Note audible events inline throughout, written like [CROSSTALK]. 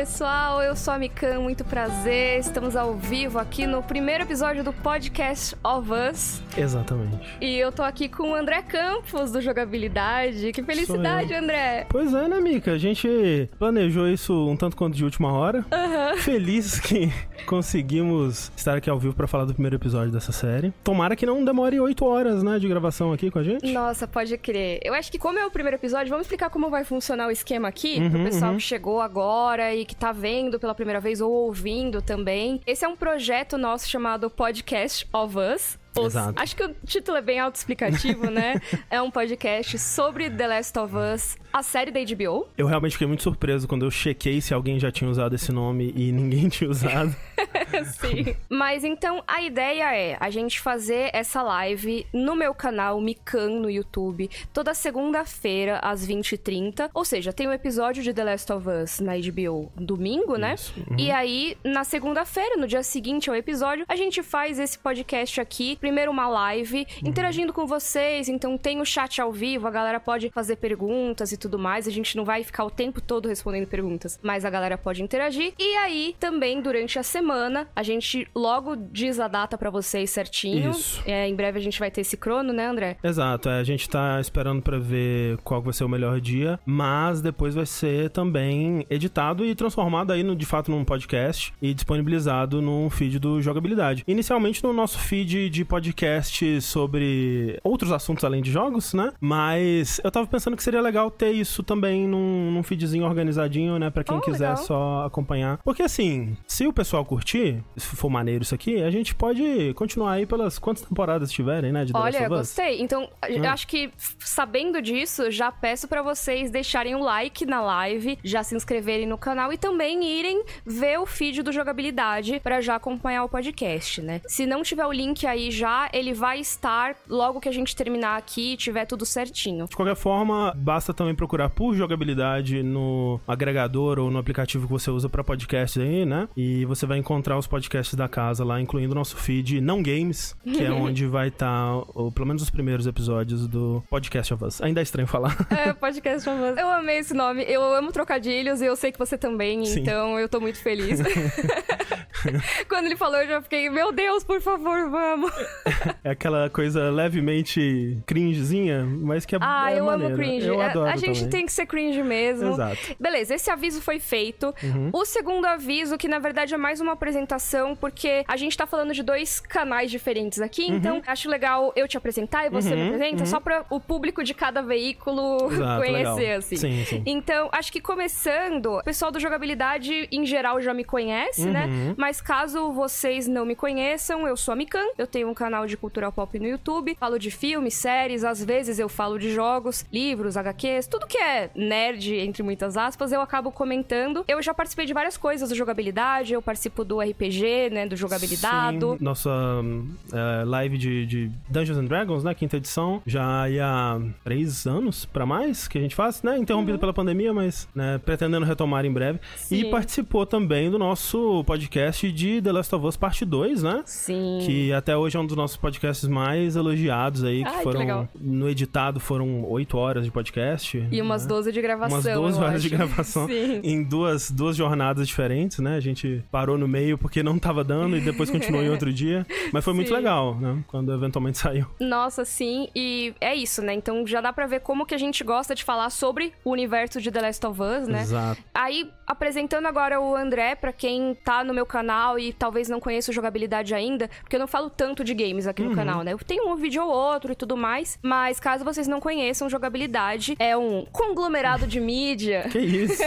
pessoal, eu sou a Mikan, muito prazer. Estamos ao vivo aqui no primeiro episódio do podcast of Us. Exatamente. E eu tô aqui com o André Campos do Jogabilidade. Que felicidade, André! Pois é, né, Mika? A gente planejou isso um tanto quanto de última hora. Aham. Feliz que conseguimos estar aqui ao vivo pra falar do primeiro episódio dessa série. Tomara que não demore oito horas, né, de gravação aqui com a gente. Nossa, pode crer. Eu acho que como é o primeiro episódio, vamos explicar como vai funcionar o esquema aqui, pro Uhum, pessoal uhum. que chegou agora e que tá vendo pela primeira vez ou ouvindo também. Esse é um projeto nosso chamado Podcast of Us. Os- Exato. Acho que o título é bem autoexplicativo, né? [LAUGHS] é um podcast sobre The Last of Us, a série da HBO. Eu realmente fiquei muito surpreso quando eu chequei se alguém já tinha usado esse nome e ninguém [LAUGHS] tinha usado. [LAUGHS] Sim. Mas então a ideia é a gente fazer essa live no meu canal Mikan no YouTube toda segunda-feira às 20h30. Ou seja, tem o episódio de The Last of Us na HBO domingo, né? Isso. E aí, na segunda-feira, no dia seguinte ao episódio, a gente faz esse podcast aqui. Primeiro uma live, interagindo com vocês. Então tem o chat ao vivo, a galera pode fazer perguntas e tudo mais. A gente não vai ficar o tempo todo respondendo perguntas, mas a galera pode interagir. E aí, também durante a semana, a gente logo diz a data pra vocês certinho. Isso. É, em breve a gente vai ter esse crono, né, André? Exato, é, a gente tá esperando pra ver qual vai ser o melhor dia, mas depois vai ser também editado e transformado aí no, de fato num podcast e disponibilizado num feed do Jogabilidade. Inicialmente no nosso feed de podcast sobre outros assuntos além de jogos, né? Mas eu tava pensando que seria legal ter isso também num, num feedzinho organizadinho, né? Pra quem Oh, quiser legal. só acompanhar. Porque assim, se o pessoal curtir, se for maneiro isso aqui, a gente pode continuar aí pelas quantas temporadas tiverem, né? De The Olha, gostei. Então, Hum. acho que sabendo disso, já peço pra vocês deixarem o like na live, já se inscreverem no canal e também irem ver o feed do Jogabilidade pra já acompanhar o podcast, né? Se não tiver o link aí já, ele vai estar logo que a gente terminar aqui e tiver tudo certinho. De qualquer forma, basta também procurar por jogabilidade no agregador ou no aplicativo que você usa pra podcast aí, né? E você vai encontrar os podcasts da casa lá, incluindo o nosso feed Não Games, que é [LAUGHS] onde vai estar, pelo menos os primeiros episódios do Podcast of Us. Ainda é estranho falar. [LAUGHS] É, podcast famoso. Eu amei esse nome. Eu amo trocadilhos e eu sei que você também, Sim. então eu tô muito feliz. [LAUGHS] Quando ele falou, eu já fiquei, meu Deus, por favor, vamos. É aquela coisa levemente cringezinha, mas que é Ah, é eu maneiro. amo cringe. Eu a, adoro a gente também. tem que ser cringe mesmo. Exato. Beleza, esse aviso foi feito. Uhum. O segundo aviso, que na verdade é mais uma apresentação, porque a gente tá falando de dois canais diferentes aqui, Uhum. então acho legal eu te apresentar e você me apresenta, só pra o público de cada veículo Exato, conhecer, legal. assim. Sim, sim. Então, acho que começando, o pessoal do Jogabilidade, em geral, já me conhece, né? Uhum. Mas caso vocês não me conheçam, eu sou a Mikan, eu tenho um canal de cultura pop no YouTube, falo de filmes, séries, às vezes eu falo de jogos, livros, HQs, tudo que é nerd, entre muitas aspas, eu acabo comentando. Eu já participei de várias coisas do Jogabilidade, eu participo do RPG, né, do Jogabilidado. Sim, nossa é, live de, de Dungeons and Dragons, né? Quinta edição. Já há três anos pra mais que a gente faz, né? Interrompido pela pandemia, mas né, pretendendo retomar em breve. Sim. E participou também do nosso podcast de The Last of Us Parte 2, né? Sim. Que até hoje é um dos nossos podcasts mais elogiados aí, que Ai, que foram legal. no editado foram oito horas de podcast. E umas né? 12 de gravação. Umas 12 eu horas de gravação [LAUGHS] Sim. em duas, duas jornadas diferentes, né? A gente parou no meio porque não tava dando e depois continuou em [LAUGHS] outro dia. Mas foi muito Sim. legal, né? Quando eventualmente [LAUGHS] saiu. Nossa, sim, e é isso, né? Então já dá pra ver como que a gente gosta de falar sobre o universo de The Last of Us, né? Exato. Aí, apresentando agora o André, pra quem tá no meu canal e talvez não conheça o jogabilidade ainda, porque eu não falo tanto de games aqui Uhum. no canal, né? Eu tenho um vídeo ou outro e tudo mais, mas caso vocês não conheçam, jogabilidade é um conglomerado de mídia. [LAUGHS] Que isso?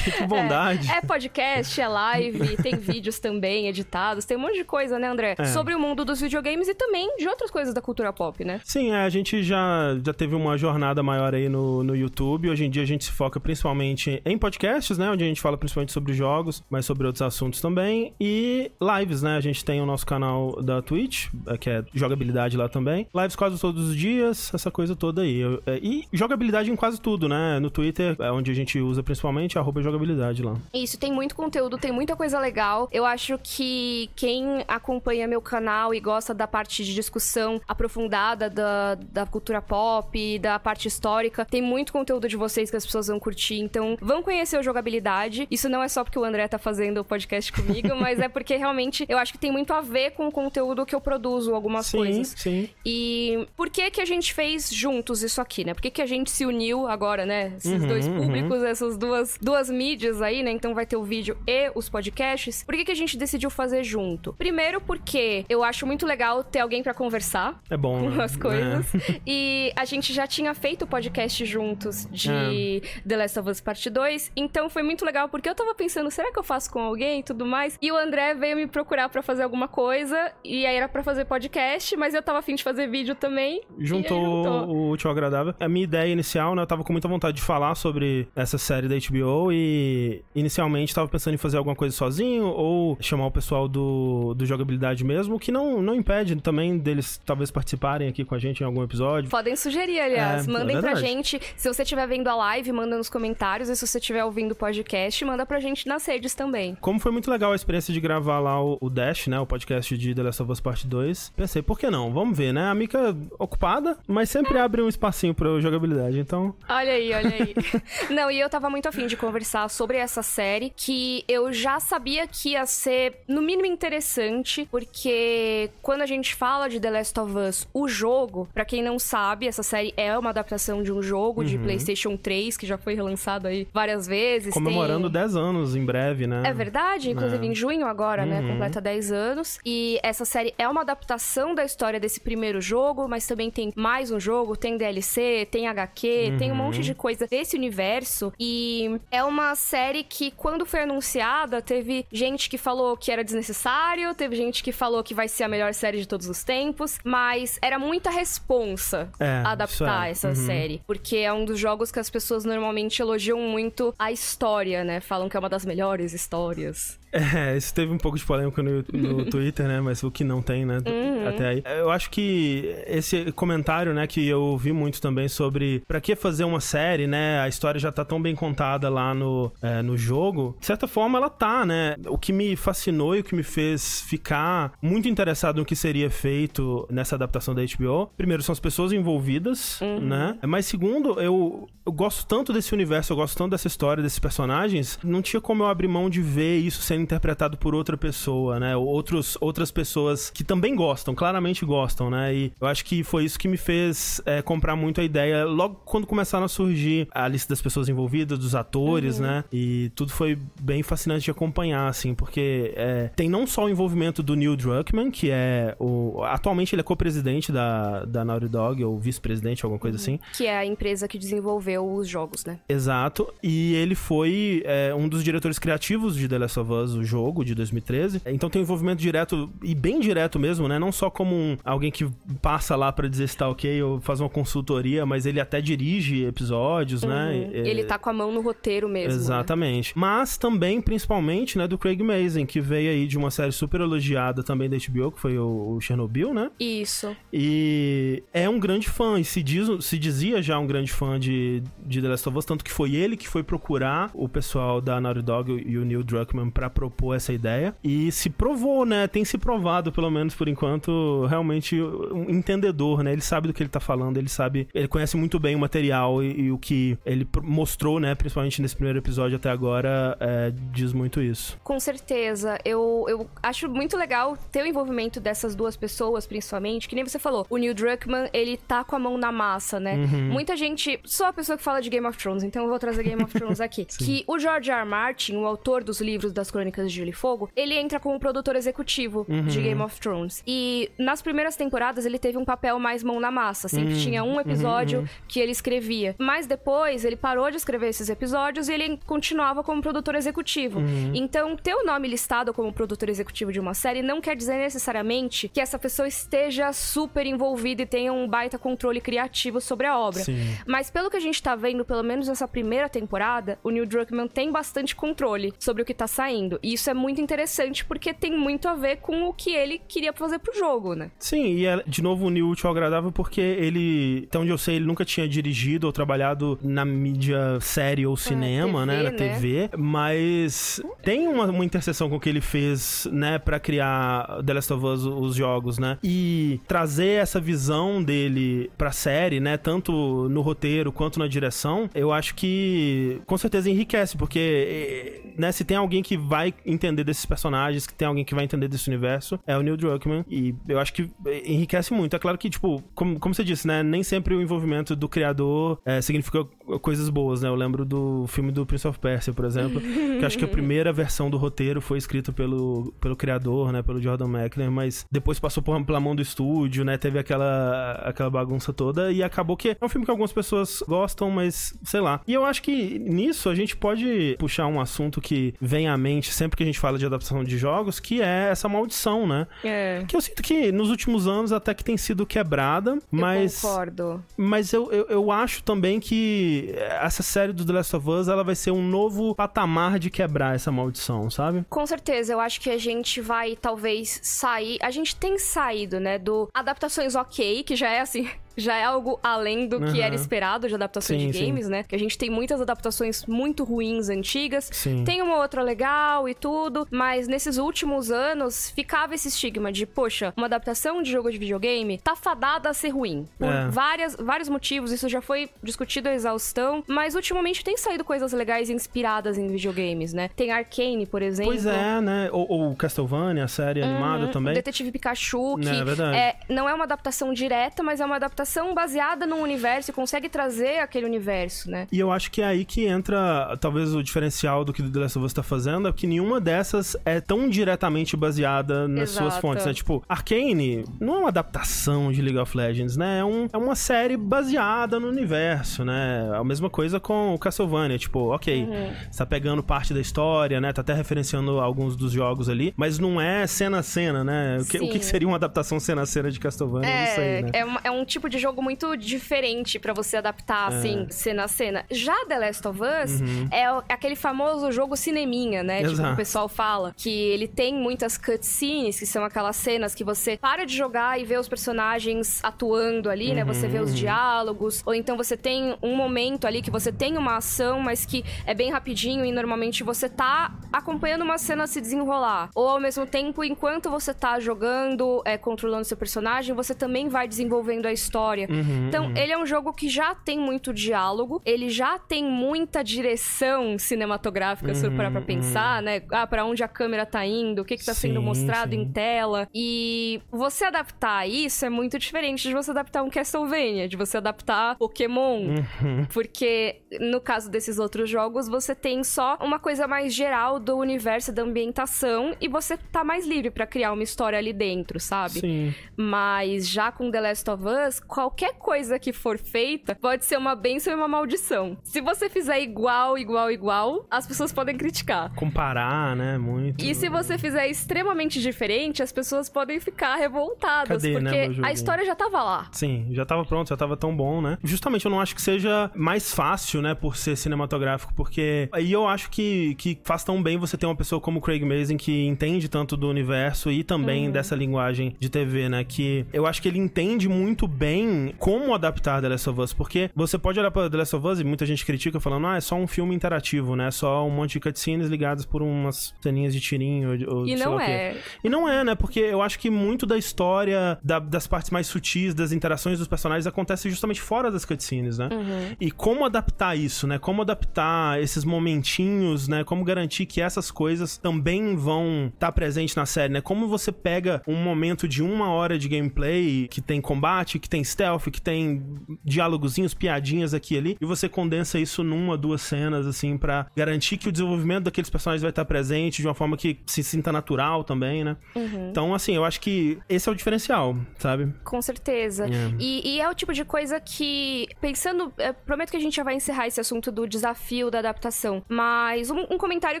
que, que [LAUGHS] bondade. É podcast, é live, tem vídeos também editados, tem um monte de coisa, né, André? É. Sobre o mundo dos videogames e também de outras coisas da cultura pop, né? Sim, é, a gente já, já teve uma jornada maior aí no, no YouTube. Hoje em dia a gente se foca principalmente em podcasts, né? Onde a gente fala principalmente sobre jogos, mas sobre outros assuntos também. E lives, né? A gente tem o nosso canal da Twitch, é, que é jogabilidade lá também. Lives quase todos os dias, essa coisa toda aí. É, E jogabilidade em quase tudo, né? No Twitter, é onde a gente usa principalmente, arroba jogabilidade lá. Isso, tem muito conteúdo, tem muita coisa legal. Eu acho que quem acompanha meu canal e gosta da parte de discussão aprofundada da, da cultura pop, da parte histórica, tem muito conteúdo de vocês que as pessoas vão curtir. Então, vão conhecer o jogabilidade. Isso não é só porque o André tá fazendo o podcast comigo, [LAUGHS] mas é porque realmente eu acho que tem muito a ver com o conteúdo que eu produzo, algumas sim, coisas. Sim. E por que que a gente fez juntos isso aqui, né? Por que que a gente se uniu agora, né? Esses Uhum, dois uhum. públicos, essas duas, duas mídias aí, né? Então vai ter o vídeo e os podcasts. Por que que a gente decidiu fazer junto? Primeiro porque eu acho muito legal ter alguém pra conversar É bom. né? umas coisas. [LAUGHS] E a gente já tinha feito o podcast juntos de The Last of Us Parte 2. Então foi muito legal porque eu tava pensando, será que eu faço com alguém e tudo mais? E o André veio me procurar pra fazer alguma coisa. E aí era pra fazer podcast, mas eu tava afim de fazer vídeo também. É. Juntou, juntou. o útil ao agradável. A minha ideia inicial, né? Eu tava com muita vontade de falar sobre essa série da HBO e inicialmente tava pensando em fazer alguma coisa sozinho ou chamar o pessoal do, do jogabilidade mesmo, o que não, não impede também deles talvez participarem aqui com a gente em algum episódio. Podem sugerir, aliás. É, Mandem é pra gente. Se você estiver vendo a live, manda nos comentários. E se você estiver ouvindo o podcast, manda pra gente nas redes também. Como foi muito legal a experiência de gravar lá o, o Dash, né? O podcast de The Last of Us Part 2. Pensei, por que não? Vamos ver, né? A Mika ocupada, mas sempre abre um espacinho pra jogabilidade. Então, Olha aí, olha aí. [LAUGHS] Não, e eu tava muito afim de conversar sobre essa série, que eu já sabia que ia ser, no mínimo, interessante, porque quando a gente fala de The Last of Us, o jogo, pra quem não sabe, essa série é uma adaptação de um jogo de PlayStation 3, que já foi relançado aí várias vezes. comemorando Tem... 10 anos em breve, né? É verdade, inclusive É. em junho agora, né? Uhum. Completa 10 anos. E essa série é uma adaptação da história desse primeiro jogo, mas também tem mais um jogo, tem DLC, tem HQ, tem um Uhum. monte de coisa desse universo. E é uma série que, quando foi anunciada, teve gente que falou que era desnecessário, teve gente que falou que vai ser a melhor série de todos os tempos, mas era muita responsa É, adaptar é. essa Uhum. série. Porque é um dos jogos que as pessoas normalmente elogiam muito a história, né? Falam que é uma das melhores histórias. É, isso teve um pouco de polêmica no, no [LAUGHS] Twitter, né? Mas o que não tem, né? Uhum. Até aí. Eu acho que esse comentário, né, que eu ouvi muito também sobre pra que fazer uma série, né? A história já tá tão bem contada lá no, é, no jogo. De certa forma, ela tá, né? O que me fascinou e o que me fez ficar muito interessado no que seria feito nessa adaptação da HBO, primeiro, são as pessoas envolvidas, né? Mas segundo, eu, eu gosto tanto desse universo, eu gosto tanto dessa história, desses personagens, não tinha como eu abrir mão de ver isso sendo interpretado por outra pessoa, né? Outros, outras pessoas que também gostam, claramente gostam, né? E eu acho que foi isso que me fez é, comprar muito a ideia logo quando começaram a surgir a lista das pessoas envolvidas, dos atores, né? E tudo foi bem fascinante de acompanhar, assim, porque é, tem não só o envolvimento do Neil Druckmann, que é o. Atualmente ele é co-presidente da, da Naughty Dog, ou vice-presidente, alguma coisa assim. Que é a empresa que desenvolveu os jogos, né? Exato. E ele foi é, um dos diretores criativos de The Last of Us, o jogo de 2013. Então tem um envolvimento direto e bem direto mesmo, né? Não só como um, alguém que passa lá pra dizer se tá ok ou faz uma consultoria, mas ele até dirige episódios, né? Uhum. É, Ele tá com a mão no roteiro mesmo. né? Exatamente. Mas também, principalmente, né, do Craig Mazin, que veio aí de uma série super elogiada também da HBO, que foi o, o Chernobyl, né? Isso. E é um grande fã, e se, diz, se dizia já um grande fã de, de The Last of Us, tanto que foi ele que foi procurar o pessoal da Naughty Dog e o Neil Druckmann pra propor essa ideia. E se provou, né? Tem se provado, pelo menos por enquanto, realmente um entendedor, né? Ele sabe do que ele tá falando, ele sabe, ele conhece muito bem o material e, e o que ele mostrou, né? Principalmente nesse primeiro episódio até agora, é, diz muito isso. Com certeza. Eu, eu acho muito legal ter o envolvimento dessas duas pessoas, principalmente, que nem você falou. O Neil Druckmann, ele tá com a mão na massa, né? Uhum. Muita gente. Sou a pessoa que fala de Game of Thrones, então eu vou trazer Game of Thrones aqui. [LAUGHS] que o George R. R. Martin, o autor dos livros das Crônicas de Gelo e Fogo, ele entra como produtor executivo Uhum. de Game of Thrones. E nas primeiras temporadas ele teve um papel mais mão na massa. Sempre Uhum. tinha um episódio que ele escrevia. Mas depois ele parou de escrever esses episódios e ele continuava como produtor executivo. Então, ter o nome listado como produtor executivo de uma série não quer dizer necessariamente que essa pessoa esteja super envolvida e tenha um baita controle criativo sobre a obra. Sim. Mas pelo que a gente tá vendo, pelo menos nessa primeira temporada, o Neil Druckmann tem bastante controle sobre o que tá saindo. E isso é muito interessante porque tem muito a ver com o que ele queria fazer pro jogo, né? Sim, e é, de novo unir útil ao agradável porque ele, até onde eu sei, ele nunca tinha dirigido ou trabalhado na mídia série ou cinema, TV, né? Na né? TV, mas tem uma, uma interseção com o que ele fez, né, pra criar The Last of Us, os jogos, né? E trazer essa visão dele pra série, né, tanto no roteiro quanto na direção, eu acho que com certeza enriquece, porque, eh, né, se tem alguém que vai entender desses personagens, que tem alguém que vai entender desse universo, é o Neil Druckmann, e eu acho que eh, enriquece muito. É claro que, tipo, como, como você disse, né, nem sempre o envolvimento do criador eh, significa coisas boas, né? Eu lembro do filme do Prince of Persia, por exemplo, que eu acho que a [LAUGHS] primeira versão do roteiro foi escrita pelo, pelo criador, né, pelo Jordan Mechner, mas depois passou por, pela mão do estúdio, né, teve aquela, aquela bagunça toda e acabou que é um filme que algumas pessoas gostam, mas sei lá. E eu acho que nisso a gente pode puxar um assunto que vem à mente sempre que a gente fala de adaptação de jogos, que é essa maldição, né? É. Que eu sinto que nos últimos anos até que tem sido quebrada, mas. Eu concordo. Mas eu, eu, eu acho também que essa série do The Last of Us ela vai ser um novo patamar de quebrar essa maldição, sabe? Com certeza, eu acho que a gente vai talvez sair. A gente tem saído, né, do adaptações ok, que já é assim. Já é algo além do que Aham. era esperado de adaptações Sim, de sim. games, né? Que a gente tem muitas adaptações muito ruins antigas. Sim. Tem uma outra legal e tudo, mas nesses últimos anos ficava esse estigma de, poxa, uma adaptação de jogo de videogame tá fadada a ser ruim. Por É. várias, vários motivos, isso já foi discutido à exaustão, mas ultimamente tem saído coisas legais inspiradas em videogames, né? Tem Arcane, por exemplo. Pois é, né? Ou, ou Castlevania, a série animada Uhum, também. O Detetive Pikachu, que É verdade. é, não é uma adaptação direta, mas é uma adaptação baseada num universo e consegue trazer aquele universo, né? E eu acho que é aí que entra, talvez, o diferencial do que o The Last of Us tá fazendo, é que nenhuma dessas é tão diretamente baseada nas Exato. suas fontes, né? Tipo, Arcane não é uma adaptação de League of Legends, né? É, um, é uma série baseada no universo, né? A mesma coisa com o Castlevania, tipo, ok, Uhum. você tá pegando parte da história, né? Tá até referenciando alguns dos jogos ali, mas não é cena a cena, né? O que, o que seria uma adaptação cena a cena de Castlevania? Eu não sei, né? é, uma- é um tipo de jogo muito diferente pra você adaptar, É. assim, cena a cena. Já The Last of Us é o- aquele famoso jogo cineminha, né? Tipo, Uhum. Exato. o pessoal fala que ele tem muitas cutscenes, que são aquelas cenas que você para de jogar e vê os personagens atuando ali, né? Você vê Uhum, os diálogos, ou então você tem um momento ali que você tem uma ação, mas que é bem rapidinho e normalmente você tá acompanhando uma cena se desenrolar. Ou ao mesmo tempo, enquanto você tá jogando, é, controlando seu personagem, você também vai desenvolvendo a história. Uhum, Então, ele é um jogo que já tem muito diálogo, ele já tem muita direção cinematográfica, se eu parar pra pensar, né? Ah, pra onde a câmera tá indo, o que que tá sendo Sim, mostrado sim. em tela. E você adaptar isso é muito diferente de você adaptar um Castlevania, de você adaptar Pokémon. Uhum. Porque no caso desses outros jogos, você tem só uma coisa mais geral do universo, da ambientação, e você tá mais livre pra criar uma história ali dentro, sabe? Sim. Mas já com The Last of Us, qualquer coisa que for feita pode ser uma bênção e uma maldição. Se você fizer igual, igual, igual, as pessoas podem criticar. Comparar, né? Muito. E se você fizer extremamente diferente, as pessoas podem ficar revoltadas. Cadê, né, porque jogo? a história já tava lá. Sim, já tava pronto, já tava tão bom, né? Justamente eu não acho que seja mais fácil, né, por ser cinematográfico, porque aí eu acho que, que faz tão bem você ter uma pessoa como Craig Mazin que entende tanto do universo e também Uhum. dessa linguagem de TV, né? Que eu acho que ele entende muito bem como adaptar The Last of Us, porque você pode olhar pra The Last of Us e muita gente critica falando, ah, é só um filme interativo, né? Só um monte de cutscenes ligadas por umas ceninhas de tirinho ou, E não é. E não é, né? Porque eu acho que muito da história, da- das partes mais sutis, das interações dos personagens, acontece justamente fora das cutscenes, né? Uhum. E como adaptar isso, né? Como adaptar esses momentinhos, né? Como garantir que essas coisas também vão estar presentes na série, né? Como você pega um momento de uma hora de gameplay que tem combate, que tem stealth, que tem diálogozinhos, piadinhas aqui e ali, e você condensa isso numa, duas cenas, assim, pra garantir que o desenvolvimento daqueles personagens vai estar presente de uma forma que se sinta natural também, né? Uhum. Então, assim, eu acho que esse é o diferencial, sabe? Com certeza. É. E, e é o tipo de coisa que, pensando, é, prometo que a gente já vai encerrar esse assunto do desafio da adaptação. Mas um, um comentário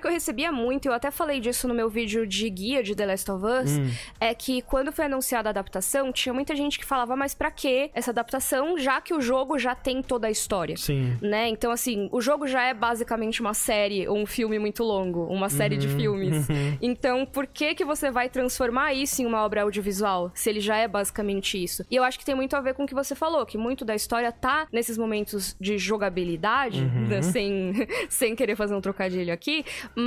que eu recebia muito, eu até falei disso no meu vídeo de guia de The Last of Us, Hum. é que quando foi anunciada a adaptação, tinha muita gente que falava, mas pra quê? Essa adaptação, já que o jogo já tem toda a história. Sim. Né? Então, assim, o jogo já é basicamente uma série ou um filme muito longo, uma série de Uhum, filmes. [LAUGHS] uhum. Então, por que que você vai transformar isso em uma obra audiovisual, se ele já é basicamente isso? E eu acho que tem muito a ver com o que você falou, que muito da história tá nesses momentos de jogabilidade, Uhum. né, sem, [LAUGHS] sem querer fazer um trocadilho aqui,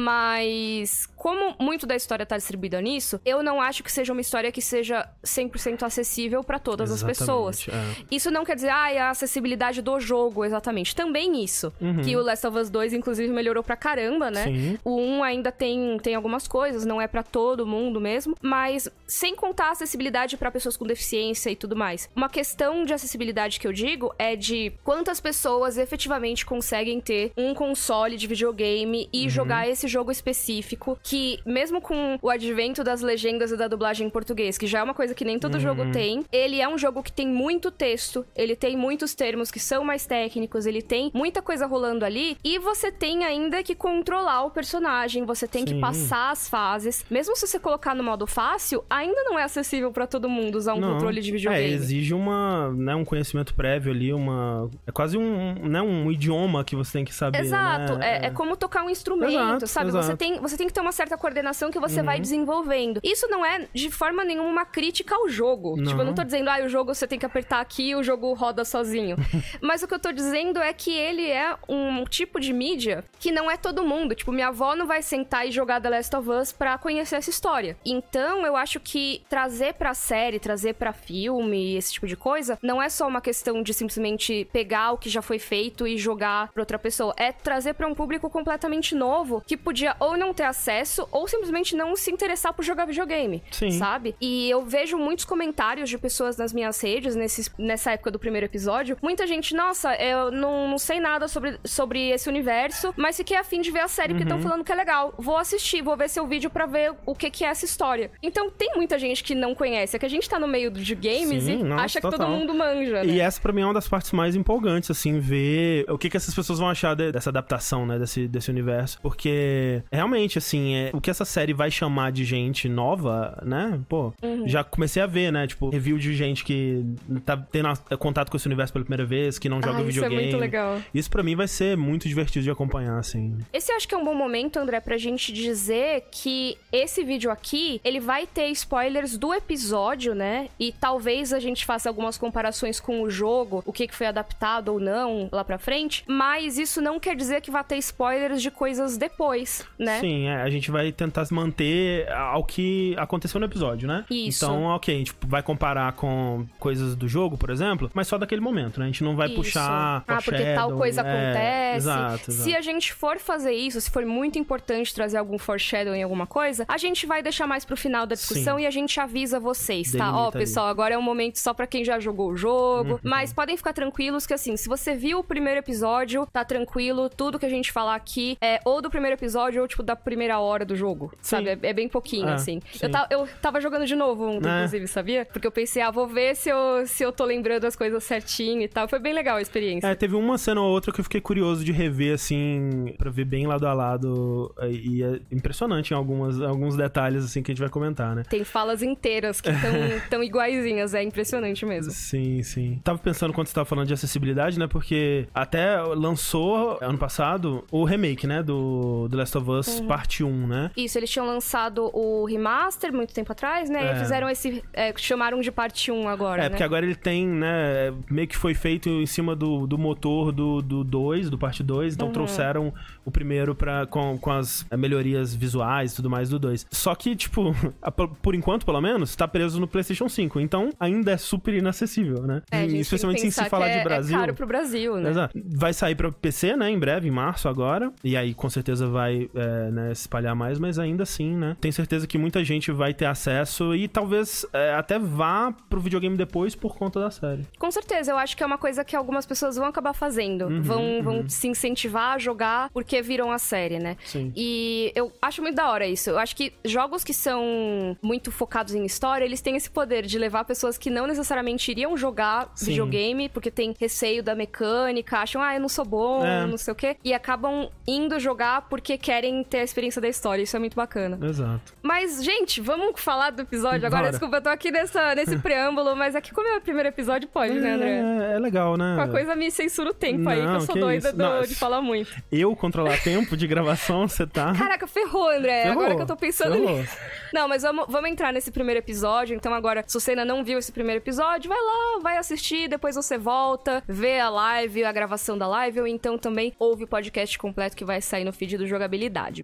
mas como muito da história tá distribuída nisso, eu não acho que seja uma história que seja 100% acessível pra todas as pessoas. Exatamente, é. Isso não quer dizer, ah, é a acessibilidade do jogo, exatamente. Também isso. Uhum. Que o Last of Us 2, inclusive, melhorou pra caramba, né? Sim. O 1 ainda tem, tem algumas coisas, não é pra todo mundo mesmo, mas sem contar a acessibilidade pra pessoas com deficiência e tudo mais. Uma questão de acessibilidade que eu digo é de quantas pessoas efetivamente conseguem ter um console de videogame e jogar esse jogo específico, que mesmo com o advento das legendas e da dublagem em português, que já é uma coisa que nem todo jogo tem, ele é um jogo que tem muito texto, ele tem muitos termos que são mais técnicos, ele tem muita coisa rolando ali, e você tem ainda que controlar o personagem, você tem que Sim. passar as fases. Mesmo se você colocar no modo fácil, ainda não é acessível pra todo mundo usar um Não. controle de É, videogame. exige uma, né, um conhecimento prévio ali, uma... É quase um, né, um idioma que você tem que saber, Exato, né? é, é como tocar um instrumento, Exato, sabe? exato. Uhum. Você, tem, você tem que ter uma certa coordenação que você vai desenvolvendo. Isso não é de forma nenhuma uma crítica ao jogo. Não. Tipo, eu não tô dizendo, ah, o jogo você tem que apertar aqui e o jogo roda sozinho. [LAUGHS] Mas o que eu tô dizendo é que ele é um tipo de mídia que não é todo mundo. Tipo, minha avó não vai sentar e jogar The Last of Us pra conhecer essa história. Então, eu acho que trazer pra série, trazer pra filme, esse tipo de coisa, não é só uma questão de simplesmente pegar o que já foi feito e jogar pra outra pessoa. É trazer pra um público completamente novo que podia ou não ter acesso ou simplesmente não se interessar por jogar videogame. Sim. Sabe? E eu vejo muitos comentários de pessoas nas minhas redes nesses, nessa época do primeiro episódio. Muita gente, nossa, eu não, não sei nada sobre, sobre esse universo, mas fiquei afim de ver a série porque estão falando que é legal. Vou assistir, vou ver seu vídeo pra ver o que, que é essa história. Então tem muita gente que não conhece. É que a gente tá no meio de games Sim, e nossa, acha que todo total. mundo manja. Né? E essa pra mim é uma das partes mais empolgantes, assim, ver o que, que essas pessoas vão achar de- dessa adaptação, né, desse, desse universo. Porque, realmente, assim, é, o que essa série vai chamar de gente nova, né, pô, Uhum. já comecei a ver, né, tipo, review de gente que tá tendo a- contato com esse universo pela primeira vez, que não joga Ah, isso é videogame. muito legal. Isso pra mim vai ser muito divertido de acompanhar, assim. Esse eu acho que é um bom momento, André, pra gente dizer que esse vídeo aqui, ele vai ter spoilers do episódio, né? E talvez a gente faça algumas comparações com o jogo, o que foi adaptado ou não lá pra frente, mas isso não quer dizer que vai ter spoilers de coisas depois, né? Sim, é, a gente vai tentar manter ao que aconteceu no episódio, né? Isso. Então, ok, a gente vai comparar com coisas do jogo, por exemplo, mas só daquele momento, né? A gente não vai Isso. puxar. Ah, porque tal foreshadow, coisa é, acontece. Exato, exato. Se a gente for fazer isso, se for muito importante trazer algum foreshadow em alguma coisa, a gente vai deixar mais pro final da discussão Sim. e a gente avisa vocês, tá? Ó. Uhum. pessoal, agora é um momento só pra quem já jogou o jogo. Mas podem ficar tranquilos que, assim, se você viu o primeiro episódio, tá tranquilo. Tudo que a gente falar aqui é ou do primeiro episódio ou, tipo, da primeira hora do jogo, sabe? É, é bem pouquinho, É, assim. sim. Eu, ta- eu tava jogando de novo ontem, É. inclusive, sabia? Porque eu pensei, ah, vou ver se eu, se eu tô lembrando as coisas certinho e tal. Foi bem legal a experiência. É, teve uma cena ou outra que eu fiquei curioso de rever, assim, pra ver bem lado a lado. E é impressionante em algumas, alguns detalhes, assim, que a gente vai comentar, né? Tem falas inteiras que estão [LAUGHS] tão iguaizinhas, é impressionante mesmo. Sim, sim. Tava pensando quando você tava falando de acessibilidade, né? Porque até lançou ano passado o remake, né? Do The Last of Us Uhum. Parte 1, né? Isso, eles tinham lançado o remaster muito tempo atrás, né? É. E fizeram esse. é, chamaram de parte 1 agora. É, né? porque agora ele tem, né? Meio que foi feito em cima do, do motor do 2, do, dois, do parte 2. Então Uhum. trouxeram o primeiro pra, com, com as eh, melhorias visuais e tudo mais do 2. Só que, tipo, [LAUGHS] a- por enquanto, pelo menos, tá preso no PlayStation 5. Então ainda é super inacessível, né? É, Especialmente sem se falar é, de Brasil. É caro pro Brasil, né? Exato. Vai sair pra PC, né, em breve, em março agora. E aí, com certeza, vai é, né, se espalhar mais, mas ainda assim, né? Tenho certeza que muita gente vai ter acesso e talvez é, até vá pro videogame depois por conta da série. Com certeza, eu acho que é uma coisa que algumas pessoas vão acabar fazendo. Uhum, vão, vão se incentivar a jogar porque viram a série, né? Sim. E eu acho muito da hora isso. Eu acho que jogos que são muito focados em história, eles têm esse poder de levar pessoas que não necessariamente iriam jogar Sim. videogame, porque tem receio da mecânica, acham, ah, eu não sou bom, É. não sei o quê, e acabam indo jogar porque querem ter a experiência da história. Isso é muito bacana. Exato. Mas, gente, vamos falar do episódio agora. Bora. Desculpa, eu tô aqui nessa, nesse [LAUGHS] preâmbulo, mas aqui como é primeiro episódio, pode, né, André? É, é legal, né? Qualquer coisa me censura o tempo aí, que eu Não, sou que doida do- Não, de falar muito. Eu controlar tempo de gravação, você tá. Caraca, ferrou, André. Ferrou, Agora que eu tô pensando ferrou. nisso. Não, mas vamos, vamos entrar nesse primeiro episódio. Então, agora, se você ainda não viu esse primeiro episódio, vai lá, vai assistir, depois você volta, vê a live, a gravação da live, ou então também ouve o podcast completo que vai sair no feed do Jogabilidade.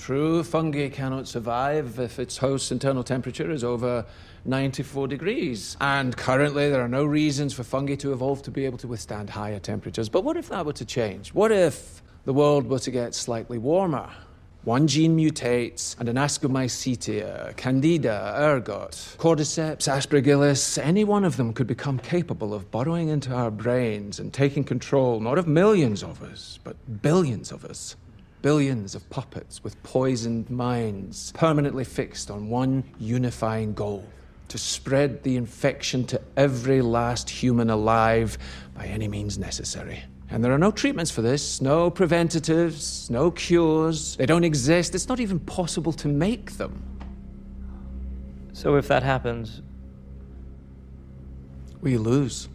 True, fungi cannot survive if its host's internal temperature is over 94 degrees. And currently, there are no reasons for fungi to evolve to be able to withstand higher temperatures. But what if that were to change? What if the world were to get slightly warmer? One gene mutates, and an Ascomycetia, Candida, ergot, Cordyceps, Aspergillus, any one of them could become capable of burrowing into our brains and taking control not of millions of us, but billions of us. Billions of puppets with poisoned minds, permanently fixed on one unifying goal to spread the infection to every last human alive by any means necessary. And there are no treatments for this, no preventatives, no cures. They don't exist. It's not even possible to make them. So if that happens, We lose.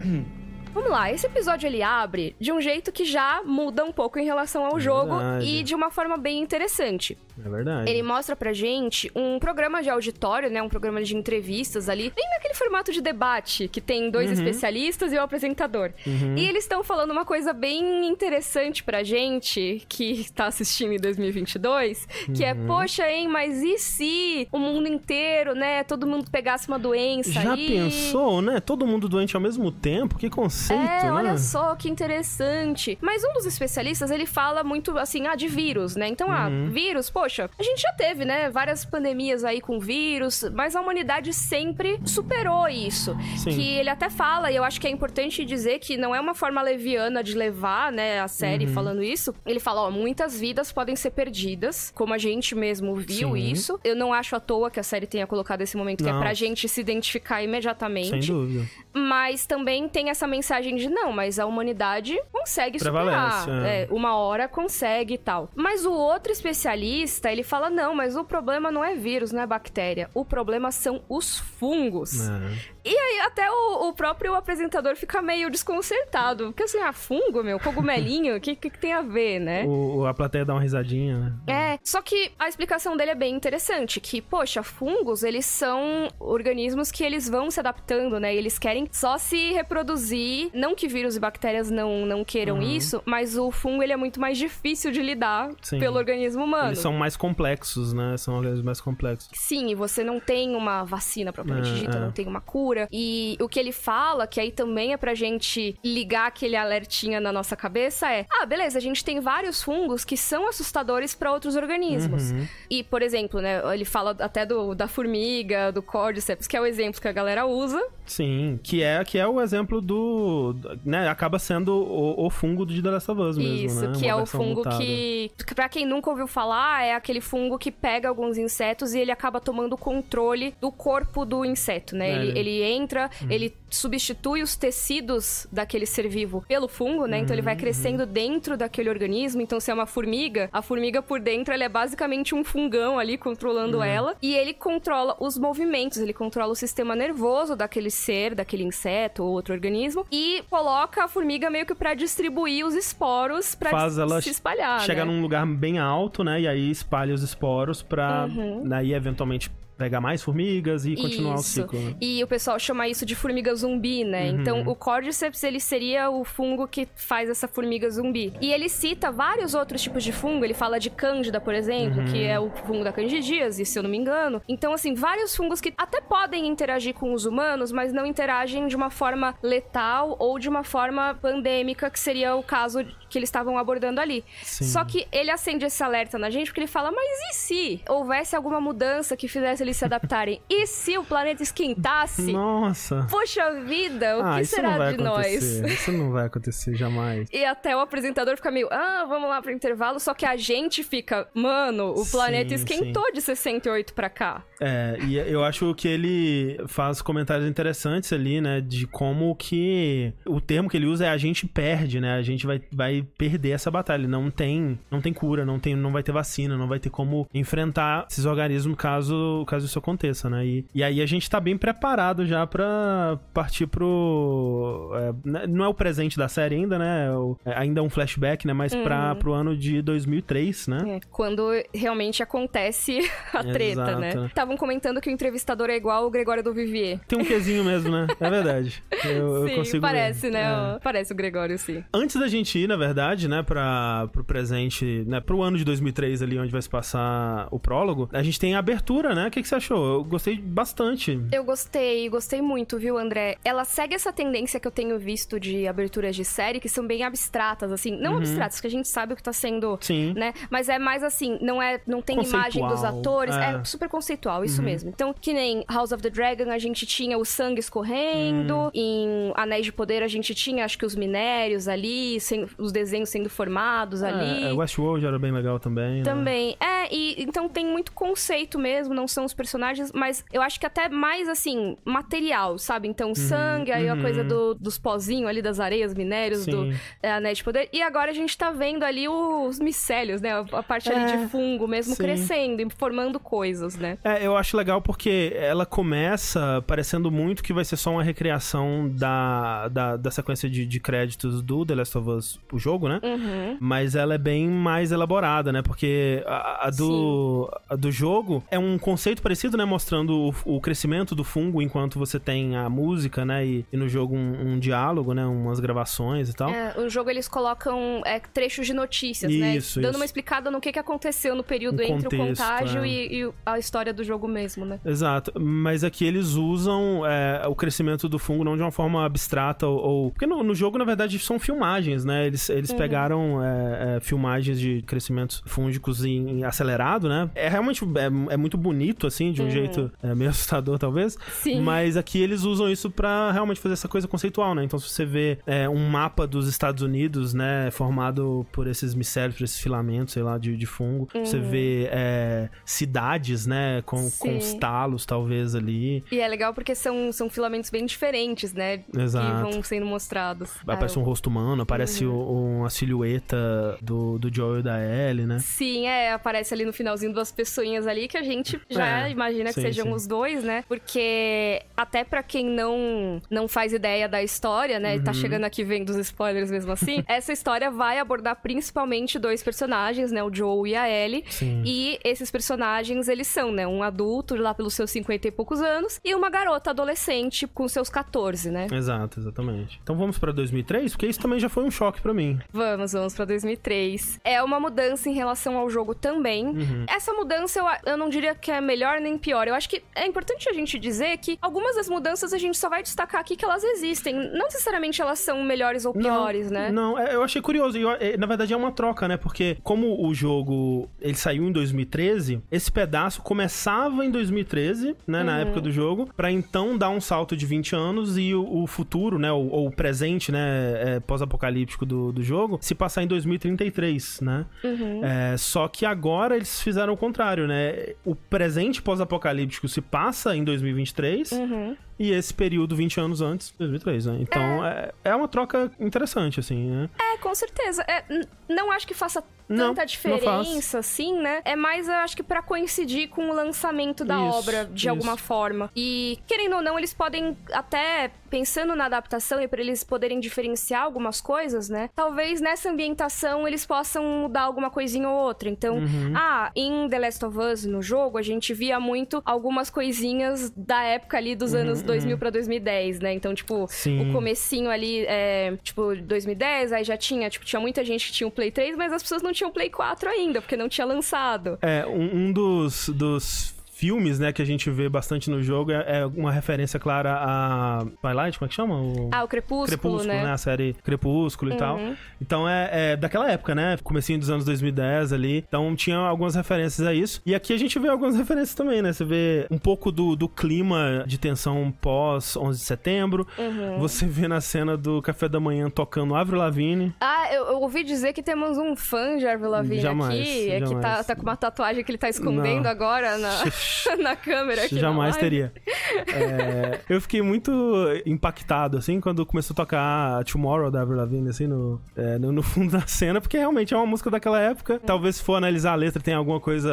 [CLEARS THROAT] Vamos lá, esse episódio ele abre de um jeito que já muda um pouco em relação ao jogo verdade. e de uma forma bem interessante. É verdade. Ele mostra pra gente um programa de auditório, né? Um programa de entrevistas ali. Bem naquele formato de debate, que tem dois Uhum. especialistas e o apresentador. E eles estão falando uma coisa bem interessante pra gente, que tá assistindo em 2022, que Uhum. é, poxa, hein, mas e se o mundo inteiro, né? Todo mundo pegasse uma doença Já aí? pensou, né? Todo mundo doente ao mesmo tempo? Que conceito, É, né? olha só que interessante. Mas um dos especialistas, ele fala muito assim, ah, de vírus, né? Então, ah, Uhum. vírus, poxa, a gente já teve, né, várias pandemias aí com vírus, mas a humanidade sempre superou isso. Sim. Que ele até fala, e eu acho que é importante dizer que não é uma forma leviana de levar, né, a série Uhum. falando isso. Ele fala, ó, muitas vidas podem ser perdidas, como a gente mesmo viu Sim. isso. Eu não acho à toa que a série tenha colocado esse momento que é Não. pra gente se identificar imediatamente. Sem dúvida. Mas também tem essa mensagem de não, mas a humanidade consegue superar. Prevalece, é. É, uma hora consegue e tal. Mas o outro especialista, ele fala: não, mas o problema não é vírus, não é bactéria. O problema são os fungos. É. E aí até o, o próprio apresentador fica meio desconcertado. Porque assim, ah, fungo, meu, cogumelinho, o que, que, que tem a ver, né? O, a plateia dá uma risadinha, né? É, só que a explicação dele é bem interessante, que, poxa, fungos, eles são organismos que eles vão se adaptando, né? Eles querem só se reproduzir, não que vírus e bactérias não, não queiram Uhum. isso, mas o fungo, ele é muito mais difícil de lidar Sim. pelo organismo humano. Eles são mais complexos, né? São organismos mais complexos. Sim, e você não tem uma vacina propriamente É, dita, é. não tem uma cura. E o que ele fala, que aí também é pra gente ligar aquele alertinha na nossa cabeça, é: ah, beleza, a gente tem vários fungos que são assustadores pra outros organismos. Uhum. E, por exemplo, né, ele fala até do, da formiga, do cordyceps, que é o exemplo que a galera usa. Sim, que é, que é o exemplo do. né? Acaba sendo o, o fungo de The Last of Us mesmo, Isso, né? que Uma é o fungo mutada. que, pra quem nunca ouviu falar, é aquele fungo que pega alguns insetos e ele acaba tomando controle do corpo do inseto, né? É, ele, ele- ele entra, ele substitui os tecidos daquele ser vivo pelo fungo, né? Então ele Uhum, vai crescendo dentro daquele organismo. Então, se é uma formiga, a formiga por dentro ela é basicamente um fungão ali controlando Uhum. ela. E ele controla os movimentos, ele controla o sistema nervoso daquele ser, daquele inseto ou outro organismo. E coloca a formiga meio que pra distribuir os esporos pra Faz ela se espalhar. Chega né? num lugar bem alto, né? E aí espalha os esporos pra Uhum. daí eventualmente pegar mais formigas e continuar Isso. o ciclo. Né? E o pessoal chama isso de formiga zumbi, né? Uhum. Então, o Cordyceps, ele seria o fungo que faz essa formiga zumbi. E ele cita vários outros tipos de fungo. Ele fala de cândida, por exemplo, Uhum. que é o fungo da candidíase, se eu não me engano. Então, assim, vários fungos que até podem interagir com os humanos, mas não interagem de uma forma letal ou de uma forma pandêmica, que seria o caso que eles estavam abordando ali. Sim. Só que ele acende esse alerta na gente porque ele fala: mas e se houvesse alguma mudança que fizesse eles se adaptarem? e se o planeta esquentasse? Nossa. Poxa vida, o ah, que será de nós? acontecer. Isso não vai acontecer jamais. E até o apresentador fica meio, ah, vamos lá pro intervalo, só que a gente fica, mano, o planeta Sim, esquentou de 68 pra cá. É, e eu acho que ele faz comentários interessantes ali, né? De como que o termo que ele usa é a gente perde, né? A gente vai, vai perder essa batalha. Não tem, não tem cura, não tem, não vai ter vacina, não vai ter como enfrentar esses organismos caso, caso isso aconteça, né? E, e aí a gente tá bem preparado já pra partir pro. é, né, não é o presente da série ainda, né? É é ainda é um flashback, né? Mas pra, pro ano de 2003, né? É, quando realmente acontece a treta, Exato, né? né? Estavam comentando que o entrevistador é igual o Gregório do Vivier. Tem um quezinho mesmo, né? É verdade. [LAUGHS] Eu, eu sim, consigo. parece, ver. né? É. Parece o Gregório, sim. Antes da gente ir, na verdade, né, para pro presente, né, pro ano de 2003 ali, onde vai se passar o prólogo, a gente tem a abertura, né? O que, que você achou? Eu gostei bastante. Eu gostei, gostei muito, viu, André? Ela segue essa tendência que eu tenho visto de aberturas de série que são bem abstratas, assim. Não abstratas, que a gente sabe o que tá sendo, Uhum. Sim. né? Mas é mais assim, não é, não tem imagem dos atores, é. é. Uhum. super conceitual, isso mesmo. Então, que nem House of the Dragon, a gente tinha o sangue escorrendo, Hum. em Anéis de Poder a gente tinha, acho que os minérios ali, sem- os desenhos sendo formados ali. É, é, Westworld era bem legal também. né? Também. É, e então tem muito conceito mesmo, não são os personagens, mas eu acho que até mais assim, material, sabe? Então, Uhum, sangue, aí a coisa do- dos pozinhos ali, das areias, minérios, do Sim. é, Anéis de Poder. E agora a gente tá vendo ali os micélios, né? A parte ali É, de fungo mesmo sim. crescendo e formando coisas, né? É, eu acho legal porque ela começa parecendo muito que vai ser só uma recriação da, da, da sequência de, de créditos do The Last of Us, o jogo, né? Uhum. Mas ela é bem mais elaborada, né? Porque a, a do, a do jogo é um conceito parecido, né? Mostrando o, o crescimento do fungo enquanto você tem a música, né? E, e no jogo um, um diálogo, né? Umas gravações e tal. É, o jogo eles colocam é, trechos de notícias, né? Isso, Dando isso. uma explicada no que, que aconteceu no período O entre o contexto, contágio é. e, e a história do jogo mesmo, né? Exato, mas aqui eles usam é, o crescimento do fungo não de uma forma abstrata ou... ou- Porque no, no jogo, na verdade, são filmagens, né? Eles, eles Uhum. pegaram é, é, filmagens de crescimentos fúngicos em, em acelerado, né? É realmente é, é muito bonito, assim, de um jeito é, meio [LAUGHS] assustador, talvez. Uhum. Sim. Mas aqui eles usam isso pra realmente fazer essa coisa conceitual, né? Então, se você vê é, um mapa dos Estados Unidos, né? Formado por esses micélios, por esses filamentos, sei lá, de, de fungo. Você vê é, cidades, né? Com, com Uhum. Sim. os talos, talvez, ali. E é legal porque são, são filamentos bem diferentes, né? Exato. Que vão sendo mostrados. Aparece Ah, um rosto humano, aparece Uhum. o- uma silhueta do, do Joel e da Ellie, né? Sim, é, aparece ali no finalzinho duas pessoinhas ali que a gente já É, imagina que sim, sejam sim. os dois, né? Porque até pra quem não não faz ideia da história, né, e Uhum. tá chegando aqui vendo os spoilers mesmo assim, [LAUGHS] essa história vai abordar principalmente dois personagens, né, o Joel e a Ellie. Sim. E esses personagens, eles são, né, um adulto lá pelos seus 50 e poucos anos e uma garota adolescente com seus 14, né? Exato, exatamente. Então vamos pra 2003, porque isso também já foi um choque pra mim. Vamos, vamos pra 2003. É uma mudança em relação ao jogo também. Uhum. Essa mudança eu, eu não diria que é melhor nem pior. Eu acho que é importante a gente dizer que algumas das mudanças a gente só vai destacar aqui que elas existem. Não necessariamente elas são melhores ou piores, né? Não, é, eu achei curioso. Eu- é, na verdade é uma troca, né? Porque como o jogo ele saiu em 2013, esse pedaço começava em 2013, né? Uhum. Na época do jogo, pra então dar um salto de 20 anos e o, o futuro, né? Ou, ou o presente, né? é, Pós-apocalíptico do, do jogo se passar em 2033, né? Uhum. É, só que agora eles fizeram o contrário, né? O presente pós-apocalíptico se passa em 2023 Uhum. E esse período 20 anos antes, 2003, né? Então é, é uma troca interessante, assim, né? É, com certeza. É, não acho que faça Não, tanta não diferença, assim, né? É mais, eu acho que pra coincidir com o lançamento da Isso, obra, de isso. alguma forma. E, querendo ou não, eles podem até, pensando na adaptação e pra eles poderem diferenciar algumas coisas, né? Talvez nessa ambientação eles possam mudar alguma coisinha ou outra. Então, Uhum. ah, em The Last of Us, no jogo, a gente via muito algumas coisinhas da época ali dos anos 2000 pra 2010, né? Então, tipo, Sim. o comecinho ali, é, tipo, 2010, aí já tinha, tipo, tinha muita gente que tinha o Play 3, mas as pessoas não tinham o Play 4 ainda, porque não tinha lançado. É, um, um dos, dos filmes, né, que a gente vê bastante no jogo é, é uma referência clara a Twilight, como é que chama? O... Ah, o Crepúsculo, Crepúsculo, né? A série Crepúsculo e tal. Uhum. Então é, é daquela época, né? Comecinho dos anos 2010 ali. Então tinha algumas referências a isso. E aqui a gente vê algumas [LAUGHS] referências também, né? Você vê um pouco do, do clima de tensão pós 11 de setembro. Uhum. Você vê na cena do café da manhã tocando Avril Lavigne. Ah, eu, eu ouvi dizer que temos um fã de Avril Lavigne Jamais, aqui, é que jamais. tá, tá com uma tatuagem que ele tá escondendo Não. agora na, [LAUGHS] [LAUGHS] na câmera aqui Jamais teria. É, eu fiquei muito impactado, assim, quando começou a tocar Tomorrow da Avril Lavigne, assim, no, é, no, no fundo da cena, porque realmente é uma música daquela época. Talvez se for analisar a letra tem alguma coisa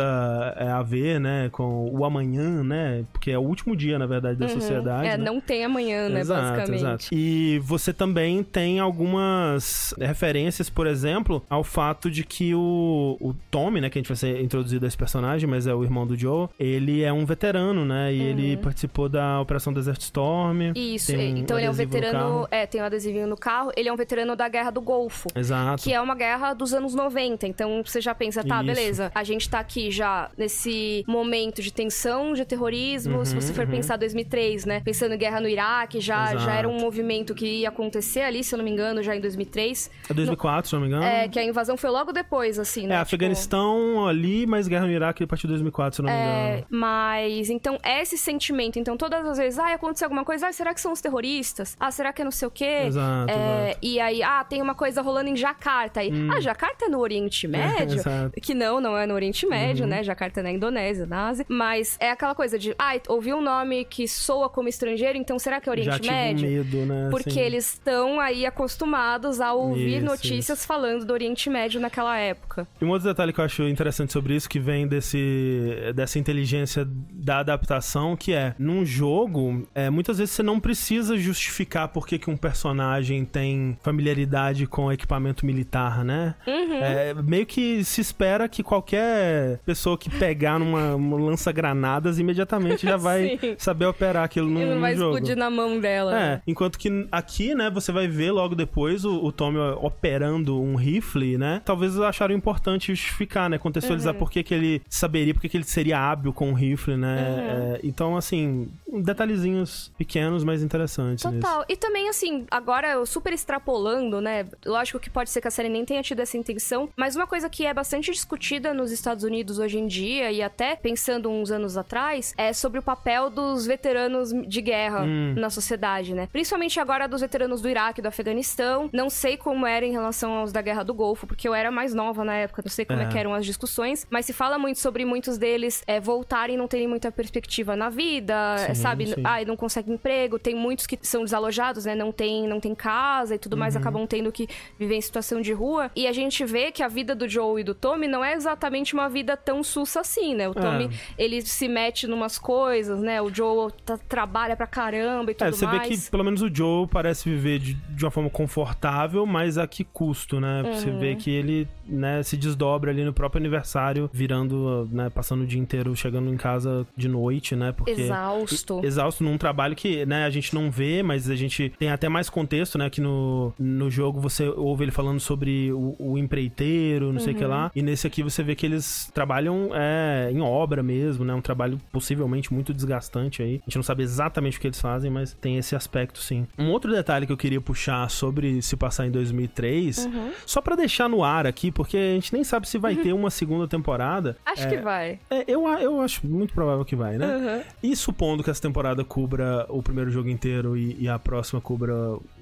é, a ver, né, com o amanhã, né, porque é o último dia, na verdade, da sociedade. É, né? não tem amanhã, né, Exato, basicamente. exato. E você também tem algumas referências, por exemplo, ao fato de que o, o Tommy, né, que a gente vai ser introduzido a esse personagem, mas é o irmão do Joe, ele é um veterano, né, e ele participou da Operação Desert Storm. Uhum. Isso, tem então ele é um no veterano. É, tem um adesivinho no carro. Ele é um veterano da Guerra do Golfo. Exato. Que é uma guerra dos anos 90. Então você já pensa, tá, Isso. beleza. A gente tá aqui já nesse momento de tensão, de terrorismo. Se você for pensar 2003, né? Pensando em guerra no Iraque, já, Uhum, Exato. já era um movimento que ia acontecer ali, se eu não me engano, já em 2003. É 2004, se não me engano. É, que a invasão foi logo depois, assim, né? É, Tipo, Afeganistão ali, mas guerra no Iraque a partir de 2004, se não me É, engano. Mas então é esse sentimento. Então todas as vezes, ah, aconteceu alguma coisa, ah, será que são os terroristas? Ah, será que é não sei o quê? Exato, É, exato. E aí, ah, tem uma coisa rolando em Jacarta. Aí, ah, Jacarta é no Oriente [LAUGHS] Médio? exato. que não, não é no Oriente Médio, né? Jacarta é na Indonésia, na Ásia. Mas é aquela coisa de, ah, ouvi um nome que soa como estrangeiro, então será que é Oriente Médio? medo, né? Porque assim. eles estão aí acostumados a ouvir Isso, notícias falando do Oriente Médio naquela época. E um outro detalhe que eu acho interessante sobre isso, que vem desse, dessa inteligência da adaptação, que é, num jogo, é, muitas vezes você não precisa justificar por que, que um personagem tem familiaridade com equipamento militar, né? Uhum. É, meio que se espera que qualquer pessoa que pegar numa, uma lança-granadas imediatamente já vai [LAUGHS] saber operar aquilo no, não vai jogo. explodir na mão dela. É, enquanto que aqui, né, você vai ver logo depois o, o Tommy operando um rifle, né? Talvez acharam importante justificar, né? Contextualizar Uhum. por que, que ele saberia, por que, que ele seria hábil com um rifle, né? Uhum. É, então, assim, detalhezinhos pequenos, mas interessantes nisso. Total. E também, assim, agora eu super extrapolando, né? Lógico que pode ser que a série nem tenha tido essa intenção, mas uma coisa que é bastante discutida nos Estados Unidos hoje em dia, e até pensando uns anos atrás, é sobre o papel dos veteranos de guerra Hum. na sociedade, né? Principalmente agora dos veteranos do Iraque e do Afeganistão. Não sei como era em relação aos da Guerra do Golfo, porque eu era mais nova na época, não sei como é, É. que eram as discussões, mas se fala muito sobre muitos deles é, voltarem e não terem muita perspectiva na vida, Sim, sabe? sim. Ah, não consegue emprego, tem muitos que são desalojados, né? Não tem, não tem casa e tudo mais, Uhum. acabam tendo que viver em situação de rua. E a gente vê que a vida do Joe e do Tommy não é exatamente uma vida tão sussa assim, né? O Tommy, ele se mete numas coisas, né? O Joe tá- trabalha pra caramba e tudo É, você mais. vê que pelo menos o Joe parece viver de, de uma forma confortável, mas a que custo, né? Você Uhum. vê que ele, né, se desdobra ali no próprio aniversário, virando, né, passando o dia inteiro chegando em casa de noite, né? Porque Exausto. exausto num trabalho que, né, a gente não vê, mas a gente tem até mais contexto, né, que no, no jogo você ouve ele falando sobre o, o empreiteiro, não sei o que Uhum. lá, e nesse aqui você vê que eles trabalham é, em obra mesmo, né, um trabalho possivelmente muito desgastante aí. A gente não sabe exatamente o que eles fazem, mas tem esse aspecto sim. Um outro detalhe que eu queria puxar sobre se passar em 2003, Uhum. só pra deixar no ar aqui, porque a gente nem sabe se vai [LAUGHS] ter uma segunda temporada. Acho que vai. É, eu, eu acho muito provável que vai, né? Uhum. E supondo que essa temporada cubra o primeiro jogo inteiro e, e a próxima cubra,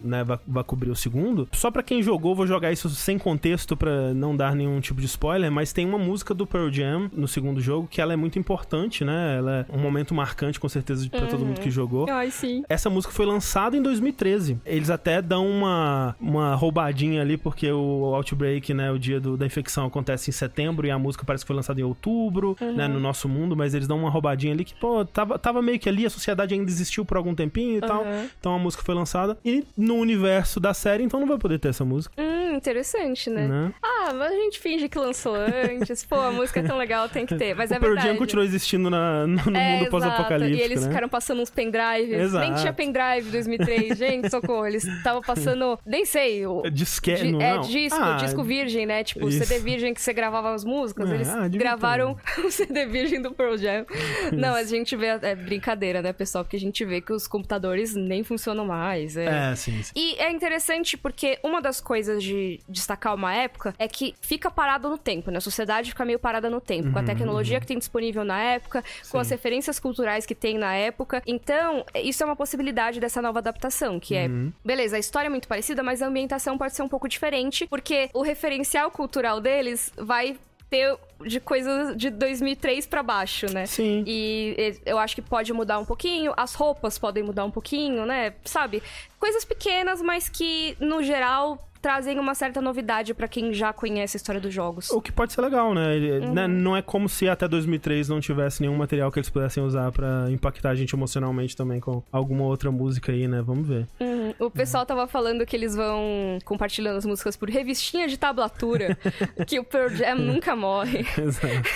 né, vai, vai cobrir o segundo, só pra quem jogou, vou jogar isso sem contexto pra não dar nenhum tipo de spoiler, mas tem uma música do Pearl Jam no segundo jogo que ela é muito importante, né? Ela é um momento marcante, com certeza, pra todo mundo que jogou. Ai, sim. Essa música foi lançada em 2013. Eles até dão uma, uma roubadinha ali, porque o Outbreak, né, o dia do- da infecção acontece em setembro e a música parece que foi lançada em outubro, né, no nosso mundo, mas eles dão uma roubadinha ali que, pô, tava, tava meio que ali, a sociedade ainda existiu por algum tempinho e tal. Então a música foi lançada. E no universo da série, então não vai poder ter essa música, Hum, interessante, né? né? Ah, mas a gente finge que lançou antes. Pô, a música é tão legal, tem que ter. Mas o é Pearl verdade. Jam continuou existindo na- no, no É, mundo pós-apocalíptico, E eles né? ficaram passando uns pendrives. Nem Exato. tinha pendrive em 2003, gente, socorro. Eles estavam passando, nem sei, o... Disque... di- não, é, não. disco, Ah, disco virgem, né? Tipo, isso. CD virgem que você gravava as músicas. É, eles ah, gravaram [LAUGHS] o CD virgem do Pearl Jam. [LAUGHS] Não, a gente vê... É brincadeira, né, pessoal? Porque a gente vê que os computadores nem funcionam mais. É, É, sim, sim. e é interessante porque uma das coisas de destacar uma época é que fica parado no tempo, né? A sociedade fica meio parada no tempo, com a tecnologia que tem disponível na época, com as referências culturais que tem na época. Então, isso é uma possibilidade dessa nova adaptação, que é, beleza, a história é muito parecida, mas a ambientação pode ser um pouco diferente, porque o referencial cultural deles vai ter de coisas de 2003 pra baixo, né? Sim. E e eu acho que pode mudar um pouquinho, as roupas podem mudar um pouquinho, né? Sabe? Coisas pequenas, mas que, no geral, trazem uma certa novidade pra quem já conhece a história dos jogos. O que pode ser legal, né? Uhum. né, Não é como se até 2003 não tivesse nenhum material que eles pudessem usar pra impactar a gente emocionalmente também com alguma outra música aí, né? Vamos ver. Uhum. O pessoal tava falando que eles vão compartilhando as músicas por revistinha de tablatura, [LAUGHS] que o Pearl Jam nunca morre, [LAUGHS] Exato.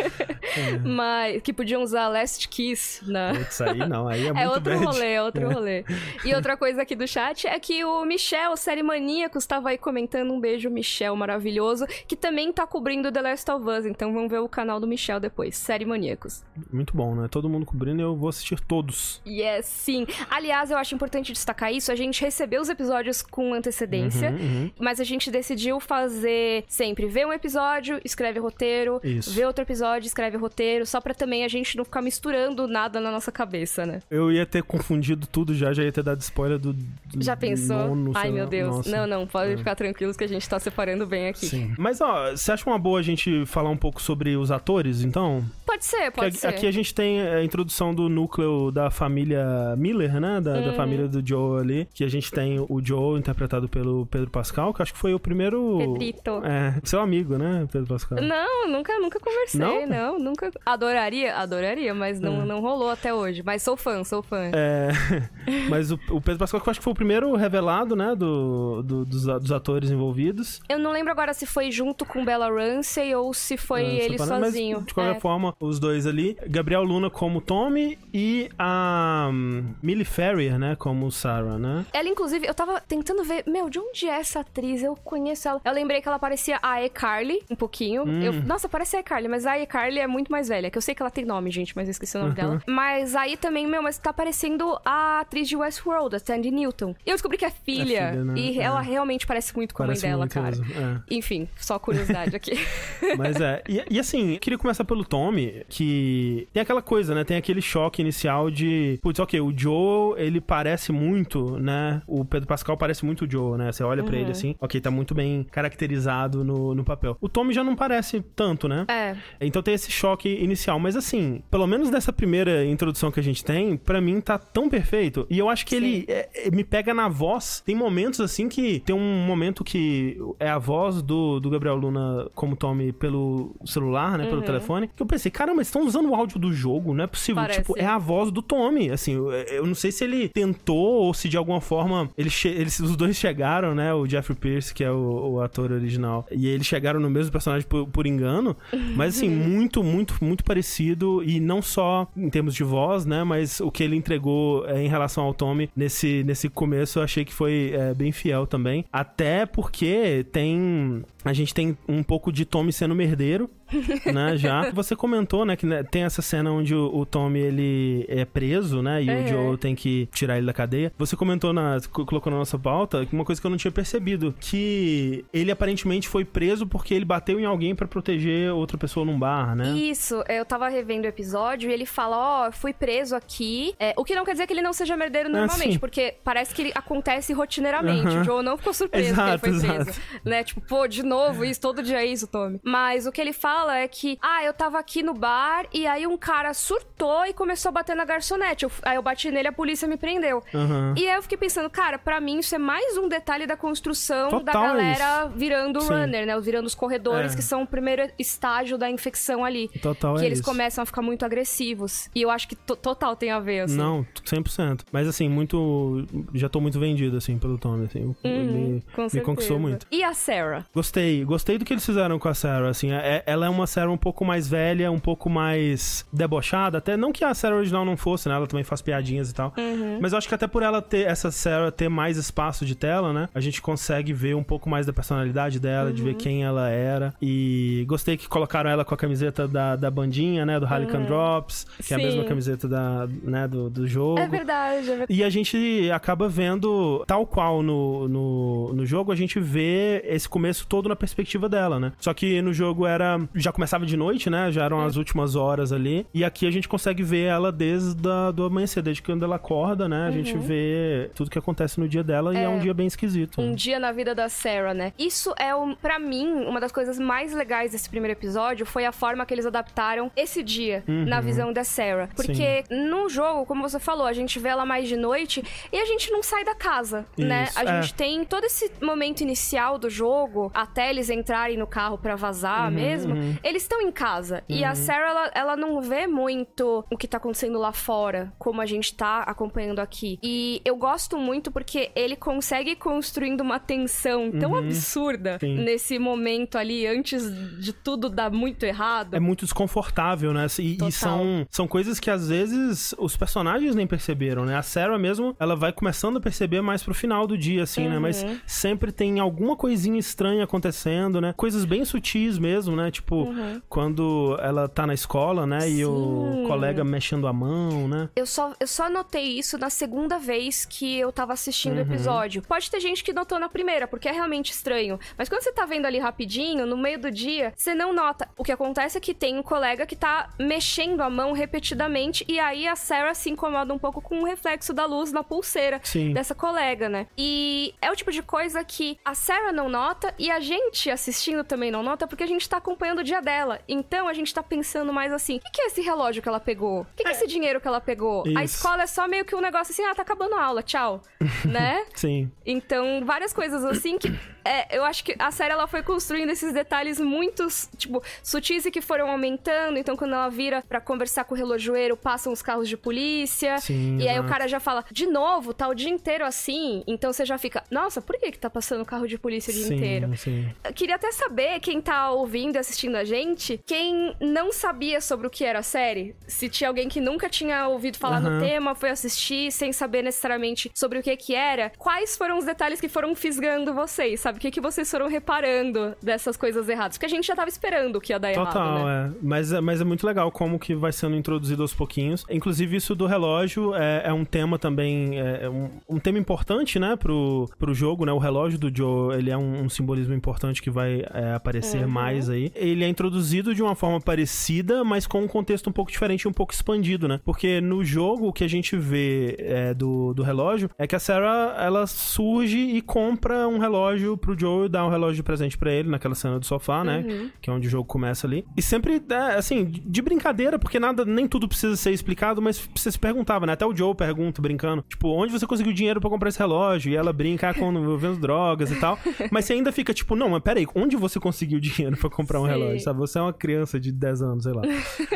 [LAUGHS] mas que podiam usar Last Kiss na, Putz, aí não, aí é muito É outro bad. rolê, é outro rolê. E outra coisa aqui do chat é que o Michel, série Maníacos, estava aí comentando um beijo, Michel, maravilhoso, que também tá cobrindo The Last of Us. Então vamos ver o canal do Michel depois, série Maníacos. Muito bom, né? Todo mundo cobrindo e eu vou assistir todos. Yes, sim. Aliás, eu acho importante destacar isso. A gente recebeu os episódios com antecedência, Uhum, uhum. mas a gente decidiu fazer sempre ver um episódio, escreve roteiro, Isso. ver outro episódio, escreve roteiro, só pra também a gente não ficar misturando nada na nossa cabeça, né? Eu ia ter confundido tudo já, já ia ter dado spoiler do. do Já pensou? nono, Ai, meu Deus. Nossa. Não, não, pode É. ficar tranquilos que a gente tá separando bem aqui. Sim. Mas, ó, você acha uma boa a gente falar um pouco sobre os atores, então? Pode ser, pode aqui, ser. aqui a gente tem a introdução do núcleo da família Miller, né? Da, Uhum. da família do Joe ali. Que a gente tem o Joe interpretado pelo Pedro Pascal, que acho que foi o primeiro. Pedrito. É, seu amigo, né, Pedro Pascal? Não, nunca, nunca conversei, Não? não? nunca. Adoraria, adoraria, mas não, É. não rolou até hoje. Mas sou fã, sou fã. É, [LAUGHS] mas o, o Pedro Pascal, que eu acho que foi o primeiro revelado, né, do, do- dos, dos atores envolvidos. Eu não lembro agora se foi junto com Bella Ramsey ou se foi Ah, ele separado, mas, sozinho. de qualquer É. forma, os dois ali. Gabriel Luna como Tommy e a um, Millie Ferrier, né, como Sarah, né? Ela, inclusive, eu tava tentando ver, meu, de onde é essa atriz? Eu conheço ela. Eu lembrei que ela parecia a E-Carly, um pouquinho. Hum. Eu- nossa, parece a E-Carly, mas a E-Carly é muito mais velha. Que eu sei que ela tem nome, gente, mas eu esqueci o nome Uhum. dela. Mas aí também, meu, mas tá parecendo a atriz de Westworld, a Tandy Newton. E eu descobri que é filha. filha, né? E É. ela realmente parece muito com Parece a mãe dela, cara. mesmo, é. Enfim, só curiosidade aqui. [LAUGHS] Mas é. E, e assim, eu queria começar pelo Tommy, que tem aquela coisa, né? Tem aquele choque inicial de. Putz, ok, o Joe, ele parece muito, né? O Pedro Pascal parece muito o Joe, né? Você olha pra Uhum. ele assim, ok, tá muito bem caracterizado no, no papel. O Tommy já não parece tanto, né? é. Então tem esse choque inicial. Mas assim, pelo menos nessa primeira introdução que a gente tem, pra mim tá tão perfeito. E eu acho que Sim. ele é, é, me pega na voz. Tem momentos assim que. Tem um momento que é a voz do, do Gabriel Luna como Tommy pelo celular, né? Uhum. Pelo telefone. Que eu pensei, caramba, eles estão usando o áudio do jogo, não é possível. Parece. Tipo, é a voz do Tommy. Assim, eu, eu não sei se ele tentou ou se de alguma forma eles, che- eles os dois chegaram, né? O Jeffrey Pierce, que é o, o ator original, e eles chegaram no mesmo personagem por, por engano. Mas assim, [LAUGHS] muito, muito, muito parecido. E não só em termos de voz, né? Mas o que ele entregou é, em relação ao Tommy nesse, nesse começo, eu achei que foi é, bem fiel também. Até porque tem. A gente tem um pouco de Tommy sendo merdeiro, [LAUGHS] né? Já. Você comentou, né, que né, tem essa cena onde o, o Tommy ele é preso, né? E É. o Joe tem que tirar ele da cadeia. Você comentou na. co- colocou na nossa pauta uma coisa que eu não tinha percebido: que ele aparentemente foi preso porque ele bateu em alguém pra proteger outra pessoa num bar, né? Isso, eu tava revendo o episódio e ele fala, ó, fui preso aqui. É, o que não quer dizer que ele não seja merdeiro normalmente, Ah, sim. porque parece que ele acontece rotineiramente. Aham. O Joe não ficou surpreso Exato, que ele foi preso. exato. Né? Tipo, pô, de novo isso, todo dia é isso, Tommy. Mas o que ele fala é que, ah, eu tava aqui no bar e aí um cara surtou e começou a bater na garçonete. Eu- aí eu bati nele, a polícia me prendeu. Aham. E aí eu fiquei pensando, cara, pra mim isso é mais um detalhe da construção da Total é galera virando Sim. runner, né? Virando os corredores, É. que são o primeiro estágio da infecção ali. Total que é eles isso. começam a ficar muito agressivos. E eu acho que to- total tem a ver, assim. Não, 100%. Mas assim, muito. Já tô muito vendido, assim, pelo Tommy, assim. Uhum, me, com me conquistou muito. E a Sarah? Gostei, gostei do que eles fizeram com a Sarah, assim, é- ela é uma Sarah um pouco mais velha, um pouco mais debochada, até não que a Sarah original não fosse, né, ela também faz piadinhas e tal, Uhum. mas eu acho que até por ela ter, essa Sarah ter mais espaço de tela, né, a gente consegue ver um pouco mais da personalidade dela, de ver quem ela era, e gostei que colocaram ela com a camiseta da, da bandinha, né, do Harlequin Drops, que é a Sim. mesma camiseta da, né, do, do jogo. É verdade, é verdade. E a gente acaba vendo, tal qual no, no, no jogo, a gente vê esse começo todo na perspectiva dela, né? Só que no jogo era já começava de noite, né? Já eram as últimas horas ali. E aqui a gente consegue ver ela desde a, do amanhecer, desde quando ela acorda, né? A gente vê tudo que acontece no dia dela e é um dia bem esquisito. Um né? dia na vida da Sarah, né? Isso é, um, para mim, uma das coisas mais legais desse primeiro episódio foi a forma que eles adaptaram esse dia na visão da Sarah. Porque no jogo, como você falou, a gente vê ela mais de noite e a gente não sai da casa, né? Isso, A é. gente tem todo esse momento inicial do jogo, até eles entrarem no carro pra vazar mesmo, eles estão em casa. E a Sarah, ela, ela não vê muito o que tá acontecendo lá fora, como a gente tá acompanhando aqui. E eu gosto muito porque ele consegue ir construindo uma tensão tão absurda Sim. nesse momento ali, antes de tudo dar muito errado. É muito desconfortável, né? E, e são, são coisas que às vezes os personagens nem perceberam, né? A Sarah mesmo, ela vai começando a perceber mais pro final do dia, assim, né? Mas Uhum. sempre tem alguma coisinha estranha acontecendo, né? Coisas bem sutis mesmo, né? Tipo, quando ela tá na escola, né? E o Uhum. Sim. colega mexendo a mão, né? Eu só, eu só notei isso na segunda vez que eu tava assistindo Uhum. o episódio. Pode ter gente que notou na primeira, porque é realmente estranho. Mas quando você tá vendo ali rapidinho, no meio do dia, você não nota. O que acontece é que tem um colega que tá mexendo a mão repetidamente, e aí a Sarah se incomoda um pouco com o reflexo da luz na pulseira Sim. dessa colega, né? E é o tipo de coisa que a Sarah não nota e a gente assistindo também não nota, porque a gente tá acompanhando o dia dela. Então a gente tá pensando mais assim: o que, que é esse relógio que ela pegou? O que, que é esse dinheiro que ela pegou? A Isso. escola é só meio que um negócio assim: ah, tá acabando a aula, tchau. [LAUGHS] né? Sim. Então, várias coisas assim que é, eu acho que a série ela foi construindo esses detalhes muito, tipo, sutis e que foram aumentando. Então, quando ela vira pra conversar com o relojoeiro, passam os carros de polícia. Sim, e aí o exato. cara já fala, de novo, tá o dia inteiro assim. Então você já fica, nossa, por que que tá passando carro de polícia o dia sim, inteiro? sim. Eu queria até saber, quem tá ouvindo e assistindo a gente, quem não sabia sobre o que era a série. Se tinha alguém que nunca tinha ouvido falar no Aham. tema, foi assistir sem saber necessariamente sobre o que que era. Quais foram os detalhes que foram fisgando vocês, sabe? O que que vocês foram reparando dessas coisas erradas? Porque a gente já tava esperando que ia dar Total, errado, né? é. Mas, é. Mas é muito legal como que vai sendo introduzido aos pouquinhos. Inclusive, isso do relógio é, é um tema também, é é um, um tema importante, né, pro, pro jogo, né? O relógio do Joe, ele é um, um simbolismo importante que vai é, aparecer Uhum. mais aí. Ele é introduzido de uma forma parecida, mas com um contexto um pouco diferente um pouco expandido, né? Porque no jogo, o que a gente vê é, do, do relógio é que a Sarah, ela surge e compra um relógio pro Joe e dá um relógio de presente pra ele naquela cena do sofá, né? Uhum. Que é onde o jogo começa ali. E sempre, é, assim, de brincadeira, porque nada, nem tudo precisa ser explicado, mas você se perguntava, né? Até o Joe pergunta, brincando, tipo, onde você conseguiu dinheiro pra comprar esse relógio? E ela brinca ah, com envolvendo drogas e tal. [LAUGHS] Mas você ainda fica, tipo, não, mas peraí, onde você conseguiu [LAUGHS] dinheiro pra comprar um Sim. relógio? Sabe? Você é uma criança de 10 anos, sei lá. [LAUGHS]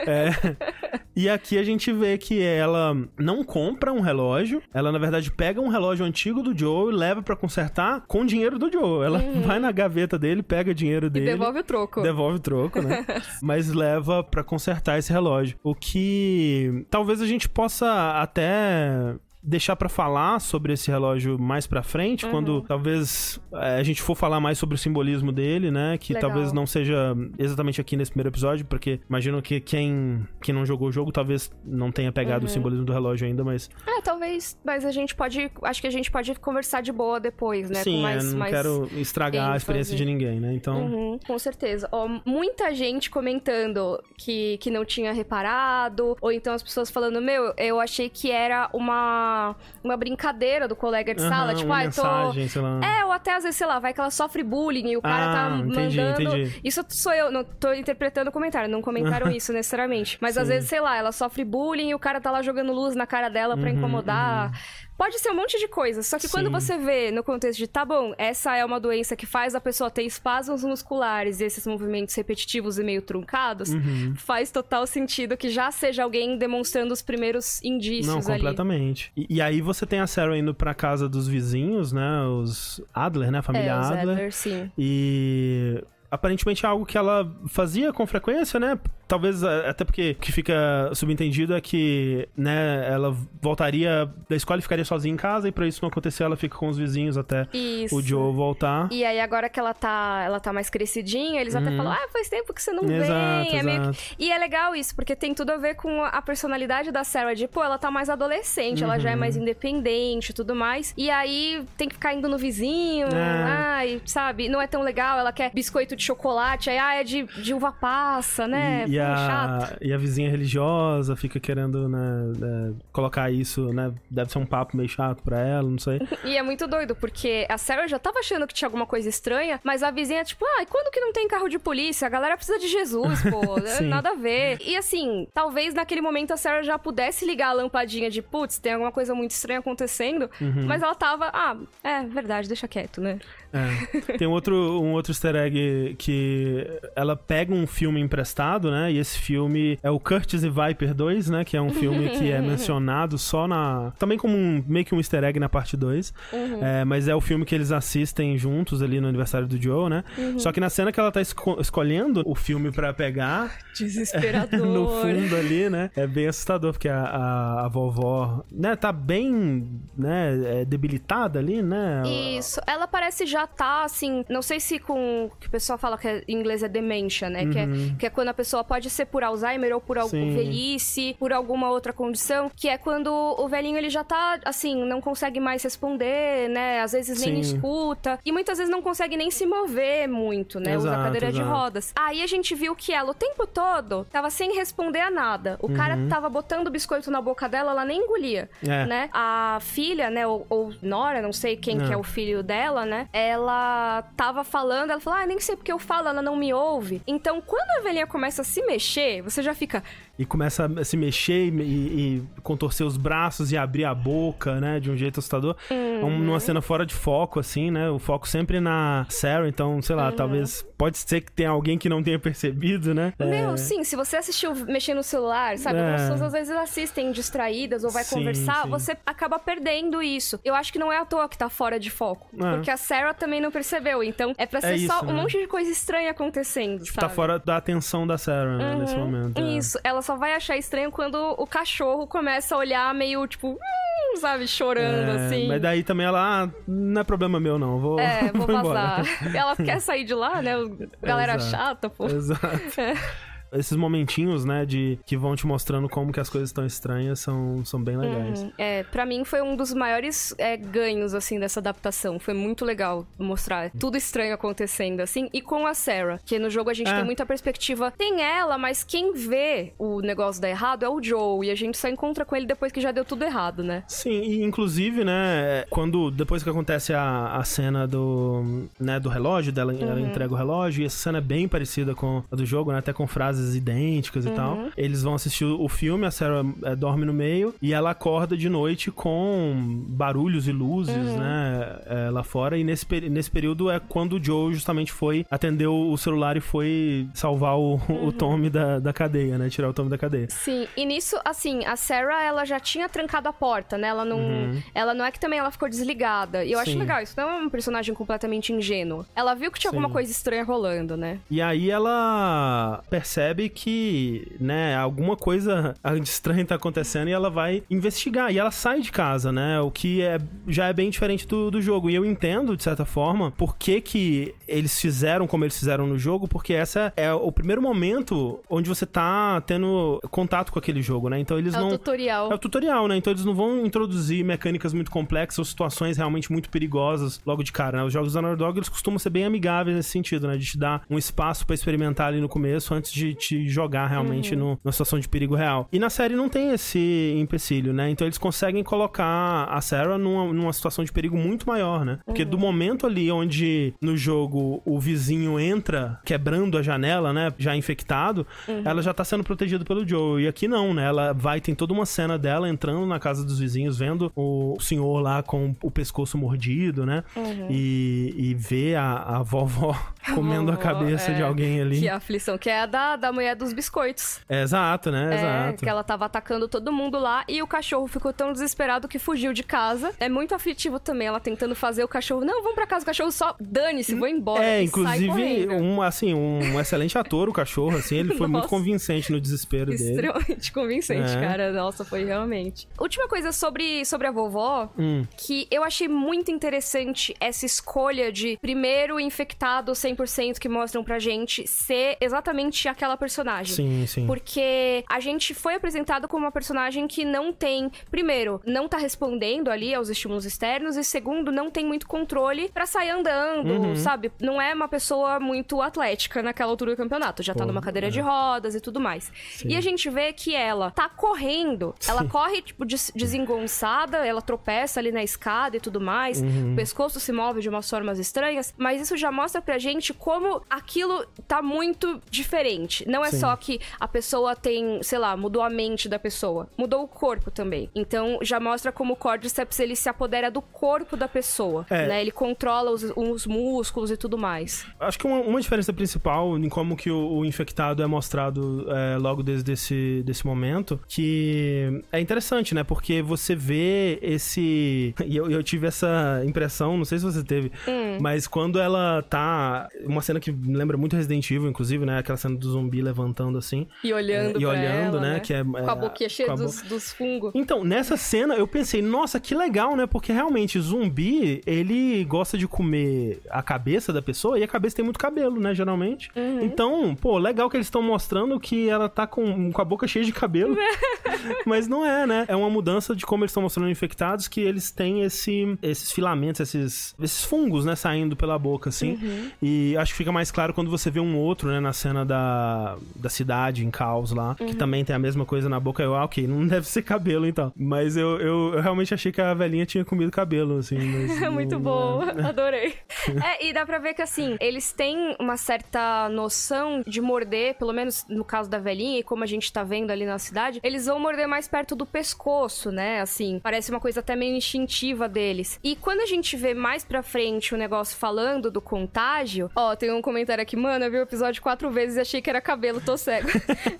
É. E aqui a gente vê que ela não compra um relógio, ela na verdade pega um relógio antigo do Joe e leva pra consertar com o dinheiro do Joe. Ela vai na gaveta dele, pega dinheiro E dele. devolve o troco. Devolve o troco, né? [LAUGHS] Mas leva pra consertar esse relógio. O que talvez a gente possa até deixar pra falar sobre esse relógio mais pra frente, quando talvez eh, a gente for falar mais sobre o simbolismo dele, né? Que Legal. talvez não seja exatamente aqui nesse primeiro episódio, porque imagino que quem, quem não jogou o jogo talvez não tenha pegado o simbolismo do relógio ainda, mas É, talvez, mas a gente pode. Acho que a gente pode conversar de boa depois, né? sim, Com mais, eu não mais... quero estragar a ênfase. experiência de ninguém, né? Então, Uhum, com certeza. Ó, muita gente comentando que, que não tinha reparado, ou então as pessoas falando, meu, eu achei que era uma, uma brincadeira do colega de sala, aham, tipo, uma ah, tô... sei lá. É, ou até às vezes, sei lá, vai que ela sofre bullying e o cara Ah, tá entendi, mandando. entendi. Isso sou eu, não tô interpretando o comentário, não comentaram [LAUGHS] isso necessariamente. Mas às Sim. vezes, sei lá, ela sofre bullying e o cara tá lá jogando luz na cara dela pra Uhum, incomodar. Pode ser um monte de coisa, só que quando Sim. você vê no contexto de, tá bom, essa é uma doença que faz a pessoa ter espasmos musculares e esses movimentos repetitivos e meio truncados, Uhum. faz total sentido que já seja alguém demonstrando os primeiros indícios Não, ali. completamente. E, e aí você tem a Sarah indo pra casa dos vizinhos, né? Os Adler, né? A família É, os Adler. Adler, sim. E aparentemente é algo que ela fazia com frequência, né? talvez é, até porque o que fica subentendido é que, né, ela voltaria da escola e ficaria sozinha em casa, e pra isso não acontecer, ela fica com os vizinhos até Isso. o Joe voltar. E aí, agora que ela tá, ela tá mais crescidinha, eles até falam, ah, faz tempo que você não Uhum. Exato, vem. É meio. E é legal isso, porque tem tudo a ver com a personalidade da Sarah. De, pô, ela tá mais adolescente, ela já é Uhum. mais independente e tudo mais. E aí tem que ficar indo no vizinho, É. ai, sabe? Não é tão legal, ela quer biscoito de chocolate, aí, ah, é de, de uva passa, né? E, e Pô, a, e a vizinha religiosa fica querendo, né, né, colocar isso, né? Deve ser um papo meio chato pra ela, não sei. [LAUGHS] E é muito doido, porque a Sarah já tava achando que tinha alguma coisa estranha, mas a vizinha, tipo, ah, e quando que não tem carro de polícia? A galera precisa de Jesus, pô. [LAUGHS] é Sim. Nada a ver. E assim, talvez naquele momento a Sarah já pudesse ligar a lampadinha de, putz, tem alguma coisa muito estranha acontecendo. Uhum. Mas ela tava, ah, é verdade, deixa quieto, né? É. Tem um outro, um outro easter egg que ela pega um filme emprestado, né? E esse filme é o Curtis e Viper 2, né? Que é um filme [LAUGHS] que é mencionado só na. Também como um, meio que um easter egg na parte 2. É, mas é o filme que eles assistem juntos ali no aniversário do Joe, né? Só que na cena que ela tá esco- escolhendo o filme pra pegar, [LAUGHS] Desesperador. [LAUGHS] no fundo ali, né? É bem assustador, porque a, a, a vovó, né, tá bem, né, é, debilitada ali, né? Isso, ela parece já tá assim, não sei se com o que o pessoal fala que é- em inglês é dementia, né? Que, é, que é quando a pessoa pode ser por Alzheimer ou por algum Uhum. Velhice, por alguma outra condição, que é quando o velhinho ele já tá assim, não consegue mais responder, né? Às vezes nem Sim. escuta e muitas vezes não consegue nem se mover muito, né? Usa Exato, cadeira de exato. rodas. Aí a gente viu que ela o tempo todo tava sem responder a nada. O cara tava botando biscoito na boca dela, ela nem engolia Uhum. É. né? A filha, né, ou, ou Nora, não sei quem É. que é o filho dela, né? Ela tava falando, ela falou, ah, nem sei porque eu falo, ela não me ouve. Então, quando a velhinha começa a se mexer, você já fica, E começa a se mexer e, e- e contorcer os braços e abrir a boca, né? De um jeito assustador. Uhum. Um- numa cena fora de foco, assim, né? O foco sempre na Sarah, então, sei Uhum. lá, talvez. Pode ser que tenha alguém que não tenha percebido, né? Meu, sim, se você assistiu mexendo no celular, sabe? É. As pessoas às vezes assistem distraídas ou vai Sim, conversar, sim. você acaba perdendo isso. Eu acho que não é à toa que tá fora de foco. É. Porque a Sarah também não percebeu. Então é pra ser É só isso, um né? monte de coisa estranha acontecendo, Tipo, sabe? tá fora da atenção da Sarah, né, nesse momento. é. Isso, ela só vai achar estranho quando o cachorro começa a olhar meio, tipo, hum, sabe, chorando, É, assim. Mas daí também ela, ah, não é problema meu, não. Vou, É, [LAUGHS] vou embora. vazar. [LAUGHS] ela quer sair de lá, né? Galera Exato. chata, pô. Exato. [LAUGHS] Esses momentinhos, né, de que vão te mostrando como que as coisas estão estranhas são, são bem legais. Uhum. É, pra mim foi um dos maiores é, ganhos, assim, dessa adaptação. Foi muito legal mostrar tudo estranho acontecendo, assim. E com a Sarah, que no jogo a gente É. tem muita perspectiva. Tem ela, mas quem vê o negócio dar errado é o Joe. E a gente só encontra com ele depois que já deu tudo errado, né? Sim, e inclusive, né, quando depois que acontece a, a cena do, né, do relógio, dela ela Uhum. entrega o relógio, e essa cena é bem parecida com a do jogo, né, até com frases idênticas e Uhum. tal. Eles vão assistir o filme, a Sarah é, dorme no meio, e ela acorda de noite com barulhos e luzes, Uhum. né, é, lá fora, e nesse, nesse período é quando o Joe justamente foi, atendeu o celular e foi salvar o, [LAUGHS] Uhum. o Tommy da, da cadeia, né, tirar o Tommy da cadeia. Sim, e nisso, assim, a Sarah, ela já tinha trancado a porta, né? Ela não, ela não é que também ela ficou desligada. E eu acho Uhum. Sim. legal, isso não é um personagem completamente ingênuo. Ela viu que tinha Sim. alguma coisa estranha rolando, né? E aí ela percebe que, né, alguma coisa [LAUGHS] estranha tá acontecendo e ela vai investigar. E ela sai de casa, né? O que é, já é bem diferente do, do jogo. E eu entendo, de certa forma, por que, que eles fizeram como eles fizeram no jogo, porque essa é o primeiro momento onde você tá tendo contato com aquele jogo, né? Então eles É o não. tutorial. É o tutorial, né? Então eles não vão introduzir mecânicas muito complexas ou situações realmente muito perigosas logo de cara, né? Os jogos da Naughty Dog, eles costumam ser bem amigáveis nesse sentido, né? De te dar um espaço pra experimentar ali no começo antes de te jogar realmente no- numa situação de perigo real. E na série não tem esse empecilho, né? Então eles conseguem colocar a Sarah numa, numa situação de perigo muito maior, né? Porque do momento ali onde no jogo o vizinho entra quebrando a janela, né? Já infectado, ela já tá sendo protegida pelo Joe. E aqui não, né? Ela vai, tem toda uma cena dela entrando na casa dos vizinhos, vendo o senhor lá com o pescoço mordido, né? E, e vê a, a vovó [LAUGHS] comendo a Vovó, cabeça é, de alguém ali. Que aflição, que é a da, da mulher dos biscoitos. É, exato, né? É, exato. que ela tava atacando todo mundo lá e o cachorro ficou tão desesperado que fugiu de casa. É muito aflitivo também ela tentando fazer o cachorro. Não, vamos pra casa, o cachorro só dane-se, vou embora. É, inclusive, um, assim, um [LAUGHS] excelente ator, o cachorro, assim, ele foi muito Nossa. convincente no desespero dele. Extremamente convincente, É. cara. Nossa, foi realmente. Última coisa sobre, sobre a vovó, Hum. que eu achei muito interessante essa escolha de primeiro infectado 100% que mostram pra gente ser exatamente aquela personagem. Sim, sim. Porque a gente foi apresentado como uma personagem que não tem, primeiro, não tá respondendo ali aos estímulos externos, e segundo, não tem muito controle pra sair andando, Uhum. sabe? Não é uma pessoa muito atlética naquela altura do campeonato. Já tá Pô, numa cadeira é. de rodas e tudo mais. Sim. E a gente vê que ela tá correndo, ela corre, tipo, des desengonçada, ela tropeça ali na escada e tudo mais, Uhum. o pescoço se move de umas formas estranhas, mas isso já mostra pra gente como aquilo tá muito diferente. Não é Sim. só que a pessoa tem, sei lá, mudou a mente da pessoa, mudou o corpo também. Então já mostra como o Cordyceps ele se apodera do corpo da pessoa, É. né? Ele controla os, os músculos e tudo mais. Acho que uma, uma diferença principal em como que o, o infectado é mostrado é, logo desde esse desse momento, que é interessante, né? Porque você vê esse... [LAUGHS] E eu, eu tive essa impressão, não sei se você teve, Hum. mas quando ela tá... Uma cena que me lembra muito Resident Evil, inclusive, né? Aquela cena do zumbi levantando assim. E olhando e pra olhando, ela, né? Que é, Com a é, boquinha cheia a dos, dos fungos. Então, nessa cena eu pensei, nossa, que legal, né? Porque realmente zumbi, ele gosta de comer a cabeça da pessoa e a cabeça tem muito cabelo, né? Geralmente. Uhum. Então, pô, legal que eles estão mostrando que ela tá com, com a boca cheia de cabelo. [LAUGHS] Mas não é, né? É uma mudança de como eles estão mostrando infectados que eles têm esse, esses filamentos, esses, esses fungos, né? Saindo pela boca, assim. Uhum. E acho que fica mais claro quando você vê um outro, né? Na cena da, da cidade, em caos lá, Uhum. que também tem a mesma coisa na boca. Eu, ah, ok, não [LAUGHS] deve ser cabelo então. Mas eu, eu, eu realmente achei que a velhinha tinha comido cabelo, assim. mas É [LAUGHS] muito não- bom, [LAUGHS] adorei. É, e dá pra ver que assim, eles têm uma certa noção de morder, pelo menos no caso da velhinha, e como a gente tá vendo ali na cidade, eles vão morder mais perto do pescoço, né? Assim, parece uma coisa até meio instintiva deles. E quando a gente vê mais pra frente o negócio falando do contágio, ó, tem um comentário aqui, mano, eu vi o episódio quatro vezes e achei que era cabelo, tô cego.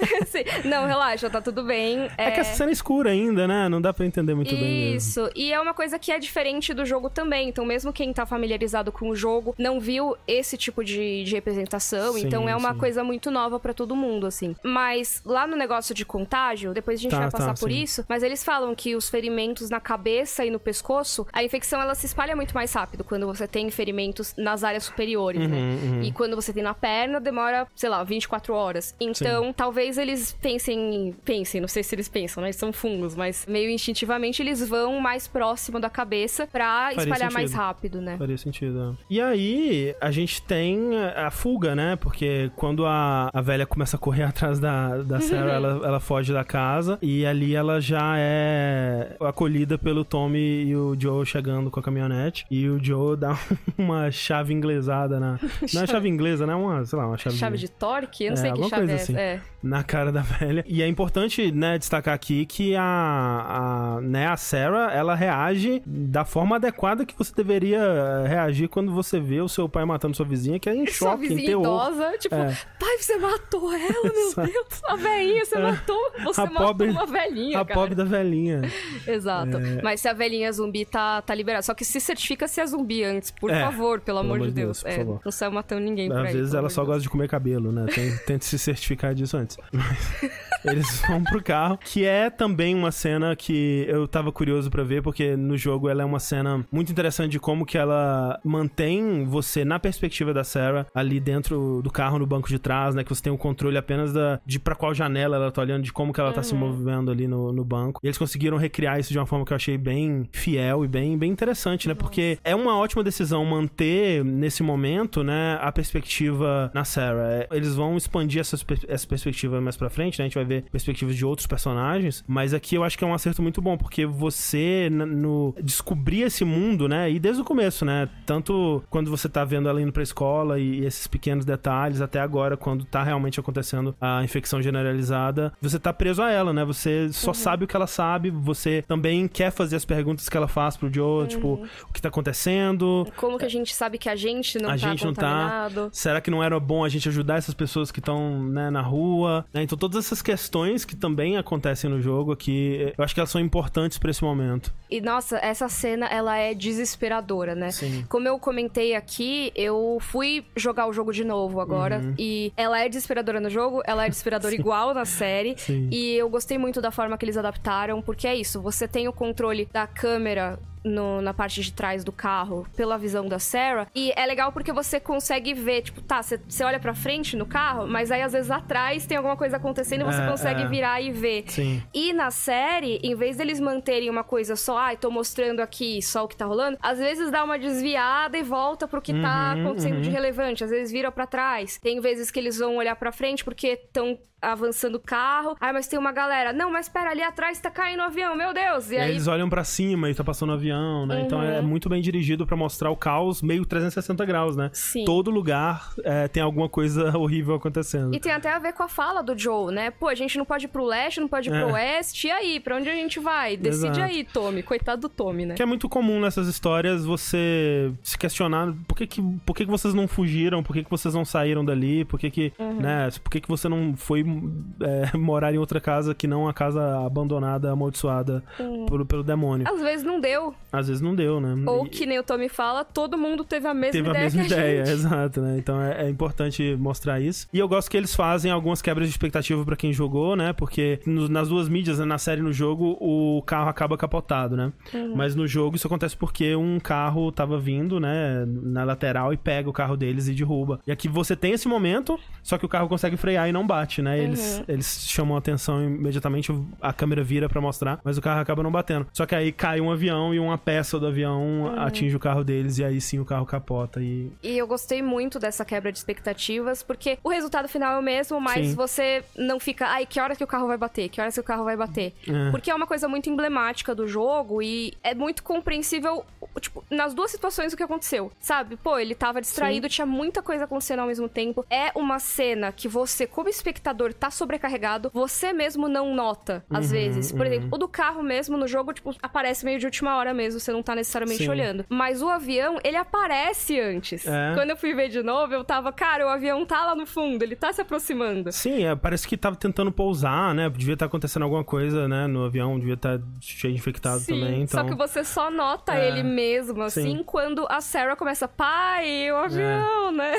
[LAUGHS] Não, relaxa, tá tudo bem. É que essa cena é escura ainda, né? Não dá pra entender muito bem mesmo. Isso, e é uma coisa que é diferente do jogo também. Então, mesmo quem tá familiarizado com o jogo não viu esse tipo de, de representação. Sim, então, é uma sim. coisa muito nova pra todo mundo, assim. Mas lá no negócio de contágio, depois a gente Tá, vai passar tá, por sim. isso, mas eles falam que os ferimentos na cabeça e no pescoço, a infecção ela se espalha muito mais rápido quando você tem ferimentos nas áreas superiores, Uhum, né? E quando você tem na perna, demora, sei lá, 24 horas. Então, talvez eles pensem, pensem, não sei se eles pensam, né? Eles são fungos, mas meio instintivamente eles vão mais próximo da cabeça pra Faria espalhar mais sentido. rápido, né? Faria sentido. E aí, a gente tem a fuga, né? Porque quando a, a velha começa a correr [LAUGHS] atrás da, da Sarah, [LAUGHS] ela, ela foge da casa. E ali ela já é acolhida pelo Tommy e o Joe chegando com a caminhonete. E o Joe dá [LAUGHS] uma chave inglesada na. Não é chave inglesa, né? Uma, sei lá, uma chave. Chave de torque? Eu não É, sei alguma coisa é assim. É. na cara da [LAUGHS] velha. E é importante, né, destacar aqui que a, a, né, a Sarah, ela reage da forma adequada que você deveria eh, reagir quando você vê o seu pai matando sua vizinha, que é em Sua choque, em vizinha terror. idosa, tipo, É. pai, você matou ela, meu. Deus. A velhinha, você matou. Você A matou pobre- uma velhinha, A cara. pobre da velhinha. Exato. É. Mas se a velhinha zumbi tá, tá liberada. Só que se certifica se é zumbi antes, por É, favor, pelo amor de Deus. É, favor. não saiu matando ninguém por Às vezes pelo ela só de gosta de comer cabelo, né? Tem, [LAUGHS] tenta se certificar disso antes. [LAUGHS] Mas eles vão pro carro, que é também uma cena que eu tava curioso pra ver, porque no jogo ela é uma cena muito interessante de como que ela mantém você na perspectiva da Sarah, ali dentro do carro, no banco de trás, né? Que você tem o controle apenas da, de pra qual janela ela tá olhando, de como que ela tá se movendo ali no, no banco. E eles conseguiram recriar isso de uma forma que eu achei bem fiel e bem, bem interessante, né? Porque é uma ótima decisão manter nesse momento, né, a perspectiva na Sarah. É, Eles vão expandir essa, essa perspectiva mais pra frente, né? A gente vai ver perspectivas de outros personagens, mas aqui eu acho que é um acerto muito bom, porque você no descobrir esse mundo, né? E desde o começo, né? Tanto quando você tá vendo ela indo pra escola e, e esses pequenos detalhes, até agora, quando tá realmente acontecendo a infecção generalizada, você tá preso a ela, né? Você só sabe o que ela sabe, você também quer fazer as perguntas que ela faz pro Joe, tipo, o que tá acontecendo, Como que a gente sabe que a gente não A tá gente não tá. contaminado? Será que não era bom a gente ajudar essas pessoas que estão estão né, na rua. Né? Então todas essas questões que também acontecem no jogo aqui, eu acho que elas são importantes para esse momento. E nossa, essa cena ela é desesperadora, né? Sim. Como eu comentei aqui, eu fui jogar o jogo de novo agora Uhum. e ela é desesperadora no jogo, ela é desesperadora [LAUGHS] igual na série. Sim. E eu gostei muito da forma que eles adaptaram, porque é isso, você tem o controle da câmera no- na parte de trás do carro pela visão da Sarah. E é legal porque você consegue ver, tipo, tá, você olha pra frente no carro, mas aí às vezes atrás tem alguma coisa acontecendo e você É, consegue é. virar e ver. Sim. E na série, em vez deles manterem uma coisa só, ai, tô mostrando aqui só o que tá rolando, às vezes dá uma desviada e volta pro que tá Uhum, acontecendo de uhum. relevante. Às vezes vira pra trás. Tem vezes que eles vão olhar pra frente porque estão avançando o carro. Ai, mas tem uma galera. Não, mas pera, ali atrás tá caindo o avião, meu Deus. E, E aí eles olham pra cima e tá passando um avião, né? Então é Uhum. muito bem dirigido pra mostrar o caos meio 360 graus, né? Sim. Todo lugar é, tem alguma coisa [LAUGHS] horrível acontecendo. E tem até a ver com a fala do Joe, né? Pô, a gente não pode ir pro leste, não pode ir pro É. oeste. E aí, pra onde a gente vai? Decide Exato. aí, Tommy. Coitado do Tommy, né? Que é muito comum nessas histórias você se questionar por que, que, por que, que vocês não fugiram, por que, que vocês não saíram dali, por que, que, Uhum. né, por que, que você não foi é, [LAUGHS] morar em outra casa que não a casa abandonada, amaldiçoada por- pelo demônio. Às vezes não deu. Às vezes não deu, né? Ou E- que nem o Tommy fala, todo mundo teve a mesma Teve a ideia mesma que a ideia, gente. [LAUGHS] exato, né? Então é, é importante mostrar isso. E eu gosto que eles fazem algumas quebras de expectativa pra quem jogou, né? Porque no- nas duas mídias, né, na série e no jogo, o carro acaba capotado, né? Uhum. Mas no jogo isso acontece porque um carro tava vindo, né, na lateral e pega o carro deles e derruba. E aqui você tem esse momento, só que o carro consegue frear e não bate, né? Eles, Uhum. eles chamam a atenção imediatamente, a câmera vira pra mostrar, mas o carro acaba não batendo. Só que aí cai um avião e uma peça do avião Uhum. atinge o carro deles e aí sim o carro capota e E eu gostei muito dessa quebra de expectativas, porque o resultado final é o mesmo, mas Sim. você não fica, ai, que hora que o carro vai bater? Que horas que o carro vai bater? É. Porque é uma coisa muito emblemática do jogo e é muito compreensível, tipo, nas duas situações o que aconteceu, sabe? Pô, ele tava distraído, tinha muita coisa acontecendo ao mesmo tempo. É uma cena que você, como espectador, tá sobrecarregado, você mesmo não nota, às Uhum, vezes. Por uhum. exemplo, o do carro mesmo no jogo, tipo, aparece meio de última hora mesmo, você não tá necessariamente Sim. olhando. Mas o avião, ele aparece antes. É. Quando eu fui ver de novo, eu tava, cara, o avião tá lá no fundo, ele tá se aproximando. Sim, é, parece que tava tentando pousar, né? Devia estar acontecendo alguma coisa, né? No avião, devia estar cheio de infectado Sim, também. Então... só que você só nota É. ele mesmo, assim, Sim. quando a Sarah começa, pai, o avião, né?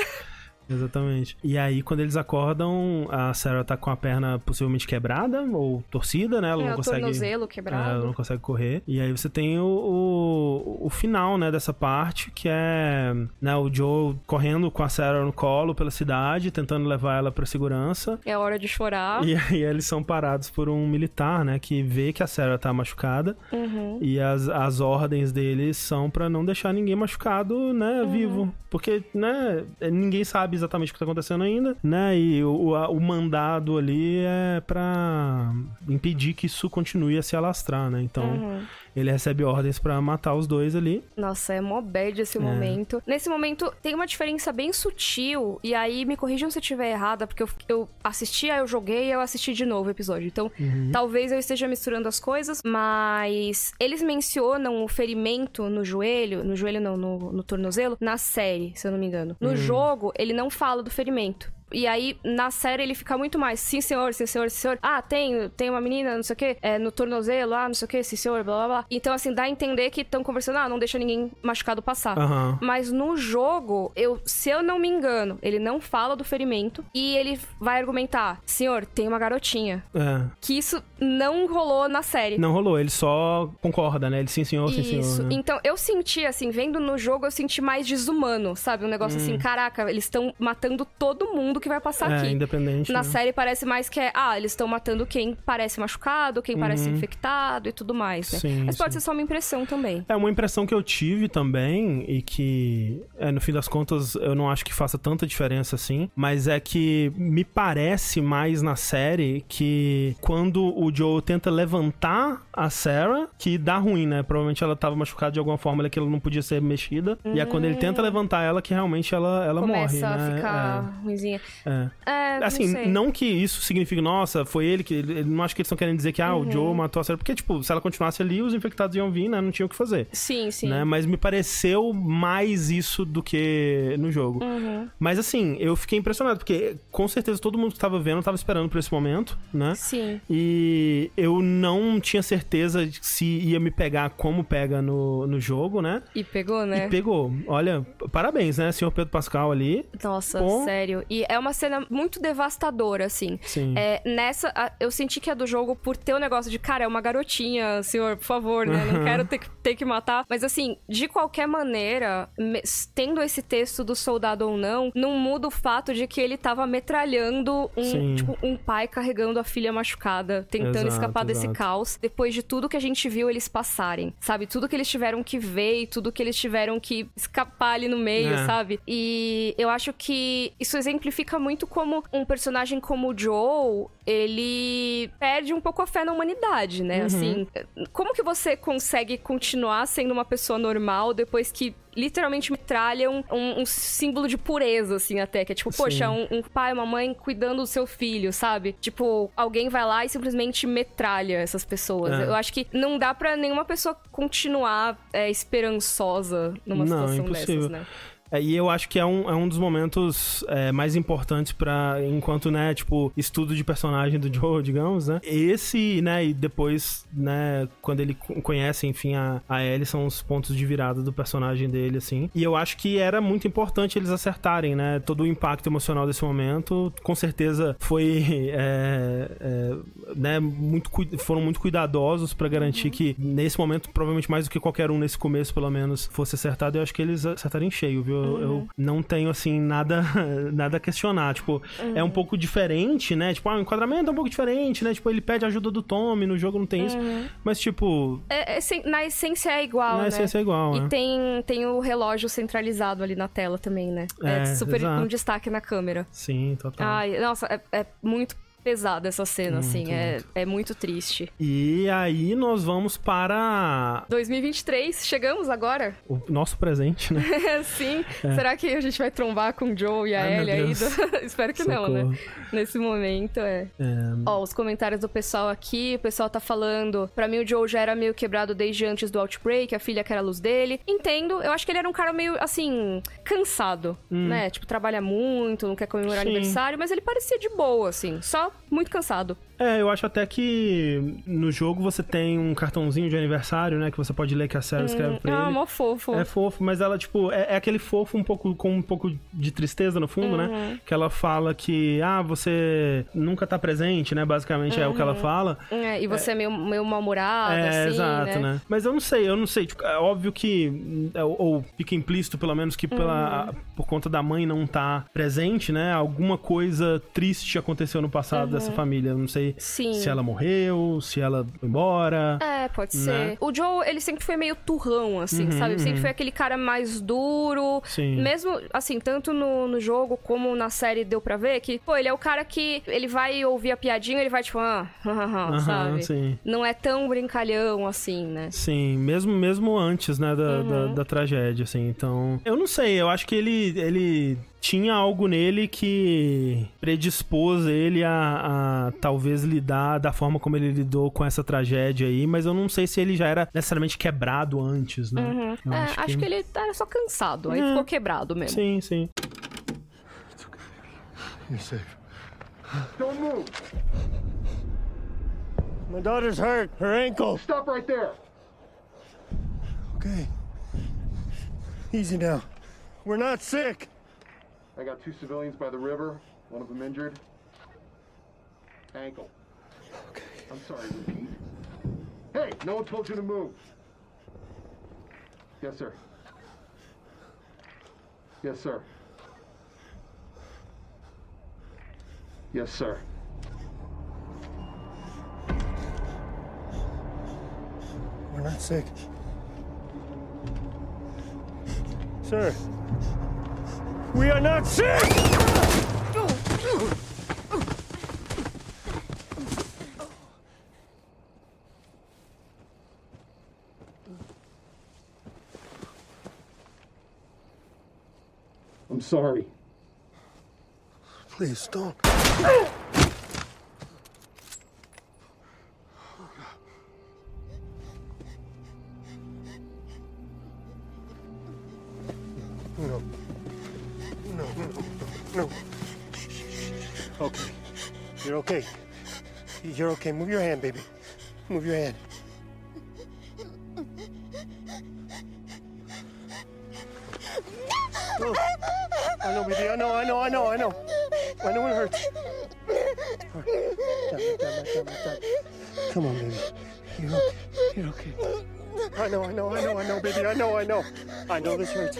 Exatamente. E aí, quando eles acordam, a Sarah tá com a perna possivelmente quebrada ou torcida, né? Ela É, não consegue. tornozelo É, quebrado. ela não consegue correr. E aí você tem o, o, o final, né, dessa parte, que é né, o Joe correndo com a Sarah no colo pela cidade, tentando levar ela pra segurança. É hora de chorar. E aí eles são parados por um militar, né, que vê que a Sarah tá machucada. Uhum. E as, as ordens deles são pra não deixar ninguém machucado, né, Uhum. vivo. Porque, né, ninguém sabe exatamente o que tá acontecendo ainda, né, e o, a- o mandado ali é pra impedir que isso continue a se alastrar, né. Então, Uhum. Ele recebe ordens pra matar os dois ali. Nossa, é mó bad esse momento. Nesse momento, tem uma diferença bem sutil, e aí me corrijam se eu estiver errada, porque eu, eu assisti, aí eu joguei e eu assisti de novo o episódio. Então, talvez eu esteja misturando as coisas, mas eles mencionam o ferimento no joelho, no joelho não, no, no tornozelo, na série, se eu não me engano. No jogo, ele não fala do ferimento. E aí, na série, ele fica muito mais, sim, senhor, sim, senhor, sim, senhor. Ah, tem, tem uma menina, não sei o quê, é, no tornozelo, ah, não sei o quê, sim, senhor, blá, blá, blá. Então, assim, dá a entender que estão conversando, ah, não deixa ninguém machucado passar. Aham. Mas no jogo, eu, se eu não me engano, ele não fala do ferimento e ele vai argumentar, senhor, tem uma garotinha. É. Que isso não rolou na série. Não rolou, ele só concorda, né? Ele sim, senhor, sim, senhor. Isso. né? Então, eu senti, assim, vendo no jogo, eu senti mais desumano, sabe? Um negócio assim, caraca, eles estão matando todo mundo que vai passar Hum. É, aqui. independente. Na né? série parece mais que é, ah, eles estão matando quem parece machucado, quem parece Uhum. infectado e tudo mais, né? Sim, Mas pode sim. ser só uma impressão também. É uma impressão que eu tive também e que, é, no fim das contas, eu não acho que faça tanta diferença assim, mas é que me parece mais na série que quando o Joe tenta levantar a Sarah, que dá ruim, né? Provavelmente ela tava machucada de alguma forma, que ela não podia ser mexida. E é quando ele tenta levantar ela que realmente ela, ela morre, Começa né? a ficar É. ruimzinha. É. É, Assim, não, não que isso signifique, nossa, foi ele que. ele- Não acho que eles estão querendo dizer que, ah, Uhum. o Joe matou a Sarah. Porque, tipo, se ela continuasse ali, os infectados iam vir, né? Não tinha o que fazer. Sim, sim. Né? Mas me pareceu mais isso do que no jogo. Uhum. Mas assim, eu fiquei impressionado, porque com certeza todo mundo que tava vendo tava esperando por esse momento, né? Sim. E eu não tinha certeza de se ia me pegar como pega no, no jogo, né? E pegou, né? E pegou. Olha, parabéns, né, senhor Pedro Pascal ali. Nossa, Pô. sério. E é uma cena muito devastadora, assim. Sim. É, nessa, eu senti que a do jogo, por ter o negócio de, cara, é uma garotinha, senhor, por favor, né? Não quero ter que, ter que matar. Mas assim, de qualquer maneira, tendo esse texto do soldado ou não, não muda o fato de que ele tava metralhando um, tipo, um pai carregando a filha machucada, tentando Exato, escapar desse exato. caos, depois de tudo que a gente viu eles passarem. Sabe? Tudo que eles tiveram que ver e tudo que eles tiveram que escapar ali no meio, É. sabe? E eu acho que isso exemplifica muito como um personagem como o Joe, ele perde um pouco a fé na humanidade, né? Uhum. Assim, como que você consegue continuar sendo uma pessoa normal depois que literalmente metralham um, um símbolo de pureza, assim, até. Que é tipo, Sim. poxa, um, um pai, uma mãe cuidando do seu filho, sabe? Tipo, alguém vai lá e simplesmente metralha essas pessoas. É. Eu acho que não dá pra nenhuma pessoa continuar é, esperançosa numa Não, situação impossível. dessas, né? É, e eu acho que é um, é um dos momentos é, mais importantes para enquanto, né, tipo, estudo de personagem do [LAUGHS] Joe, digamos, né? Esse, né, e depois, né, quando ele co- conhece, enfim, a, a Ellie, são os pontos de virada do personagem dele, assim. E eu acho que era muito importante eles acertarem, né, todo o impacto emocional desse momento. Com certeza foi, [LAUGHS] é, é, né, muito, foram muito cuidadosos para garantir que nesse momento, provavelmente mais do que qualquer um nesse começo, pelo menos, fosse acertado. Eu acho que eles acertaram em cheio, viu? Eu, eu não tenho, assim, nada, [LAUGHS] nada a questionar. Tipo, é um pouco diferente, né? Tipo, ah, o enquadramento é um pouco diferente, né? Tipo, ele pede ajuda do Tommy, no jogo não tem isso. Mas, tipo, É, é na essência é igual, na né? essência é igual, E né? tem, tem o relógio centralizado ali na tela também, né? É, É, super exato. um destaque na câmera. Sim, total. Ai, nossa, é, é muito pesada essa cena, assim. Muito, É, é muito triste. E aí nós vamos para 2023, chegamos agora? o nosso presente, né? [LAUGHS] Sim. Será que a gente vai trombar com o Joe e a É. Ai, Ellie aí? Do- [LAUGHS] Espero que não, Socorro. né? Nesse momento, é. É, Ó, os comentários do pessoal aqui, o pessoal tá falando. Pra mim, o Joe já era meio quebrado desde antes do Outbreak, a filha que era a luz dele. Entendo, eu acho que ele era um cara meio, assim, cansado, né? Tipo, trabalha muito, não quer comemorar Hum. Sim. aniversário, mas ele parecia de boa, assim, só muito cansado. É, eu acho até que no jogo você tem um cartãozinho de aniversário, né? Que você pode ler que a Sarah escreve pra Ah, ele. mó fofo. É fofo, mas ela, tipo, é, é aquele fofo um pouco com um pouco de tristeza no fundo, Uhum. né? Que ela fala que, ah, você nunca tá presente, né? Basicamente é o que ela fala. É, e você é, meio, meio mal-humorado, É, assim, exato, né? Mas eu não sei, eu não sei. Tipo, é óbvio que. é, Ou, ou fica implícito, pelo menos, que pela, Uhum. por conta da mãe não estar presente, né? Alguma coisa triste aconteceu no passado dessa família. Eu não sei Sim. se ela morreu, se ela foi embora. É, pode Né? ser. O Joe, ele sempre foi meio turrão, assim, Uhum, sabe? Sempre uhum. foi aquele cara mais duro. Sim. Mesmo, assim, tanto no, no jogo como na série deu pra ver que, pô, ele é o cara que ele vai ouvir a piadinha, ele vai tipo, ah, Aham, sabe? sim. Não é tão brincalhão assim, né? Sim, mesmo, mesmo antes, né, da, Uhum. da, da tragédia, assim. Então, eu não sei, eu acho que ele, ele tinha algo nele que predispôs ele a, a talvez lidar da forma como ele lidou com essa tragédia aí, mas eu não sei se ele já era necessariamente quebrado antes, né? Eu É, acho, que... ele era só cansado, aí É. ficou quebrado mesmo. Sim, sim. You're safe. Don't move. My daughter's hurt. Her ankle. Stop right there. Okay. Easy now. We're not sick. I got two civilians by the river. One of them injured. Ankle. Okay. I'm sorry, repeat. Hey, no one told you to move. Yes, sir. Yes, sir. Yes, sir. We're not sick. Sir. We are not sick! I'm sorry. Please don't. You're okay. Move your hand, baby. Move your hand. No. I know, baby. I know, I know, I know, I know. I know it hurts. Right. Down, down, down. Come on, baby. You're okay. You're okay. I know, I know, I know, I know, baby. I know, I know. I know this hurts.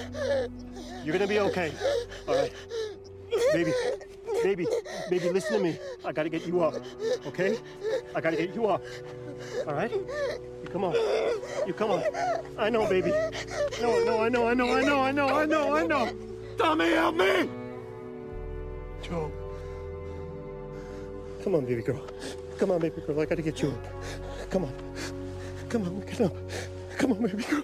You're gonna be okay. All right. Baby, baby, baby, listen to me. I gotta get you up, okay? I gotta get you up. All right? You come on. You come on. I know, baby. No, no, I know, I know, I know, I know, I know, I know. Tommy, help me! Joe. Come on, baby girl. Come on, baby girl. I gotta get you up. Come on. Come on, get up. Come on, baby girl.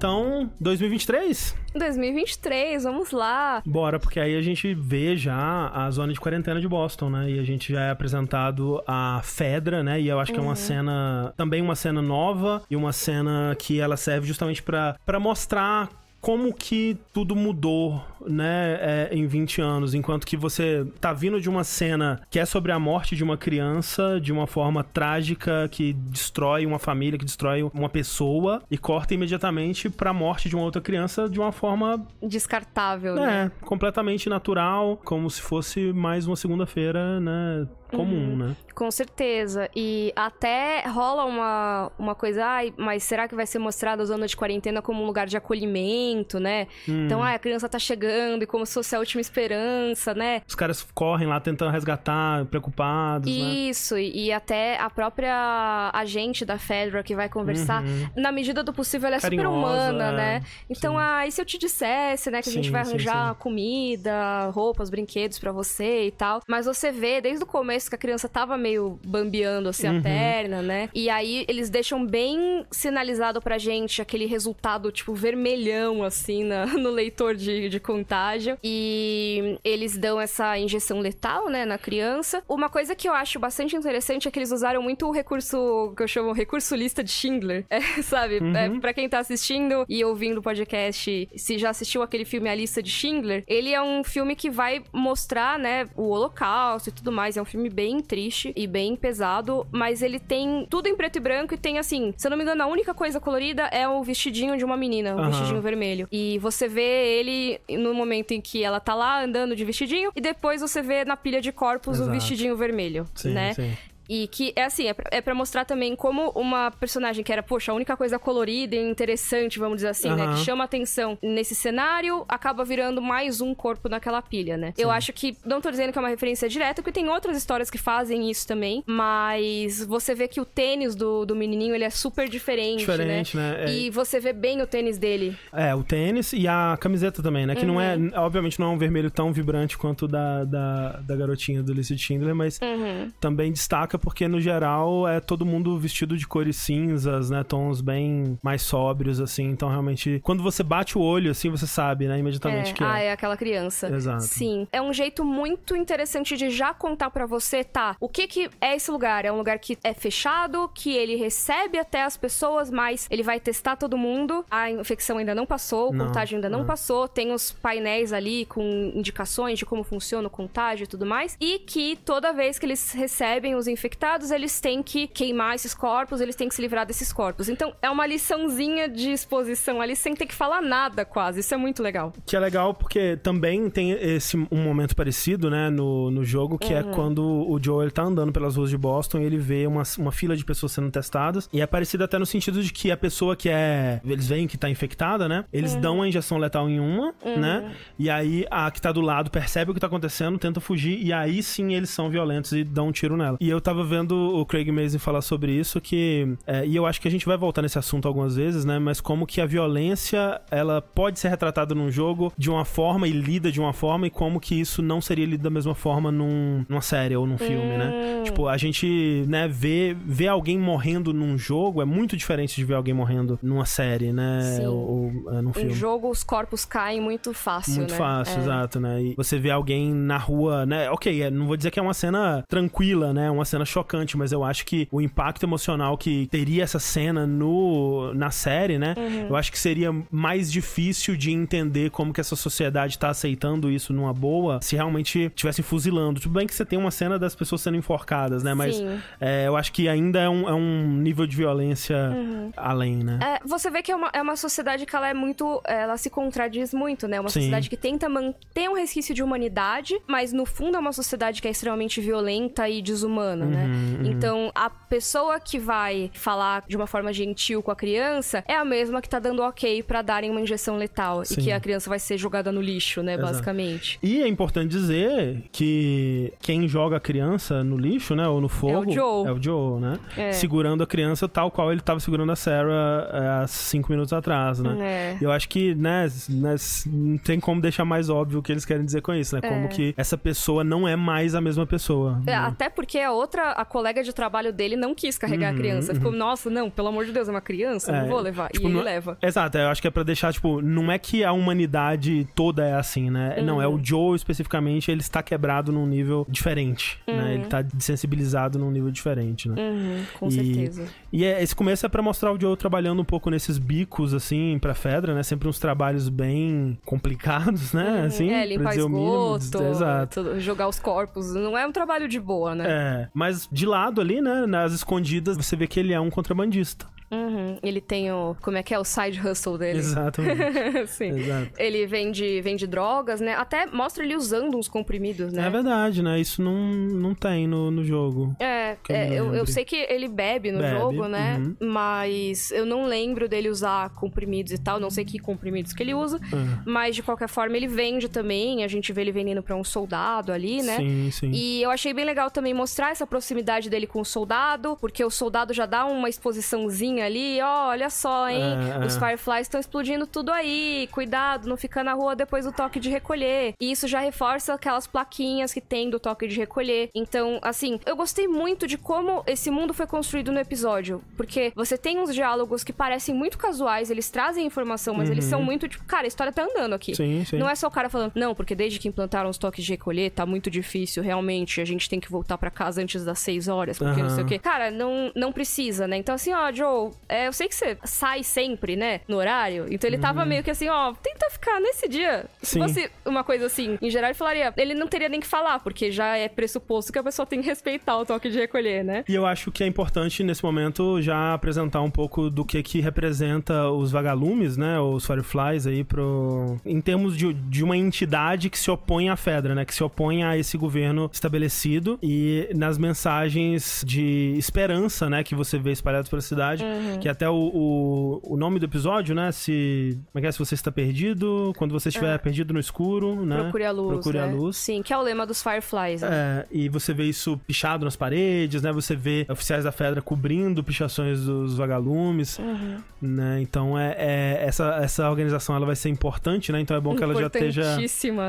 Então, 2023? 2023, vamos lá. Bora, porque aí a gente vê já a zona de quarentena de Boston, né? E a gente já é apresentado a Fedra, né? E eu acho que é uma cena, também uma cena nova e uma cena que ela serve justamente pra mostrar como que tudo mudou, né, é, em 20 anos, enquanto que você tá vindo de uma cena que é sobre a morte de uma criança de uma forma trágica que destrói uma família, que destrói uma pessoa e corta imediatamente pra morte de uma outra criança de uma forma Descartável, né? é, completamente natural, como se fosse mais uma segunda-feira, né? Comum, né? Com certeza. E até rola uma, uma coisa, ai, mas será que vai ser mostrada a zona de quarentena como um lugar de acolhimento, né? Hum. Então, ai, a criança tá chegando e como se fosse a última esperança, né? Os caras correm lá tentando resgatar, preocupados, né? Isso, e, e até a própria agente da Fedra que vai conversar, na medida do possível, ela é super Uhum. Carinhosa, humana, é. né? Então, Sim. ah, e se eu te dissesse, né, que a gente Sim, vai sim, arranjar sim. comida, roupas, brinquedos pra você e tal. Mas você vê desde o começo que a criança tava meio bambeando assim Uhum. a perna, né? E aí eles deixam bem sinalizado pra gente aquele resultado, tipo, vermelhão, assim, na- [LAUGHS] no leitor de, de contágio. E eles dão essa injeção letal, né, na criança. Uma coisa que eu acho bastante interessante é que eles usaram muito o recurso que eu chamo recurso lista de Schindler, [LAUGHS] é, sabe? É, pra quem tá assistindo e ouvindo o podcast, se já assistiu aquele filme A Lista de Schindler, ele é um filme que vai mostrar, né, o holocausto e tudo mais. É um filme bem triste e bem pesado, mas ele tem tudo em preto e branco e tem, assim, se eu não me engano, a única coisa colorida é o vestidinho de uma menina, o vestidinho vermelho. E você vê ele no momento em que ela tá lá andando de vestidinho e depois você vê na pilha de corpos o Exato. vestidinho vermelho, Sim, né? sim. E que é assim, é pra, é pra mostrar também como uma personagem que era, poxa, a única coisa colorida e interessante, vamos dizer assim, né? Aham. Que chama atenção nesse cenário, acaba virando mais um corpo naquela pilha, né? Eu acho que, não tô dizendo que é uma referência direta, porque tem outras histórias que fazem isso também, mas você vê que o tênis do, do menininho, ele é super diferente, Diferente, né? É- E você vê bem o tênis dele. É, o tênis e a camiseta também, né? Que não é, Uhum. obviamente não é um vermelho tão vibrante quanto o da, da, da garotinha do Lizzie Schindler, mas Uhum. também destaca porque, no geral, é todo mundo vestido de cores cinzas, né? Tons bem mais sóbrios, assim. Então, realmente, quando você bate o olho, assim, você sabe, né? Imediatamente É, que ah, é. é aquela criança. Exato. Sim. É um jeito muito interessante de já contar pra você, tá? O que que é esse lugar? É um lugar que é fechado, que ele recebe até as pessoas, mas ele vai testar todo mundo. A infecção ainda não passou, o Não, contágio ainda não não. passou. Tem os painéis ali com indicações de como funciona o contágio e tudo mais. E que toda vez que eles recebem os infectados, eles têm que queimar esses corpos, eles têm que se livrar desses corpos. Então, é uma liçãozinha de exposição ali sem ter que falar nada, quase. Isso é muito legal. Que é legal porque também tem esse um momento parecido, né, no, no jogo, que Uhum. é quando o Joe ele tá andando pelas ruas de Boston e ele vê uma, uma fila de pessoas sendo testadas. E é parecido até no sentido de que a pessoa que é. Eles veem que tá infectada, né? Eles Uhum. dão a injeção letal em uma, né? E aí a que tá do lado percebe o que tá acontecendo, tenta fugir, e aí sim eles são violentos e dão um tiro nela. E eu tava tava vendo o Craig Mazin falar sobre isso, que. é, e eu acho que a gente vai voltar nesse assunto algumas vezes, né? Mas como que a violência ela pode ser retratada num jogo de uma forma e lida de uma forma, e como que isso não seria lido da mesma forma num, numa série ou num filme, né? Tipo, a gente, né, vê, vê alguém morrendo num jogo é muito diferente de ver alguém morrendo numa série, né? Sim. Ou, ou, é, num Em filme. jogo, os corpos caem muito fácil, Muito né? fácil, É. exato, né? E você vê alguém na rua, né? Ok, é, não vou dizer que é uma cena tranquila, né? Uma cena chocante, mas eu acho que o impacto emocional que teria essa cena no, na série, né? Uhum. Eu acho que seria mais difícil de entender como que essa sociedade tá aceitando isso numa boa se realmente tivessem fuzilando. Tudo bem que você tem uma cena das pessoas sendo enforcadas, né? Mas é, eu acho que ainda é um, é um nível de violência Uhum. além, né? É, você vê que é uma, é uma sociedade que ela é muito. Ela se contradiz muito, né? Uma Sim. sociedade que tenta manter um resquício de humanidade, mas no fundo é uma sociedade que é extremamente violenta e desumana, né? Uhum, Então a pessoa que vai falar de uma forma gentil com a criança é a mesma que tá dando ok pra darem uma injeção letal Sim. e que a criança vai ser jogada no lixo, né? Exato. Basicamente. E é importante dizer que quem joga a criança no lixo, né, ou no fogo, Joe. é o Joe, né? É. Segurando a criança tal qual ele tava segurando a Sarah é, há cinco minutos atrás, né? É. Eu acho que, né, né, não tem como deixar mais óbvio o que eles querem dizer com isso, né? Como que essa pessoa não é mais a mesma pessoa. É, né? até porque a outra, a colega de trabalho dele não quis carregar a criança. Ficou, nossa, não, pelo amor de Deus, é uma criança, Uhum, É, não vou levar. tipo, e ele não- leva. Exato, eu acho que é pra deixar, tipo, não é que a humanidade toda é assim, né? Não, é Uhum. o Joe especificamente, ele está quebrado num nível diferente, né? Ele tá desensibilizado num nível diferente, né? Uhum, com E- certeza. E é- esse começo é pra mostrar o Joe trabalhando um pouco nesses bicos, assim, pra Fedra, né? Sempre uns trabalhos bem complicados, né? Assim, é, limpar dizer o mínimo. esgoto, Exato. jogar os corpos. Não é um trabalho de boa, né? É, mas de lado ali, né, nas escondidas, você vê que ele é um contrabandista. Uhum. Ele tem o. Como é que é? O side hustle dele. Exatamente. [LAUGHS] Sim. Exato. Ele vende, vende drogas, né? Até mostra ele usando uns comprimidos, né? É verdade, né? Isso não, não tem no, no jogo. É, é, eu, eu sei que ele bebe no Bebe, jogo, né? uhum. Mas eu não lembro dele usar comprimidos e tal. Não sei que comprimidos que ele usa. É. Mas de qualquer forma, ele vende também. A gente vê ele vendendo pra um soldado ali, né? Sim, sim. E eu achei bem legal também mostrar essa proximidade dele com o soldado, porque o soldado já dá uma exposiçãozinha ali, ó, olha só, hein? É, Os é. Fireflies estão explodindo tudo aí, cuidado, não fica na rua depois do toque de recolher. E isso já reforça aquelas plaquinhas que tem do toque de recolher. Então, assim, eu gostei muito de como esse mundo foi construído no episódio, porque você tem uns diálogos que parecem muito casuais, eles trazem informação, mas eles são muito tipo, cara, a história tá andando aqui. Uhum. Sim, sim. Não é só o cara falando, não, porque desde que implantaram os toques de recolher, tá muito difícil, realmente, a gente tem que voltar pra casa antes das 6 horas, porque não sei o quê. Cara, não, não precisa, né? Então, assim, ó, Joe, é, eu sei que você sai sempre, né, no horário, então ele tava meio que assim, ó, tenta ficar nesse dia. Se Uhum. Sim. fosse uma coisa assim, em geral, ele falaria, ele não teria nem que falar, porque já é pressuposto que a pessoa tem que respeitar o toque de recolher, né? E eu acho que é importante, nesse momento, já apresentar um pouco do que que representa os vagalumes, né? Os Fireflies aí pro... Em termos de, de uma entidade que se opõe à Fedra, né? Que se opõe a esse governo estabelecido. E nas mensagens de esperança, né? Que você vê espalhadas pela cidade. Que até o, o, o nome do episódio, né? Se... Como é que é? Se você está perdido, quando você estiver perdido no escuro, né? Procure a luz. Procure né? a luz. Sim, que é o lema dos Fireflies. Né? É, e você vê isso pichado nas paredes, né? Você vê oficiais da Fedra cobrindo pichações dos vagalumes, Uhum. né? Então é, é- essa, essa organização ela vai ser importante, né? Então é bom que ela já esteja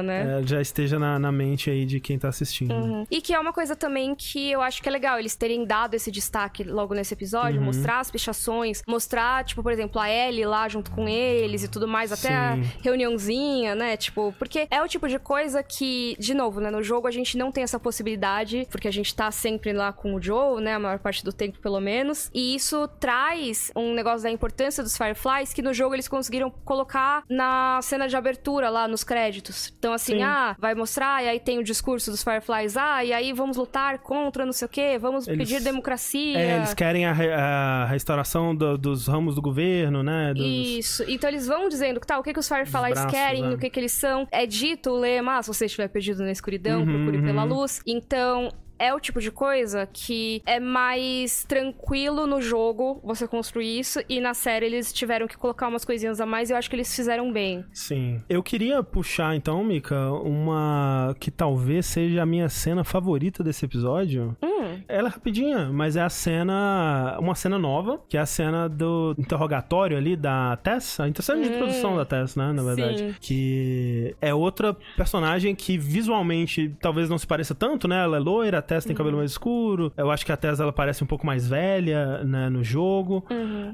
né? é, já esteja na, na mente aí de quem tá assistindo. Uhum. E que é uma coisa também que eu acho que é legal eles terem dado esse destaque logo nesse episódio, Uhum. mostrar as pichações, mostrar, tipo, por exemplo, a Ellie lá junto com eles e tudo mais, até a Sim. reuniãozinha, né? Tipo, porque é o tipo de coisa que, de novo, né, no jogo a gente não tem essa possibilidade, porque a gente tá sempre lá com o Joe, né, a maior parte do tempo pelo menos, e isso traz um negócio da importância dos Fireflies que no jogo eles conseguiram colocar na cena de abertura lá nos créditos. Então assim, Sim. ah, vai mostrar, e aí tem o discurso dos Fireflies, ah, e aí vamos lutar contra não sei o quê, vamos Eles- pedir democracia. É, eles querem a, a restauração do- dos ramos do governo, né? Dos... Isso. Então eles vão dizendo que tá, o que, que os Fireflies braços, querem, né? o que, que eles são. É dito o lema, ah, se você estiver perdido na escuridão, Uhum, procure pela uhum. luz. Então. É o tipo de coisa que é mais tranquilo no jogo você construir isso, e na série eles tiveram que colocar umas coisinhas a mais e eu acho que eles fizeram bem. Sim. Eu queria puxar então, Mika, uma que talvez seja a minha cena favorita desse episódio. Hum, ela é rapidinha, mas é a cena. Uma cena nova, que é a cena do interrogatório ali da Tess, a cena de introdução da Tess, né? Na verdade. Sim. Que é outra personagem que visualmente talvez não se pareça tanto, né? Ela é loira, a Tess tem cabelo mais escuro. Eu acho que a Tess ela parece um pouco mais velha, né? No jogo.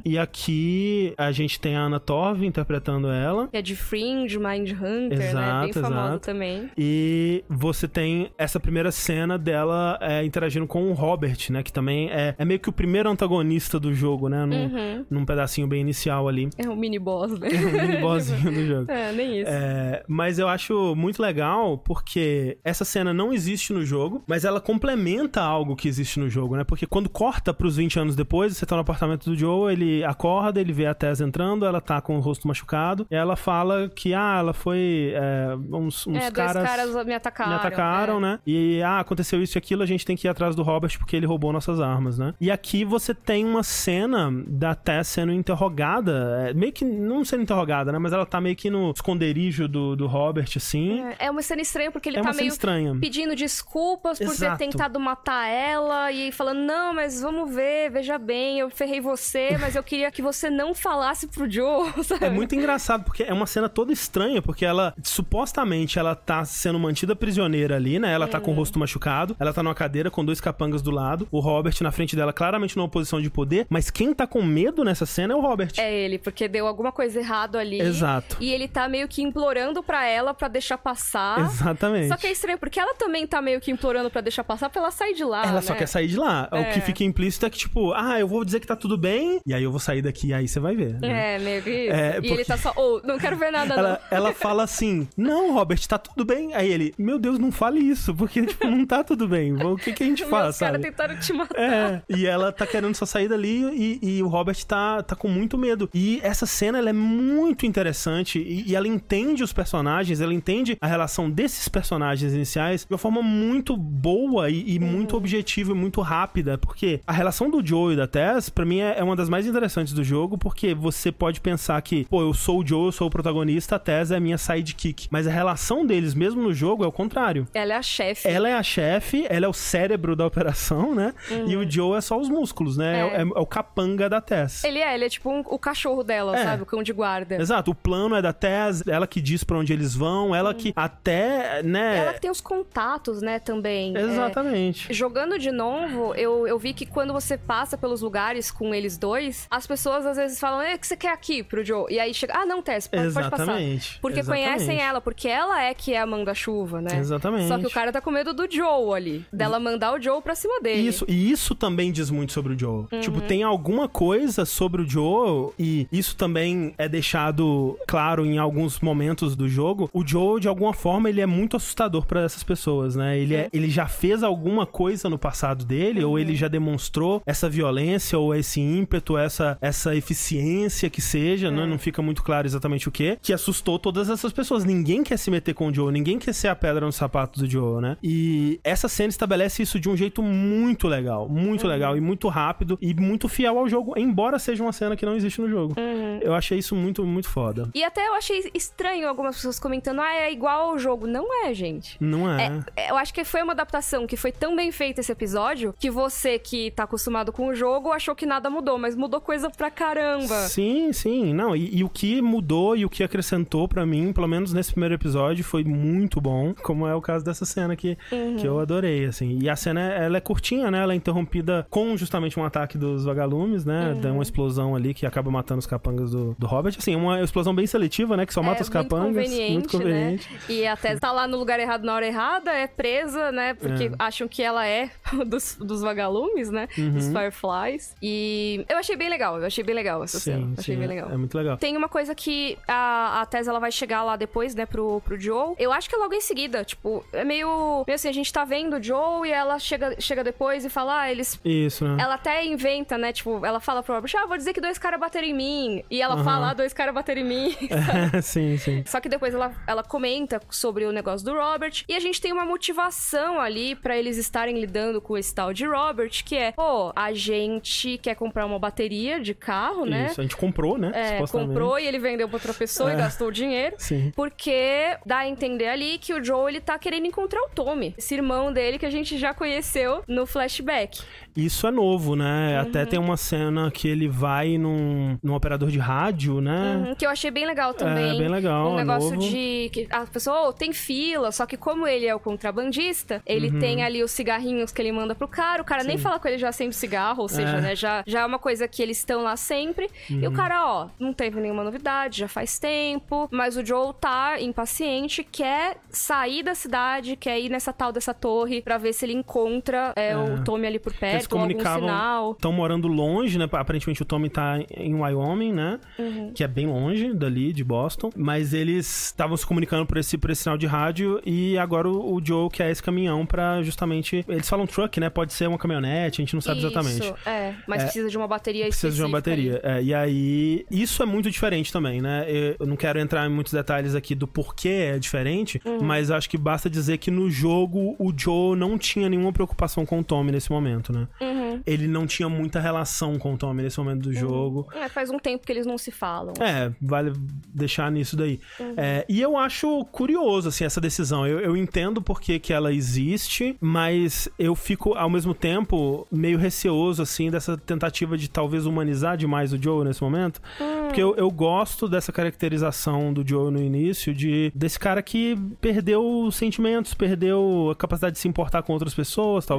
E aqui a gente tem a Anna Torv interpretando ela. Que é de Fringe, Mind Hunter, né? Exato, Bem famosa exato. também. E você tem essa primeira cena dela é, interagindo com o Robert, né? Que também é, é meio que o primeiro antagonista do jogo, né? Num, Uhum. num pedacinho bem inicial ali. É um mini boss, né? Um mini bossinho do jogo. [LAUGHS] É, nem isso. É, mas eu acho muito legal porque essa cena não existe no jogo, mas ela complementa algo que existe no jogo, né? Porque quando corta pros 20 anos depois, você tá no apartamento do Joe, ele acorda, ele vê a Tess entrando, ela tá com o rosto machucado, e ela fala que, ah, ela foi. é, uns uns é, caras. caras me atacaram. Me atacaram, é. né? E, ah, aconteceu isso e aquilo, a gente tem que ir atrás do Robert porque ele roubou nossas armas, né? E aqui você tem uma cena da Tess sendo interrogada, é, meio que, não sendo interrogada, né? Mas ela tá meio que no esconderijo do, do Robert, assim. É, é uma cena estranha porque ele É tá meio estranha. pedindo desculpas por Exato. ter tentado matar ela e falando, não, mas vamos ver, veja bem, eu ferrei você, mas eu queria que você não falasse pro Joe, [LAUGHS] sabe? É muito engraçado, porque é uma cena toda estranha, porque ela, supostamente, ela tá sendo mantida prisioneira ali, né? Ela tá com o rosto machucado, ela tá numa cadeira com dois capangas do lado, o Robert na frente dela, claramente numa posição de poder, mas quem tá com medo nessa cena é o Robert. É ele, porque deu alguma coisa errado ali. Exato. E ele tá meio que implorando pra ela pra deixar passar. Exatamente. Só que é estranho, porque ela também tá meio que implorando pra deixar passar pra ela sair de lá. Ela só né? quer sair de lá. É. O que fica implícito é que, tipo, ah, eu vou dizer que tá tudo bem, e aí eu vou sair daqui, e aí você vai ver. né? É, meio que. É, E porque- ele tá só, oh, não quero ver nada, Ela, [LAUGHS] ela fala assim: Não, Robert, tá tudo bem. Aí ele, meu Deus, não fale isso, porque, tipo, não tá tudo bem. O que, que a gente não. Faz, Meus caras sabe? tentaram te matar. É, e ela tá querendo só sair dali e, e o Robert tá, tá com muito medo. E essa cena, ela é muito interessante e, e ela entende os personagens, ela entende a relação desses personagens iniciais de uma forma muito boa e, e muito objetiva e muito rápida, porque a relação do Joe e da Tess, pra mim, é, é uma das mais interessantes do jogo, porque você pode pensar que, pô, eu sou o Joe, eu sou o protagonista, a Tess é a minha sidekick. Mas a relação deles, mesmo no jogo, é o contrário. Ela é a chefe. Ela é a chefe, ela é o cérebro da operação, né? E o Joe é só os músculos, né? Uhum. É. É, é o capanga da Tess. Ele é, ele é tipo um- o cachorro dela, É. sabe? O cão de guarda. Exato, o plano é da Tess, ela que diz pra onde eles vão, ela que até, né? Ela que tem os contatos, né, também. É, Exatamente. Jogando de novo, eu, eu vi que quando você passa pelos lugares com eles dois, as pessoas às vezes falam, "É, o que você quer aqui pro Joe? E aí chega, ah, não, Tess, pode, pode passar. Exatamente. Porque Exatamente. conhecem ela, porque ela é que é a manda-chuva, né? Exatamente. Só que o cara tá com medo do Joe ali, dela mandar o Joe pra cima dele. Isso, e isso também diz muito sobre o Joe. Uhum. Tipo, tem alguma coisa sobre o Joe, e isso também é deixado claro em alguns momentos do jogo. O Joe, de alguma forma, ele é muito assustador pra essas pessoas, né? Ele, é, ele já fez alguma coisa no passado dele, ou Uhum. ele já demonstrou essa violência, ou esse ímpeto, essa, essa eficiência que seja, né? Não fica muito claro exatamente o que, que assustou todas essas pessoas. Ninguém quer se meter com o Joe, ninguém quer ser a pedra no sapato do Joe, né? E essa cena estabelece isso de um jeito muito legal, muito Uhum. legal e muito rápido e muito fiel ao jogo, embora seja uma cena que não existe no jogo. Uhum. Eu achei isso muito, muito foda. E até eu achei estranho algumas pessoas comentando, ah, é igual ao jogo. Não é, gente. Não é? É, eu acho que foi uma adaptação que foi tão bem feita esse episódio que você que tá acostumado com o jogo achou que nada mudou, mas mudou coisa pra caramba. Sim, sim. Não, e, e o que mudou e o que acrescentou pra mim, pelo menos nesse primeiro episódio, foi muito bom, como é o caso dessa cena que, Uhum. que eu adorei, assim. E a cena, ela é curtinha, né? Ela é interrompida com justamente um ataque dos vagalumes, né? Uhum. Dá uma explosão ali que acaba matando os capangas do, do Robert. Assim, uma explosão bem seletiva, né? Que só mata é os capangas. Muito conveniente, muito conveniente. né? E até tá lá no lugar errado na hora errada, é presa, né? Porque É. acham que ela é [LAUGHS] dos, dos vagalumes, né? Uhum. Dos Fireflies. E eu achei bem legal, eu achei bem legal essa cena. Sim, Achei sim, bem é- legal. É muito legal. Tem uma coisa que a, a Tess ela vai chegar lá depois, né, pro, pro Joe. Eu acho que é logo em seguida, tipo, é meio, meio assim, a gente tá vendo o Joe e ela chega, chega depois e fala, ah, eles Isso, né? ela até inventa, né? Tipo, ela fala pro Robert, ah, vou dizer que dois caras bateram em mim. E ela Aham. fala, ah, dois caras bateram em mim. [LAUGHS] sim, sim. Só que depois ela, ela comenta sobre o negócio do Robert. E a gente tem uma motivação ali pra eles estarem lidando com esse tal de Robert, que é, pô, a gente quer comprar uma bateria de carro, né? Isso, a gente comprou, né? É, comprou e ele vendeu pra outra pessoa e É. gastou o dinheiro. Sim. Porque dá a entender ali que o Joe, ele tá querendo encontrar o Tommy. Esse irmão dele que a gente já conheceu no flashback. Isso é novo, né? Até Uhum. tem uma cena que ele vai num, num operador de rádio, né? Uhum, que eu achei bem legal também. É, bem legal, Um é negócio novo. de que a pessoa oh, tem fila, só que como ele é o contrabandista, ele Uhum. tem ali os cigarrinhos que ele manda pro cara, o cara nem fala com ele já sempre cigarro, ou seja, É. né, já, já é uma coisa que eles estão lá sempre. E Uhum. o cara, ó, não teve nenhuma novidade, já faz tempo, mas o Joe tá impaciente, quer sair da cidade, quer ir nessa tal dessa torre pra ver se ele encontra é, o Tommy ali por perto, ou algum comunicavam. sinal. Estão morando longe, né? Aparentemente o Tommy tá em Wyoming, né? Uhum. Que é bem longe dali, de Boston. Mas eles estavam se comunicando por esse, por esse sinal de rádio. E agora o, o Joe quer esse caminhão pra justamente. Eles falam truck, né? Pode ser uma caminhonete, a gente não sabe exatamente. Isso, é, mas precisa de uma bateria Precisa de uma bateria. É, e aí, isso é muito diferente também, né? Eu não quero entrar em muitos detalhes aqui do porquê é diferente, Uhum. mas acho que basta dizer que no jogo o Joe não tinha nenhuma preocupação com o Tommy nesse momento, né? Uhum. Ele não tinha muita relação com o Tommy nesse momento do jogo. É, faz um tempo que eles não se falam. É, vale deixar nisso daí. Uhum. É, e eu acho curioso, assim, essa decisão. Eu, eu entendo por que, que ela existe, mas eu fico, ao mesmo tempo, meio receoso, assim, dessa tentativa de talvez humanizar demais o Joe nesse momento. Porque eu, eu gosto dessa caracterização do Joe no início, de desse cara que perdeu os sentimentos, perdeu a capacidade de se importar com outras pessoas, talvez.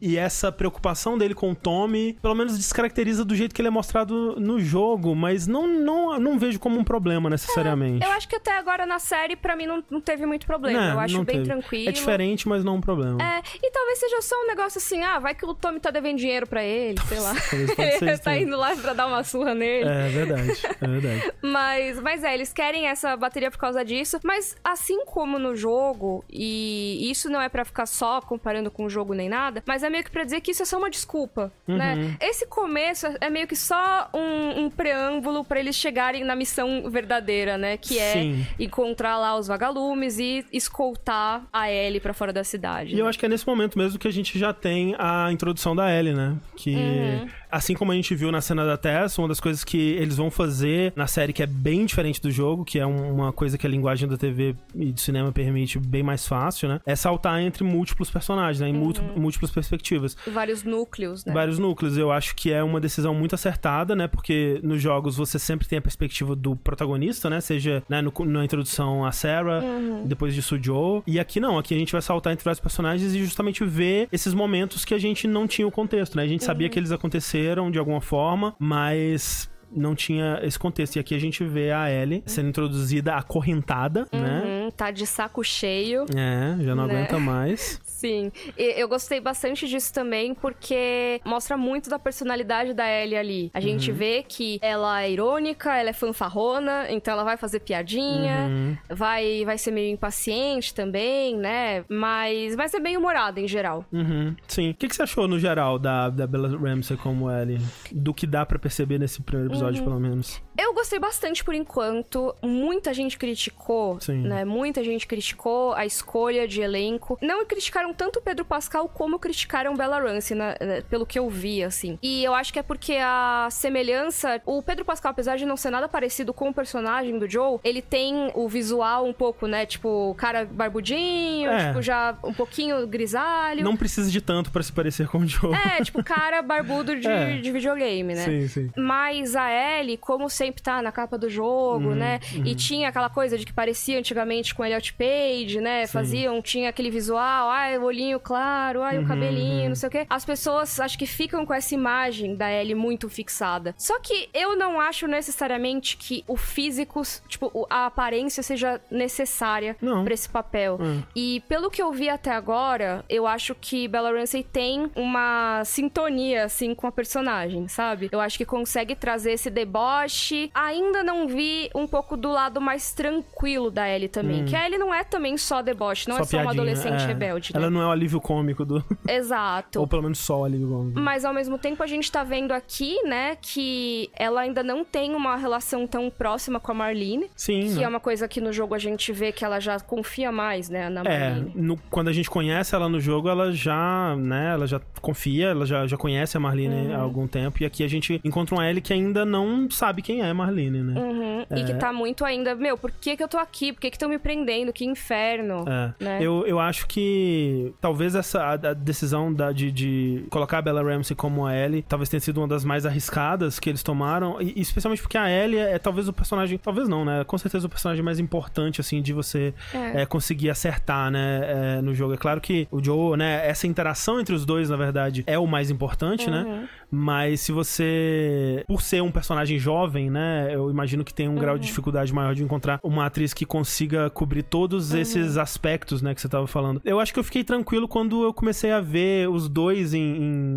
E essa preocupação dele com o Tommy, pelo menos descaracteriza do jeito que ele é mostrado no jogo, mas não, não, não vejo como um problema necessariamente. Eu acho que até agora na série, pra mim, não, não teve muito problema. Né, eu acho não bem teve. tranquilo. É diferente, mas não um problema. É, e talvez seja só um negócio assim, ah, vai que o Tommy tá devendo dinheiro pra ele, sei lá. Talvez pode [LAUGHS] ser ele tá indo lá pra dar uma surra nele. É verdade, é verdade. [LAUGHS] Mas, mas é, eles querem essa bateria por causa disso. Mas assim como no jogo, e isso não é pra ficar só comparando com o jogo nem nada, mas é meio que pra dizer que isso é só uma desculpa, Uhum. né? Esse começo é meio que só um, um preâmbulo pra eles chegarem na missão verdadeira, né? Que é Sim. encontrar lá os vagalumes e escoltar a Ellie pra fora da cidade. E eu acho que é nesse momento mesmo que a gente já tem a introdução da Ellie, né? Que, Uhum. Assim como a gente viu na cena da Tess, uma das coisas que eles vão fazer na série que é bem diferente do jogo, que é um- uma coisa que a linguagem da TV e do cinema permite bem mais fácil, né? É saltar entre múltiplos personagens, né? Em Uhum. múltiplas perspectivas. Vários núcleos, né? Vários núcleos. Eu acho que é uma decisão muito acertada, né? Porque nos jogos você sempre tem a perspectiva do protagonista, né? Seja né, no- na introdução a Sarah, depois disso o Joe. E aqui não, aqui a gente vai saltar entre vários personagens e justamente ver esses momentos que a gente não tinha o contexto, né? A gente sabia que eles aconteceram de alguma forma, mas não tinha esse contexto. E aqui a gente vê a Ellie sendo introduzida acorrentada, né? Uhum, tá de saco cheio. É, já não Né? aguenta mais. Sim, E eu gostei bastante disso também porque mostra muito da personalidade da Ellie ali. A gente Uhum. vê que ela é irônica, ela é fanfarrona, então ela vai fazer piadinha, Uhum. vai, vai ser meio impaciente também, né? Mas, mas é bem humorada em geral. Uhum, sim. O que, que você achou no geral da, da Bella Ramsey como Ellie? Do que dá pra perceber nesse primeiro episódio, Uhum. pelo menos. Eu gostei bastante por enquanto. Muita gente criticou, Sim. né? Muita gente criticou a escolha de elenco. Não criticaram tanto o Pedro Pascal como criticaram Bella Ramsey, né, né, pelo que eu vi, assim. E eu acho que é porque a semelhança... O Pedro Pascal, apesar de não ser nada parecido com o personagem do Joe, ele tem o visual um pouco, né? Tipo, cara barbudinho, É. tipo, já um pouquinho grisalho. Não precisa de tanto pra se parecer com o Joe. É, tipo, cara barbudo de, [LAUGHS] É. de videogame, né? Sim, sim. Mas a Ellie, como sempre tá na capa do jogo, Uhum, né? E tinha aquela coisa de que parecia antigamente com Elliot Page, né? Faziam, tinha aquele visual, ai, o olhinho claro, ai, Uhum, o cabelinho, não sei o quê. As pessoas acho que ficam com essa imagem da Ellie muito fixada. Só que eu não acho necessariamente que o físico, tipo, a aparência seja necessária pra esse papel. Hum. E pelo que eu vi até agora, eu acho que Bella Ramsey tem uma sintonia, assim, com a personagem, sabe? Eu acho que consegue trazer esse deboche. Ainda não vi um pouco do lado mais tranquilo da Ellie também. Que a Ellie não é também só deboche, não Hum. Só é só uma adolescente é. rebelde, né? Ela não é o alívio cômico do. [LAUGHS] Exato. Ou pelo menos só o alívio cômico. Mas ao mesmo tempo a gente tá vendo aqui, né, que ela ainda não tem uma relação tão próxima com a Marlene. Sim. Que né? é uma coisa que no jogo a gente vê que ela já confia mais, né, na É, Marlene. no- quando a gente conhece ela no jogo, ela já, né, ela já confia, ela já, já conhece a Marlene Uhum. há algum tempo. E aqui a gente encontra uma Ellie que ainda não sabe quem é Marlene, né? Uhum. E que tá muito ainda, meu, por que que eu tô aqui? Por que que estão me prendendo? Que inferno. É. Né? Eu, eu acho que talvez essa a, a decisão da, de, de colocar a Bella Ramsey como a Ellie talvez tenha sido uma das mais arriscadas que eles tomaram, e, especialmente porque a Ellie é, é talvez o personagem, talvez não, né? Com certeza o personagem mais importante, assim, de você É. é, conseguir acertar, né, é, no jogo. É claro que o Joe, né, essa interação entre os dois, na verdade, é o mais importante, Uhum. né? Mas se você, por ser um personagem jovem, né, eu imagino que tem um grau Uhum. de dificuldade maior de encontrar uma atriz que consiga cobrir todos Uhum. esses aspectos, né, que você tava falando. Eu acho que eu fiquei tranquilo quando eu comecei a ver os dois em,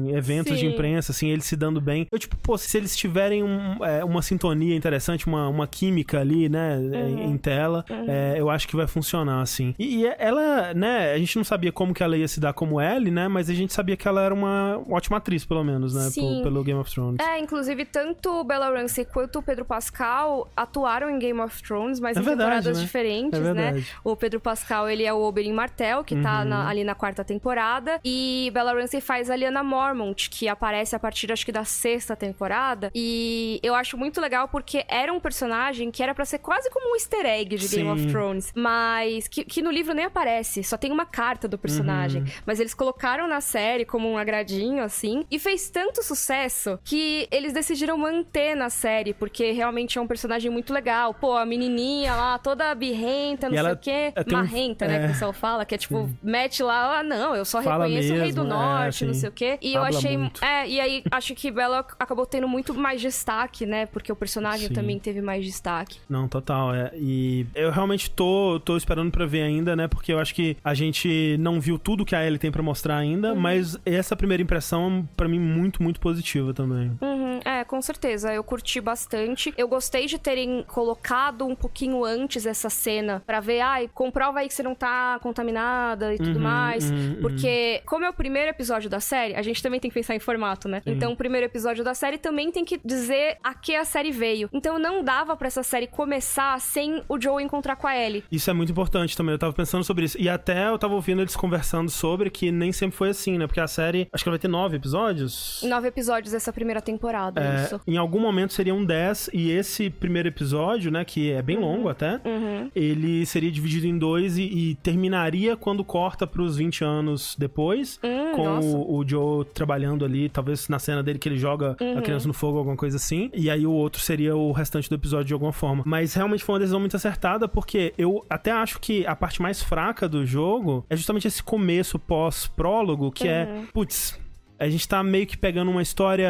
em eventos de Sim. imprensa, assim, eles se dando bem. Eu, tipo, pô, se eles tiverem um- é, uma sintonia interessante, uma, uma química ali, né, em, em tela, é, eu acho que vai funcionar, assim. E, e ela, né, a gente não sabia como que ela ia se dar como Ellie, né, mas a gente sabia que ela era uma ótima atriz, pelo menos, né, Sim. pelo Game of Thrones. É, inclusive, tanto Bella Ramsey quanto o Pedro Pascal atuaram em Game of Thrones, mas É em verdade, temporadas né? diferentes, É né? verdade. Uhum. O Pedro Pascal, ele é o Oberyn Martell, que tá na- ali na quarta temporada, e Bella Ramsey faz a Lyanna Mormont, que aparece a partir, acho que, da sexta temporada, e eu acho muito legal porque era um personagem que era pra ser quase como um easter egg de Game of Sim. Thrones, mas que, que no livro nem aparece, só tem uma carta do personagem, Uhum. mas eles colocaram na série como um agradinho, assim, e fez tanto sucesso que eles decidiram manter na série, porque realmente é um personagem muito legal. Pô, a menininha lá, toda birrenta, não sei o quê. é, tem um- Marrenta, né, é. que o pessoal fala, que é tipo, mete lá, ah, não, eu só Fala reconheço o Rei do mesmo, é, Norte, não sim. sei o quê. E eu achei. muito. É, e aí acho que Bella acabou tendo muito mais destaque, né, porque o personagem Sim. também teve mais destaque. Não, total, é. E eu realmente tô, tô esperando pra ver ainda, né? Porque eu acho que a gente não viu tudo que a Ellie tem pra mostrar ainda, Uhum. mas essa primeira impressão, pra mim, muito, muito positiva também. Uhum, é, com certeza. Eu curti bastante. Eu gostei de terem colocado um pouquinho antes essa cena pra ver, ai, comprova aí que você não tá contaminada e tudo Uhum, mais. Uhum, Porque, como é o primeiro episódio da série, a gente também tem que pensar em formato, né? Então, o primeiro episódio da série também tem que dizer a que a série veio. Então, não dava pra essa série começar sem o Joe encontrar com a Ellie. Isso é muito importante também, eu tava pensando sobre isso. E até eu tava ouvindo eles conversando sobre que nem sempre foi assim, né? Porque a série, acho que ela vai ter nove episódios. Nove episódios essa primeira temporada, É, isso. em algum momento seriam 10, e esse primeiro episódio, né, que é bem longo até, Uhum. ele seria dividido em dois e, e terminaria quando corta pros 20 anos depois, Hum, com o, o Joe trabalhando ali, talvez na cena dele que ele joga Uhum. a criança no fogo, alguma coisa assim, e aí o outro seria o restante do episódio de alguma forma. Mas realmente foi uma decisão muito acertada, porque eu até acho que a parte mais fraca do jogo é justamente esse começo pós-prólogo, que Uhum. é, putz, a gente tá meio que pegando uma história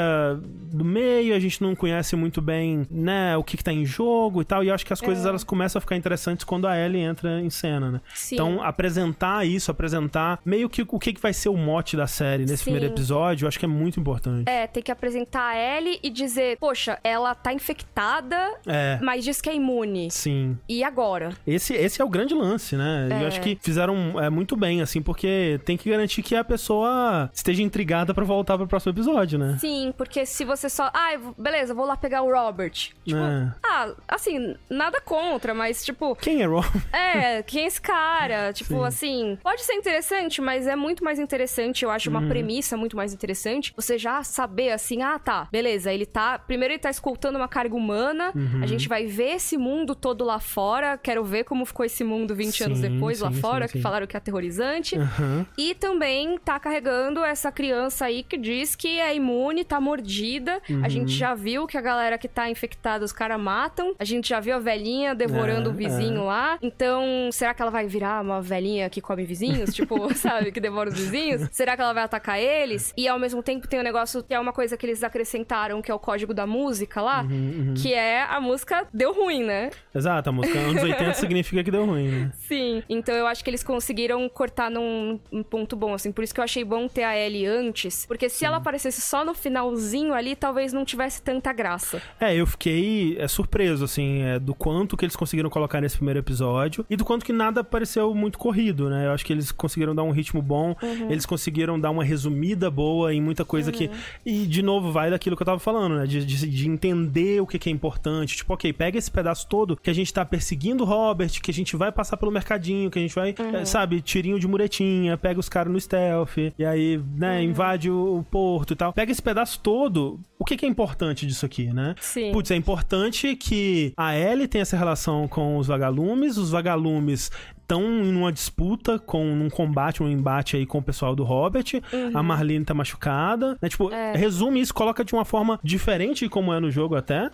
do meio, a gente não conhece muito bem, né, o que que tá em jogo e tal, e eu acho que as coisas elas começam a ficar interessantes quando a Ellie entra em cena, né? É. Sim. Então, apresentar isso, apresentar meio que o que que vai ser o mote da série nesse Sim. primeiro episódio, eu acho que é muito importante. É, tem que apresentar a Ellie e dizer, poxa, ela tá infectada, É. mas diz que é imune. Sim. E agora? Esse, esse é o grande lance, né? E É. eu acho que fizeram é, muito bem, assim, porque tem que garantir que a pessoa esteja intrigada pra voltar pro próximo episódio, né? Sim, porque se você só. Ah, beleza, vou lá pegar o Robert. Tipo, É. ah, assim, nada contra, mas tipo. Quem é Rob? É, quem é esse cara? [LAUGHS] Tipo, Sim. assim, pode ser interessante, mas é muito mais interessante, eu acho uma Uhum. premissa muito mais interessante. Você já saber assim, ah, tá, beleza, ele tá. Primeiro ele tá escoltando uma carga humana, Uhum. a gente vai ver esse mundo todo lá fora. Quero ver como ficou esse mundo 20 anos Sim, depois lá sim, fora, sim, que falaram que é aterrorizante. Aham. E também tá carregando essa criança aí que diz que é imune, tá mordida. A Uhum. gente já viu que a galera que tá infectada, os caras matam. A gente já viu a velhinha devorando É, o vizinho lá. Então, será que ela vai virar uma velhinha que come vizinhos? tipo, [LAUGHS] sabe, que devora os vizinhos? Será que ela vai atacar eles? E ao mesmo tempo tem um negócio que é uma coisa que eles acrescentaram, que é o código da música lá. Uhum, Que é a música deu ruim, né? Exato, a música anos 80 [LAUGHS] significa que deu ruim, né? Sim. Então eu acho que eles conseguiram cortar num, num ponto bom, assim. Por isso que eu achei bom ter a Ellie antes. Porque se ela aparecesse só no finalzinho ali, talvez não tivesse tanta graça. É, eu fiquei é, surpreso, assim, é, do quanto que eles conseguiram colocar nesse primeiro episódio e do quanto que nada pareceu muito corrido, né? Eu acho que eles conseguiram dar um ritmo bom, eles conseguiram dar uma resumida boa em muita coisa que. E, de novo, vai daquilo que eu tava falando, né? De, de, de entender o que, que é importante. Tipo, ok, pega esse pedaço todo que a gente tá perseguindo o Robert, que a gente vai passar pelo mercadinho, que a gente vai, é, sabe, tirinho de muretinha, pega os caras no stealth, e aí, né, invade cidade, o porto e tal. Pega esse pedaço todo. O que, que é importante disso aqui, né? Sim. Putz, é importante que a Ellie tenha essa relação com os vagalumes, os vagalumes estão em uma disputa, com um combate, um embate aí com o pessoal do Hobbit. A Marlene tá machucada. Né? Tipo, É. resume isso, coloca de uma forma diferente como é no jogo até,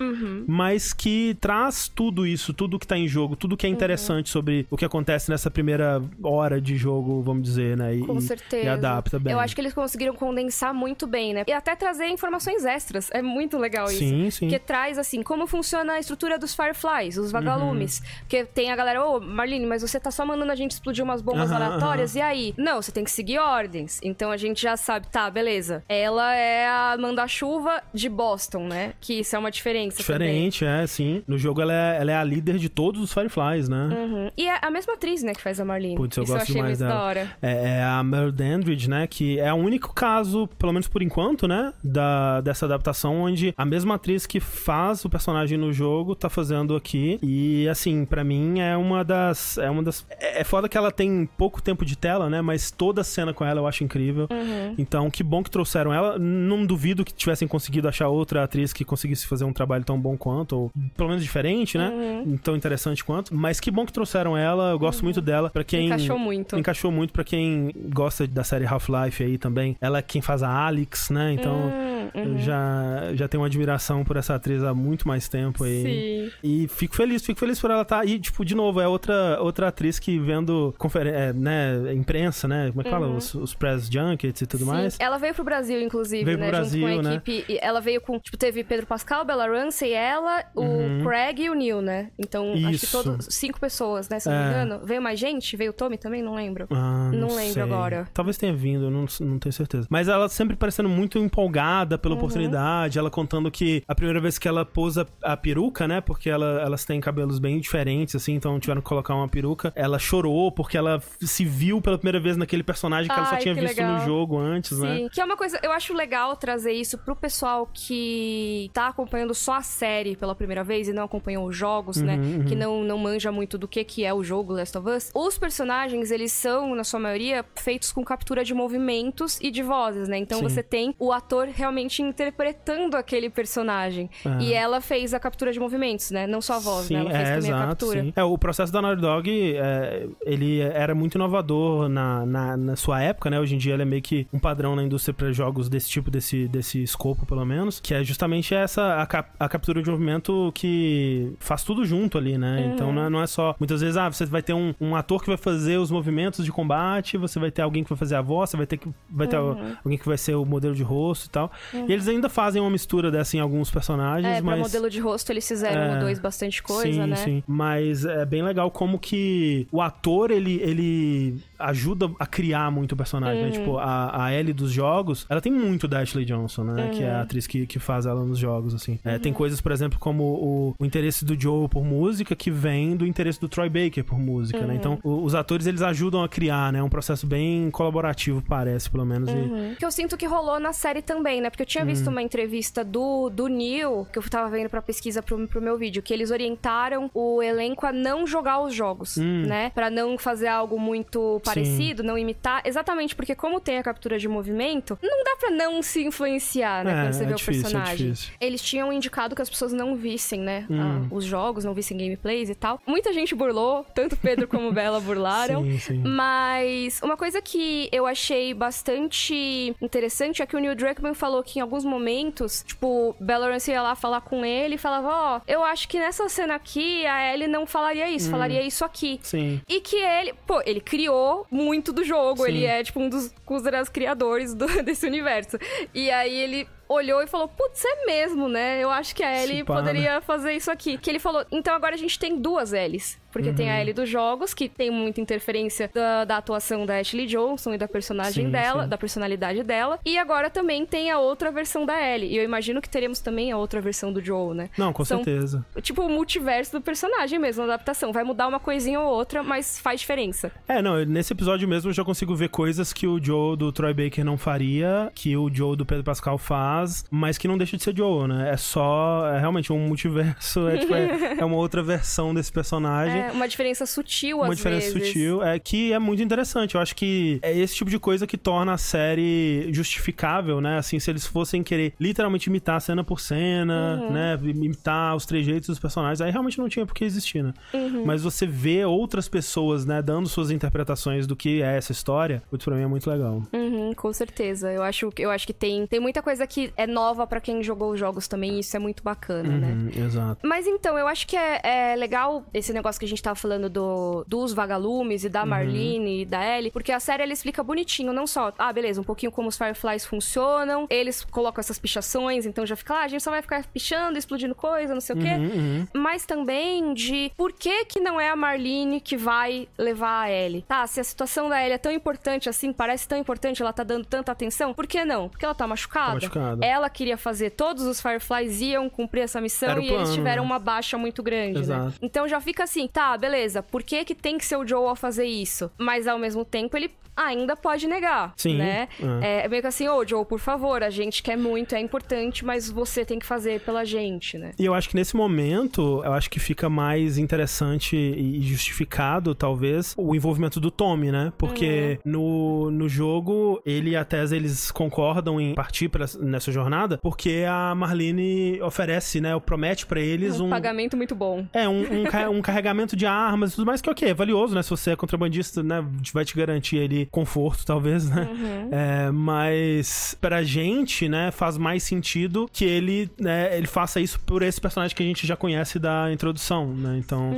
mas que traz tudo isso, tudo que tá em jogo, tudo que é interessante sobre o que acontece nessa primeira hora de jogo, vamos dizer, né? E, Com certeza. E adapta bem. Eu acho que eles conseguiram condensar muito bem, né? E até trazer informações extras. É muito legal isso. Sim, sim. Porque traz, assim, como funciona a estrutura dos Fireflies, os vagalumes. Porque tem a galera, ô, Marlene, mas você tá só mandando a gente explodir umas bombas Aham, aleatórias, e aí? Não, você tem que seguir ordens. Então a gente já sabe, tá, beleza. Ela é a manda-chuva de Boston, né? Que isso é uma diferença. Diferente, é, sim. No jogo ela é, ela é a líder de todos os Fireflies, né? também. Uhum. E é a mesma atriz, né, que faz a Marlene. Putz, eu isso gosto eu achei demais dela. da hora. É, é a Meryl Dandridge, né? Que é o único caso, pelo menos por enquanto, né? Da, dessa adaptação, onde a mesma atriz que faz o personagem no jogo tá fazendo aqui. E, assim, pra mim é uma das. É uma das. É, é foda que ela tem pouco tempo de tela, né? Mas toda a cena com ela eu acho incrível. Uhum. Então, que bom que trouxeram ela. Não duvido que tivessem conseguido achar outra atriz que conseguisse fazer um trabalho tão bom quanto, ou pelo menos diferente, né? Uhum. Tão interessante quanto. Mas que bom que trouxeram ela. Eu gosto muito dela. Pra quem. Encaixou muito. Encaixou muito pra quem gosta da série Half-Life aí também. Ela é quem faz a Alex, né? Então, Hum, eu uhum. já, já tenho uma admiração por essa atriz há muito mais tempo aí. Sim. E fico feliz, fico feliz por ela estar. E, tipo, de novo, é outra, outra atriz que vendo conferen é, né, imprensa, né? Como é que fala? Os, os press junkets e tudo Sim. mais. Ela veio pro Brasil, inclusive, Veio né? pro junto com a Brasil, né? equipe. E Ela veio com. Tipo, teve Pedro Pascal, Bella Ramsey, ela, o Craig e o Neil, né? Então, acho que Uhum. Isso. todos. Cinco pessoas, né? Se não me É. engano. Veio mais gente? Veio o Tommy também? Não lembro. Ah, Não lembro sei. agora. Talvez tenha vindo, não, não tenho certeza. Mas ela sempre parecendo muito empolgada Uhum. pela oportunidade. Ela contando que a primeira vez que ela pôs a, a peruca, né? Porque ela, elas têm cabelos bem diferentes, assim, então tiveram que colocar uma peruca. Ela chorou porque ela se viu pela primeira vez naquele personagem que ela só Ai, tinha visto legal. no jogo antes, né? Sim, que é uma coisa, eu acho legal trazer isso pro pessoal que tá acompanhando só a série pela primeira vez e não acompanhou os jogos, né? Uhum, Que não, não manja muito do que, que é o jogo Last of Us. Os personagens, eles são, na sua maioria, feitos com captura de movimentos e de vozes, né? Então Sim. você tem o ator realmente interpretando aquele personagem. Ah. E ela fez a captura de movimentos, né? Não só a voz, Sim, né? Ela fez é, também a exato, captura. sim. É, o processo da Naughty Dog, é, ele era muito inovador na, na, na sua época, né? Hoje em dia ele é meio que um padrão na indústria para jogos desse tipo, desse, desse escopo, pelo menos, que é justamente essa, a, cap- a captura de movimento que faz tudo junto ali, né? Uhum. Então não é, não é só... Muitas vezes, ah, você vai ter um, um ator que vai fazer os movimentos de combate, você vai ter alguém que vai fazer a voz, você vai ter, que, vai ter Uhum. alguém que vai ser o modelo de rosto e tal. E eles ainda fazem uma mistura dessa em alguns personagens, É, mas... modelo de rosto eles fizeram É. 2 bastante coisa, sim, né? Sim, Mas é bem legal como que o ator, ele, ele ajuda a criar muito o personagem, Uhum. né? Tipo, a, a Ellie dos jogos, ela tem muito da Ashley Johnson, né? Que é Uhum. a atriz que, que faz ela nos jogos, assim. É, tem coisas, por exemplo, como o, o interesse do Joe por música, que vem do interesse do Troy Baker por música, Uhum. né? Então, o- os atores, eles ajudam a criar, né? Um processo bem colaborativo, parece, pelo menos. e- Uhum. Que eu sinto que rolou na série também, né? Porque eu tinha visto uma entrevista do, do Neil, que eu tava vendo pra pesquisa pro, pro meu vídeo, que eles orientaram o elenco a não jogar os jogos, Hum. né? Pra não fazer algo muito parecido, não imitar. Exatamente, porque como tem a captura de movimento, não dá pra não se influenciar, né? É, quando você é vê difícil, o é personagem. difícil. Eles tinham indicado que as pessoas não vissem, né? Hum. os jogos, não vissem gameplays e tal. Muita gente burlou, tanto Pedro como Bela burlaram. [LAUGHS] Sim, sim. Mas uma coisa que eu achei bastante interessante é que o Neil Druckmann falou que em alguns momentos, tipo, Bella Ramsey ia lá falar com ele e falava, ó, eu acho que nessa cena aqui a Ellie não falaria Hum. isso, falaria isso aqui. Sim. E que ele, pô, ele criou muito do jogo, Sim. ele é, tipo, um dos considerados criadores do- [LAUGHS] desse universo. E aí ele olhou e falou, putz, é mesmo, né? Eu acho que a Ellie pá, né? poderia fazer isso aqui. Que ele falou, então agora a gente tem duas L's. Porque tem Uhum. a Ellie dos jogos, que tem muita interferência da, da atuação da Ashley Johnson e da personagem Sim, dela, sim. da personalidade dela. E agora também tem a outra versão da Ellie. E eu imagino que teremos também a outra versão do Joel, né? Não, com São- certeza. Tipo, o multiverso do personagem mesmo, a adaptação. Vai mudar uma coisinha ou outra, mas faz diferença. É, não, nesse episódio mesmo eu já consigo ver coisas que o Joe do Troy Baker não faria, que o Joe do Pedro Pascal faz, faz, mas que não deixa de ser Joel, né? É só, é realmente um multiverso, é, tipo, é, [LAUGHS] é uma outra versão desse personagem. É uma diferença sutil, uma diferença vezes. sutil, é que é muito interessante. Eu acho que é esse tipo de coisa que torna a série justificável, né? Assim, se eles fossem querer literalmente imitar cena por cena, Uhum. né? Imitar os trejeitos dos personagens, aí realmente não tinha por que existir, né? Uhum. Mas você vê outras pessoas, né, dando suas interpretações do que é essa história, putz, pra mim é muito legal. Uhum, com certeza. Eu acho, eu acho que tem, tem muita coisa que é nova pra quem jogou os jogos também, e isso é muito bacana, né? Uhum, exato. Mas então, eu acho que é, é legal esse negócio que a gente tava falando do, dos vagalumes e da Uhum. Marlene e da Ellie, porque a série ela explica bonitinho, não só, ah, beleza, um pouquinho como os Fireflies funcionam, eles colocam essas pichações, então já fica lá, a gente só vai ficar pichando, explodindo coisa, não sei o quê. Uhum, Mas também de por que que não é a Marlene que vai levar a Ellie? Tá, se a situação da Ellie é tão importante assim, parece tão importante, ela tá dando tanta atenção, por que não? Porque ela tá machucada. Tá machucada. Ela queria fazer, todos os Fireflies iam cumprir essa missão e eles plano, tiveram né? uma baixa muito grande, né? Exato. Então já fica assim, tá, beleza, por que que tem que ser o Joel a fazer isso? Mas ao mesmo tempo ele ainda pode negar, Sim, né? é. É, meio que assim, ô Joel, por favor, a gente quer muito, é importante, mas você tem que fazer pela gente, né? E eu acho que nesse momento, eu acho que fica mais interessante e justificado, talvez, o envolvimento do Tommy, né? Porque Uhum. no, no jogo, ele e a Tessa, eles concordam em partir pra, nessa jornada, porque a Marlene oferece, né? Promete pra eles Um um... pagamento muito bom. É, um, um, um [LAUGHS] carregamento de armas e tudo mais, que ok, é valioso, né? Se você é contrabandista, né? Vai te garantir ali conforto, [LAUGHS] talvez, né? Uhum. É, mas pra gente, né, faz mais sentido que ele, né, ele faça isso por esse personagem que a gente já conhece da introdução, né? Então,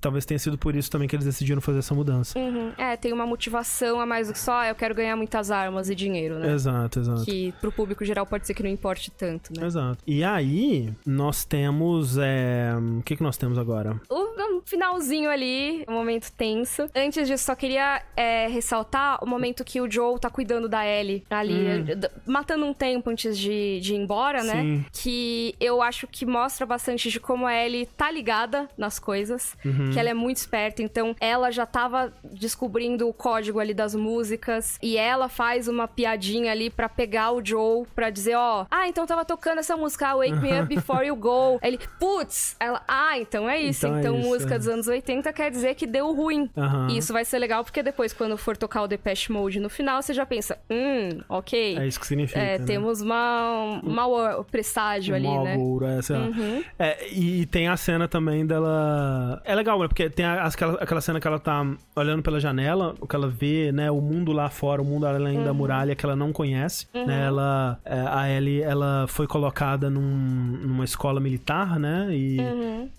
talvez tenha sido por isso também que eles decidiram fazer essa mudança. Uhum. É, tem uma motivação a mais do que só, ah, eu quero ganhar muitas armas e dinheiro, né? Exato, exato. Que pro público geral pode ser que não importe tanto, né? Exato. E aí, nós temos. é, O que, que nós temos agora? O no finalzinho ali, um momento tenso. Antes disso, só queria é, ressaltar o momento que o Joe tá cuidando da Ellie ali, d- matando um tempo antes de, de ir embora, né? Sim. Que eu acho que mostra bastante de como a Ellie tá ligada nas coisas, que ela é muito esperta, então ela já tava descobrindo o código ali das músicas e ela faz uma piadinha ali pra pegar o Joe pra dizer, ó, ah, então tava tocando essa música, Wake Me Up [LAUGHS] Before You Go. Ele, putz, ela, ah, então é isso. Então Então, é isso, música é. dos anos 80 quer dizer que deu ruim. Aham. E isso vai ser legal porque depois, quando for tocar o Depeche Mode no final, você já pensa, hum, ok. É isso que significa. É, né? temos uma, um mau presságio ali, né? agouro, é, lá. É, e tem a cena também dela. É legal, né? Porque tem a- aquela, aquela cena que ela tá olhando pela janela, o que ela vê, né? O mundo lá fora, o mundo além da muralha que ela não conhece. Né? Ela, é, a Ellie, ela foi colocada num- numa escola militar, né? E,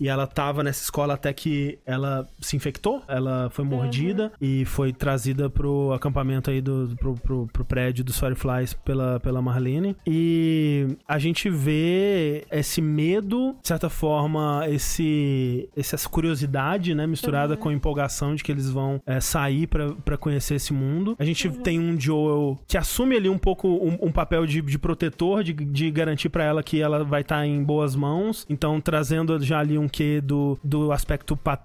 e ela tava nessa escola até que ela se infectou, ela foi mordida e foi trazida pro acampamento aí do pro, pro, pro prédio dos Fireflies pela, pela Marlene. E a gente vê esse medo, de certa forma, esse, essa curiosidade, né, misturada com a empolgação de que eles vão é, sair pra pra conhecer esse mundo. A gente tem um Joel que assume ali um pouco um, um papel de, de protetor, de, de garantir pra ela que ela vai estar em boas mãos. Então, trazendo já ali um quê do, do aspecto paterno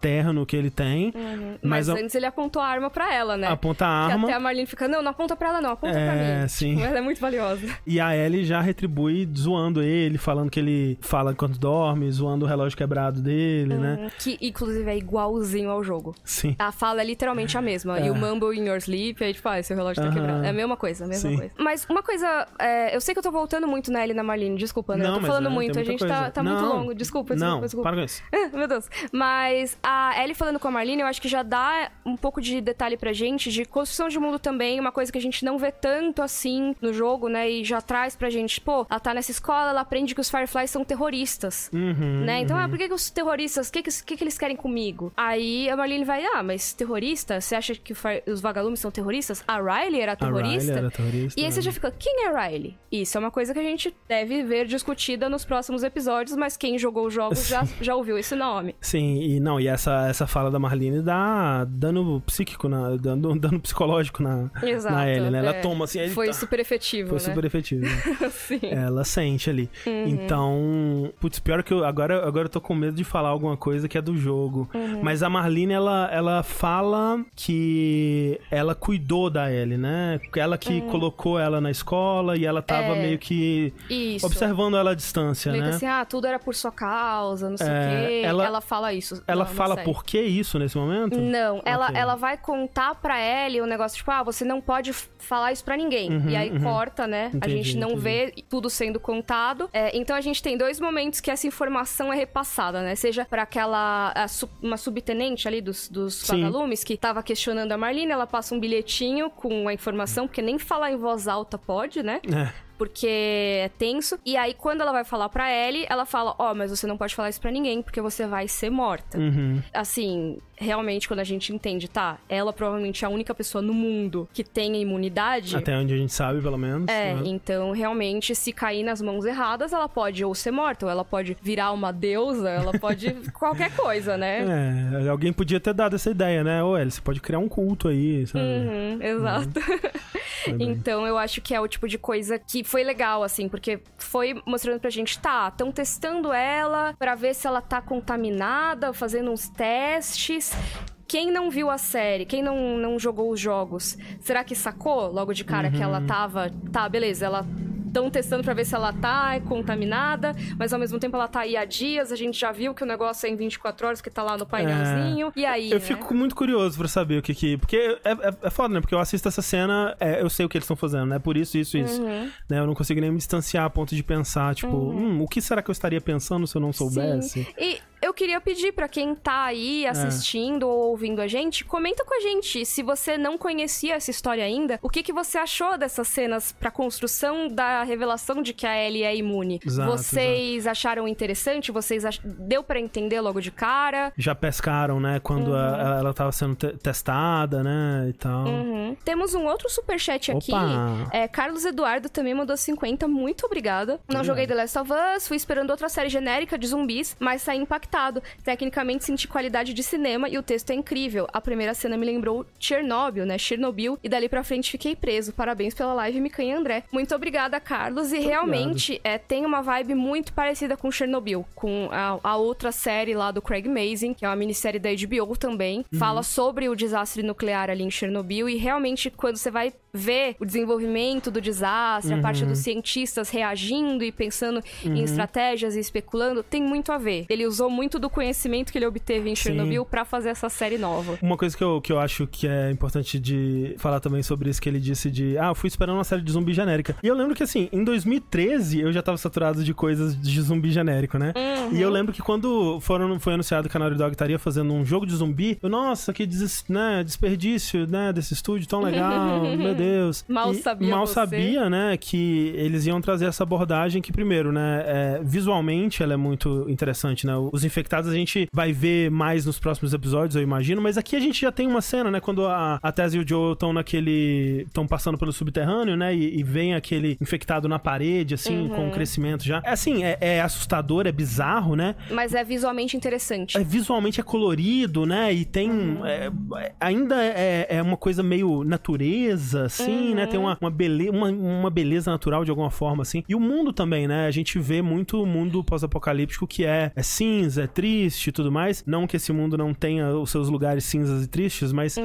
que ele tem. Mas, Mas a- antes ele apontou a arma pra ela, né? Aponta a arma. até a Marlene fica, não, não aponta pra ela não, aponta pra É, mim. sim. Tipo, ela é muito valiosa. E a Ellie já retribui zoando ele, falando que ele fala enquanto dorme, zoando o relógio quebrado dele, né? Que, inclusive, é igualzinho ao jogo. Sim. A fala é literalmente a mesma. E o Mumble in your sleep, aí tipo, ah, seu relógio tá É. Aham. quebrado. É a mesma coisa, a mesma Sim. coisa. Mas uma coisa, é, eu sei que eu tô voltando muito na Ellie e na Marlene, desculpa, André. Não, eu tô falando né, muito, a gente tá, coisa. tá muito Não. longo. Desculpa, desculpa, Não, desculpa. para com isso. [LAUGHS] Meu Deus. Mas a Ellie falando com a Marlene, eu acho que já dá um pouco de detalhe pra gente de construção de mundo também, uma coisa que a gente não vê tanto assim no jogo, né? E já traz pra gente, pô, ela tá nessa escola, ela aprende que os Fireflies são terroristas. Uhum, Né? Então, ah, por que, que os terroristas, o que, que, que, eles querem comigo? Aí a Marlene vai, ah, mas terrorista? Você acha que os vagalumes são terroristas? A Riley era A terrorista? Riley era terrorista. E aí você né? já fica, quem é a Riley? Isso é uma coisa que a gente deve ver discutida nos próximos episódios, mas quem jogou os jogos [LAUGHS] já, já ouviu esse nome. Sim, E não, e essa, essa fala da Marlene dá dano psíquico, na, dano, dano psicológico na, Exato. na Ellie, né? Ela é. toma assim, Foi tá. super efetivo, Foi né? super efetivo. [LAUGHS] Sim. Ela sente ali. Uhum. Então, putz, pior que eu agora, agora eu tô com medo de falar alguma coisa que é do jogo. Uhum. Mas a Marlene, ela, ela fala que ela cuidou da Ellie, né? Ela que colocou ela na escola e ela tava Uhum. É. meio que Isso. observando ela à distância, Meio que né? assim, ah, tudo era por sua causa, não sei o É, quê. ela- Ela, fala isso. Ela fala série. por que isso nesse momento? Não, ela, Ok. ela vai contar pra Ellie o negócio, tipo, ah, você não pode falar isso pra ninguém. e aí corta, né? a Uhum, Entendi, gente não entendi. vê tudo sendo contado. É, então a gente tem dois momentos que essa informação é repassada, né? Seja pra aquela, a uma subtenente ali dos, dos vagalumes que tava questionando a Marlene, ela passa um bilhetinho com a informação, porque nem falar em voz alta pode, né? É. porque é tenso. E aí, quando ela vai falar pra Ellie, ela fala: Ó, mas você não pode falar isso pra ninguém, porque você vai ser morta. Uhum. Assim, realmente, quando a gente entende, tá? Ela provavelmente é a única pessoa no mundo que tem a imunidade. Até onde a gente sabe, pelo menos. É, né? então realmente, se cair nas mãos erradas, ela pode ou ser morta, ou ela pode virar uma deusa, ela pode [LAUGHS] qualquer coisa, né? É, alguém podia ter dado essa ideia, né? Ô, Ellie, você pode criar um culto aí, sabe? Uhum, exato. Foi bem. então eu acho que é o tipo de coisa que foi legal, assim, porque foi mostrando pra gente, tá, estão testando ela pra ver se ela tá contaminada, fazendo uns testes. Quem não viu a série, quem não, não jogou os jogos, será que sacou logo de cara que Uhum. ela tava. Tá, beleza, ela. Estão testando pra ver se ela tá contaminada, mas ao mesmo tempo ela tá aí há dias. A gente já viu que o negócio é em 24 horas, que tá lá no painelzinho. E aí? Eu né? fico muito curioso pra saber o que que... Porque é, é, é foda, né? Porque eu assisto essa cena, é, eu sei o que eles estão fazendo, né? Por isso, isso, isso. Uhum. Né? Eu não consigo nem me distanciar a ponto de pensar, tipo... Hum, o que será que eu estaria pensando se eu não soubesse? Sim. E eu queria pedir pra quem tá aí assistindo ou ouvindo a gente, comenta com a gente se você não conhecia essa história ainda, o que, que você achou dessas cenas pra construção da revelação de que a Ellie é imune? Exato, vocês acharam interessante? Vocês ach... deu pra entender logo de cara? Já pescaram, né? Quando a- ela, tava sendo te- testada, né? E tal. Uhum. Temos um outro superchat aqui. Opa! É, Carlos Eduardo também mandou 50. Muito obrigada. Não joguei The Last of Us, fui esperando outra série genérica de zumbis, mas saí impactado. Tecnicamente senti qualidade de cinema e o texto é incrível. A primeira cena me lembrou Chernobyl, né? Chernobyl. E dali pra frente fiquei preso. Parabéns pela live, Micanha André. Muito obrigada, Carlos. E realmente é, tem uma vibe muito parecida com Chernobyl, com a, a outra série lá do Craig Mazin, que é uma minissérie da HBO também. Fala sobre o desastre nuclear ali em Chernobyl e realmente quando você vai ver o desenvolvimento do desastre, a parte dos cientistas reagindo e pensando em estratégias e especulando, tem muito a ver. Ele usou muito do conhecimento que ele obteve em. Chernobyl pra fazer essa série nova. Uma coisa que eu, que eu acho que é importante de falar também sobre isso que ele disse de ah, eu fui esperando uma série de zumbi genérica. E eu lembro que assim, em 2013 eu já tava saturado de coisas de zumbi genérico, né? E eu lembro que quando foram, foi anunciado que a Naughty Dog estaria fazendo um jogo de zumbi, eu, nossa, que des, né, desperdício, né, desse estúdio tão legal, [LAUGHS] meu Deus. Mal E sabia Mal você. sabia, né, que eles iam trazer essa abordagem que, primeiro, né, é, visualmente ela é muito interessante, né? Os infectados a gente vai ver mais nos próximos episódios, eu imagino, mas aqui a gente já tem uma cena, né, quando a, a Tess e o Joe estão naquele... estão passando pelo subterrâneo, né, e, e vem aquele infectado na parede, assim, com um crescimento já. É assim, é, é assustador, é bizarro, né? Mas é visualmente interessante. É, visualmente é colorido, né? E tem. é, é, ainda é, é uma coisa meio natureza, assim, né? Tem uma, uma, bele uma, uma beleza natural de alguma forma, assim. E o mundo também, né? A gente vê muito o mundo pós-apocalíptico que é, é cinza, é triste e tudo mais. Não que esse mundo não tenha os seus lugares cinzas e tristes, mas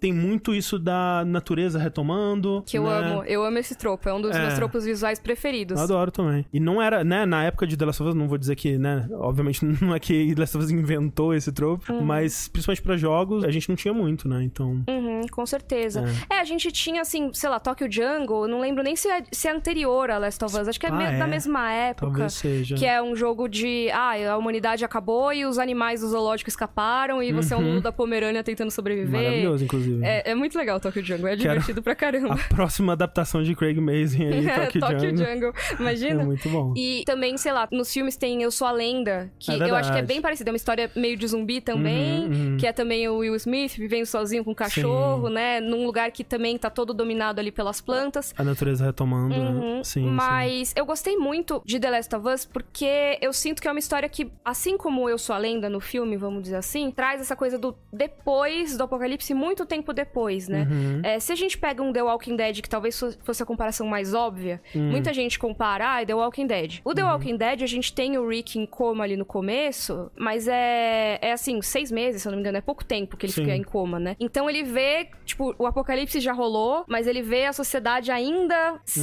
tem muito isso da natureza retomando. Que eu né? amo, eu amo esse tropo, é um dos É. meus tropos visuais preferidos. Eu adoro também. E não era, né, na época de The Last of Us, não vou dizer que, né, obviamente [LAUGHS] não é que The Last of Us inventou esse tropo, mas principalmente pra jogos, a gente não tinha muito, né, então... Uhum, com certeza. É. a gente tinha, assim, sei lá, Tokyo Jungle, não lembro nem se é, se é anterior a Last of Us, acho que é, Ah, me- é? da mesma época. Talvez seja. Que é um jogo de. Ah, a humanidade acabou e os animais do zoológico escaparam e você é um Lulu da Pomerânia tentando sobreviver. Uhum. Maravilhoso, inclusive. É, é muito legal Tokyo Jungle, é divertido pra caramba. A próxima adaptação de Craig Mazin aí, [LAUGHS] Tokyo, Tokyo Jungle. Jungle, imagina. É muito bom. E também, sei lá, nos filmes tem Eu Sou a Lenda, que É eu acho que é bem parecido. É uma história meio de zumbi também, Uhum, uhum. que é também o Will Smith vivendo sozinho com o cachorro. cachorro, né? Num lugar que também tá todo dominado ali pelas plantas. A natureza retomando, Uhum, né? Sim, sim. Mas eu gostei muito de The Last of Us porque eu sinto que é uma história que, assim como Eu Sou a Lenda no filme, vamos dizer assim, traz essa coisa do depois do apocalipse, muito tempo depois, né? Uhum. É, se a gente pega um The Walking Dead, que talvez fo- fosse a comparação mais óbvia, Hum. muita gente compara, ah, The Walking Dead. O The Uhum. Walking Dead, a gente tem o Rick em coma ali no começo, mas é, é assim, seis meses, se eu não me engano, é pouco tempo que ele Sim. fica em coma, né? Então ele vê, tipo, o apocalipse já rolou, mas ele vê a sociedade ainda se,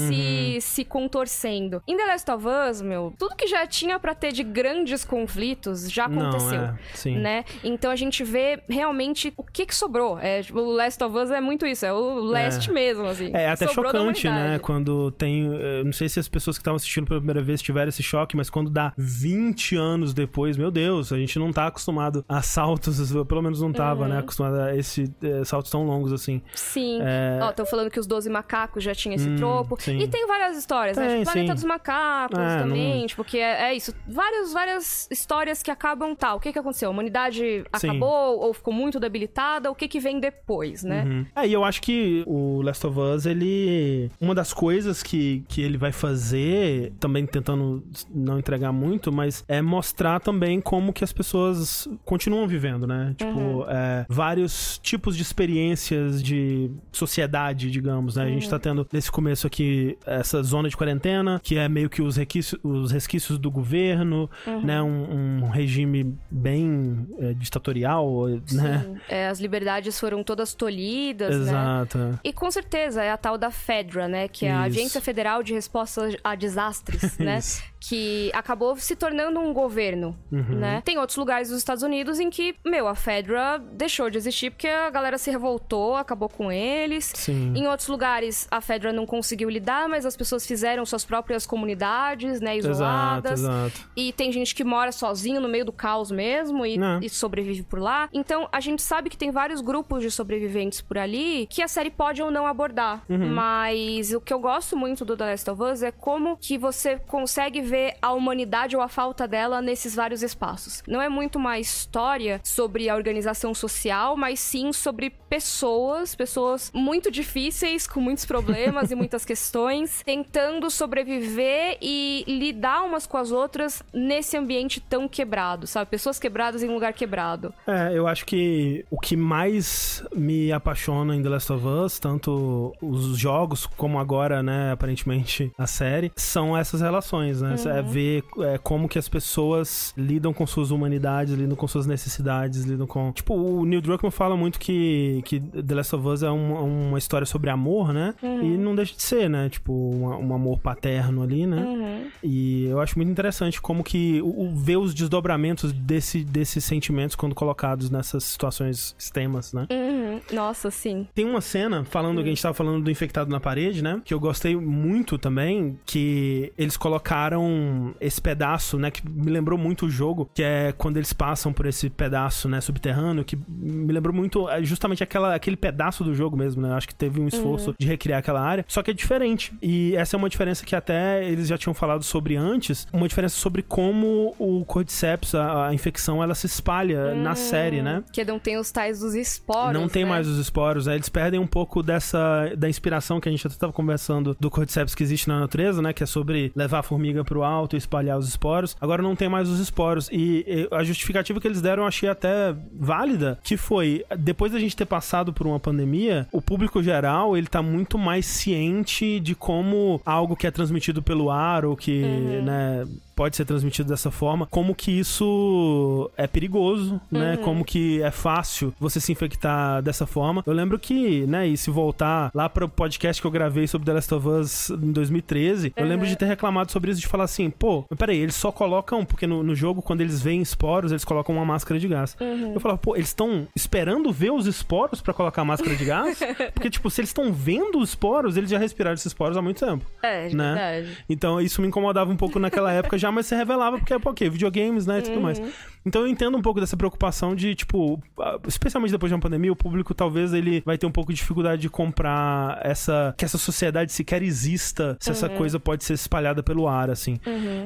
Uhum. se contorcendo. Em The Last of Us, meu, tudo que já tinha pra ter de grandes conflitos já Não, aconteceu. é, sim. Né? Então a gente vê realmente o que que sobrou. É, tipo, o Last of Us é muito isso, é o last mesmo, assim. É até Sobrou chocante, né? Quando tem. eh, Não sei se as pessoas que estavam assistindo pela primeira vez tiveram esse choque, mas quando dá 20 anos depois, meu Deus, a gente não tá acostumado a saltos, pelo menos não tava, Uhum. né? Acostumado a esse, eh, saltos tão longos assim. Sim. É. Ó, estão falando que os 12 macacos já tinha esse Hum, tropo. sim. E tem várias histórias, né? Tem, Tipo, Planeta sim. dos Macacos É, também. não- Tipo, que é, é isso. Várias, várias histórias que acabam. Tá, o que que aconteceu? A humanidade Sim. acabou ou ficou muito debilitada? O que que vem depois, né? Uhum. É, e eu acho que o Last of Us, ele. Uma das coisas que, que ele vai fazer, também tentando não entregar muito, mas é mostrar também como que as pessoas continuam vivendo, né? Tipo, é, vários tipos de experiências de sociedade, digamos, né? A gente tá tendo nesse começo aqui essa zona de quarentena, que é meio que os, requisitos, os resquícios do governo, né? Um, um regime bem é, ditatorial, né? Sim. É, as liberdades foram todas tolhidas, né? Exato. E com certeza é a tal da FEDRA, né? Que é a Isso. Agência Federal de Resposta a Desastres, [LAUGHS] né? Que acabou se tornando um governo, Uhum. né? Tem outros lugares dos Estados Unidos em que, meu, a FEDRA deixou de existir porque a galera se revoltou, acabou com eles. Sim. Em outros lugares, a FEDRA não conseguiu lidar, mas as pessoas fizeram suas próprias comunidades, né? Exato, Isoladas. exato. E tem gente que mora sozinho no meio do caos mesmo e, Né. e sobrevive por lá. Então a gente sabe que tem vários grupos de sobreviventes por ali que a série pode ou não abordar. Uhum. Mas o que eu gosto muito do The Last of Us é como que você consegue ver a humanidade ou a falta dela nesses vários espaços. Não é muito uma história sobre a organização social, mas sim sobre pessoas, pessoas muito difíceis, com muitos problemas e [LAUGHS] muitas questões, tentando sobreviver e lidar umas com as outras nesse ambiente tão quebrado, sabe? Pessoas quebradas em um lugar quebrado. É, eu acho que o que mais me apaixona em The Last of Us, tanto os jogos como agora, né, aparentemente a série, são essas relações, né? É ver é, como que as pessoas lidam com suas humanidades, lidam com suas necessidades, lidam com... Tipo, o Neil Druckmann fala muito que, que The Last of Us é uma, uma história sobre amor, né? E não deixa de ser, né? Tipo, um, um amor paterno ali, né? E eu acho muito interessante como que o, o- ver os desdobramentos desse, desses sentimentos quando colocados nessas situações extremas, né? Uhum. Nossa, sim. Tem uma cena, falando que a gente tava falando do infectado na parede, né? Que eu gostei muito também, que eles colocaram esse pedaço, né? Que me lembrou muito o jogo, que é quando eles passam por esse pedaço, né? Subterrâneo, que me lembrou muito é, justamente aquela, aquele pedaço do jogo mesmo, né? Acho que teve um esforço de recriar aquela área, só que é diferente. E essa é uma diferença que até eles já tinham falado sobre antes, uma diferença sobre como o Cordyceps, a, a infecção, ela se espalha na série, né? Que não tem os tais dos esporos. Não tem né? mais os esporos, né? Eles perdem um pouco dessa da inspiração que a gente até estava conversando do cordyceps que existe na natureza, né? Que é sobre levar a formiga pro alto e espalhar os esporos. Agora não tem mais os esporos. E, e a justificativa que eles deram eu achei até válida, que foi, depois da gente ter passado por uma pandemia, o público geral, ele tá muito mais ciente de como algo que é transmitido pelo ar ou que, né, pode ser transmitido dessa forma, como que isso é perigoso, né? Como que é fácil você se infectar dessa forma. Eu lembro que, né, e se voltar lá para o podcast que eu gravei sobre The Last of Us em 2013, eu lembro de ter reclamado sobre isso, de falar assim, pô, mas peraí, eles só colocam, porque no, no jogo, quando eles veem esporos, eles colocam uma máscara de gás. Eu falava, pô, eles estão esperando ver os esporos para colocar a máscara de gás? [LAUGHS] Porque, tipo, se eles estão vendo os esporos, eles já respiraram esses esporos há muito tempo. É, de né? verdade. Então isso me incomodava um pouco naquela época já, mas se revelava porque, pô, ok, videogames, né, e tudo mais. Então eu entendo um pouco dessa preocupação de, tipo, especialmente depois de uma pandemia, o público talvez ele vai ter um pouco de dificuldade de comprar essa, que essa sociedade sequer exista, se essa coisa pode ser espalhada pelo ar, assim.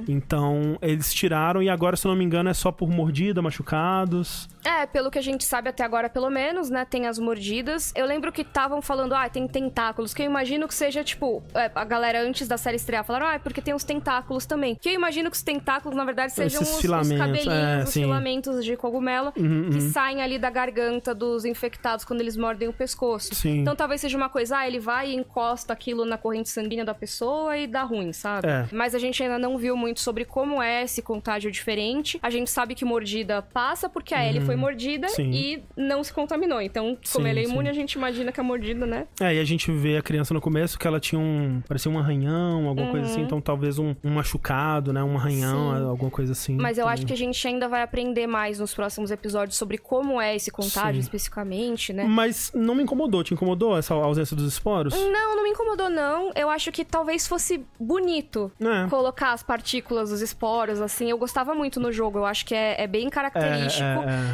Então eles tiraram e agora, se eu não me engano, é só por mordida, machucados. É, pelo que a gente sabe até agora, pelo menos, né? Tem as mordidas. Eu lembro que estavam falando, ah, tem tentáculos. Que eu imagino que seja, tipo, é, a galera antes da série estrear falaram, ah, é porque tem os tentáculos também. Que eu imagino que os tentáculos, na verdade, sejam os, os filamentos, cabelinhos, é, os sim. filamentos de cogumelo Uhum, que uhum. saem ali da garganta dos infectados quando eles mordem o pescoço. Sim. Então talvez seja uma coisa, ah, ele vai e encosta aquilo na corrente sanguínea da pessoa e dá ruim, sabe? É. Mas a gente ainda não viu muito sobre como é esse contágio diferente. A gente sabe que mordida passa porque a Ellie foi mordida Uhum. Sim. e não se contaminou. Então, como Sim, ela é imune, a gente imagina que a mordida, né? É, e a gente vê a criança no começo que ela tinha um. parecia um arranhão, alguma coisa assim. Então talvez um, um machucado, né? Um arranhão, Uhum. Sim. alguma coisa assim. Mas eu também. acho que a gente ainda vai aprender mais nos próximos episódios sobre como é esse contágio Sim. especificamente, né? Mas não me incomodou. Te incomodou essa ausência dos esporos? Não, não me incomodou, não. Eu acho que talvez fosse bonito É. colocar as partículas, os esporos, assim. Eu gostava muito no jogo. Eu acho que é, é bem característico.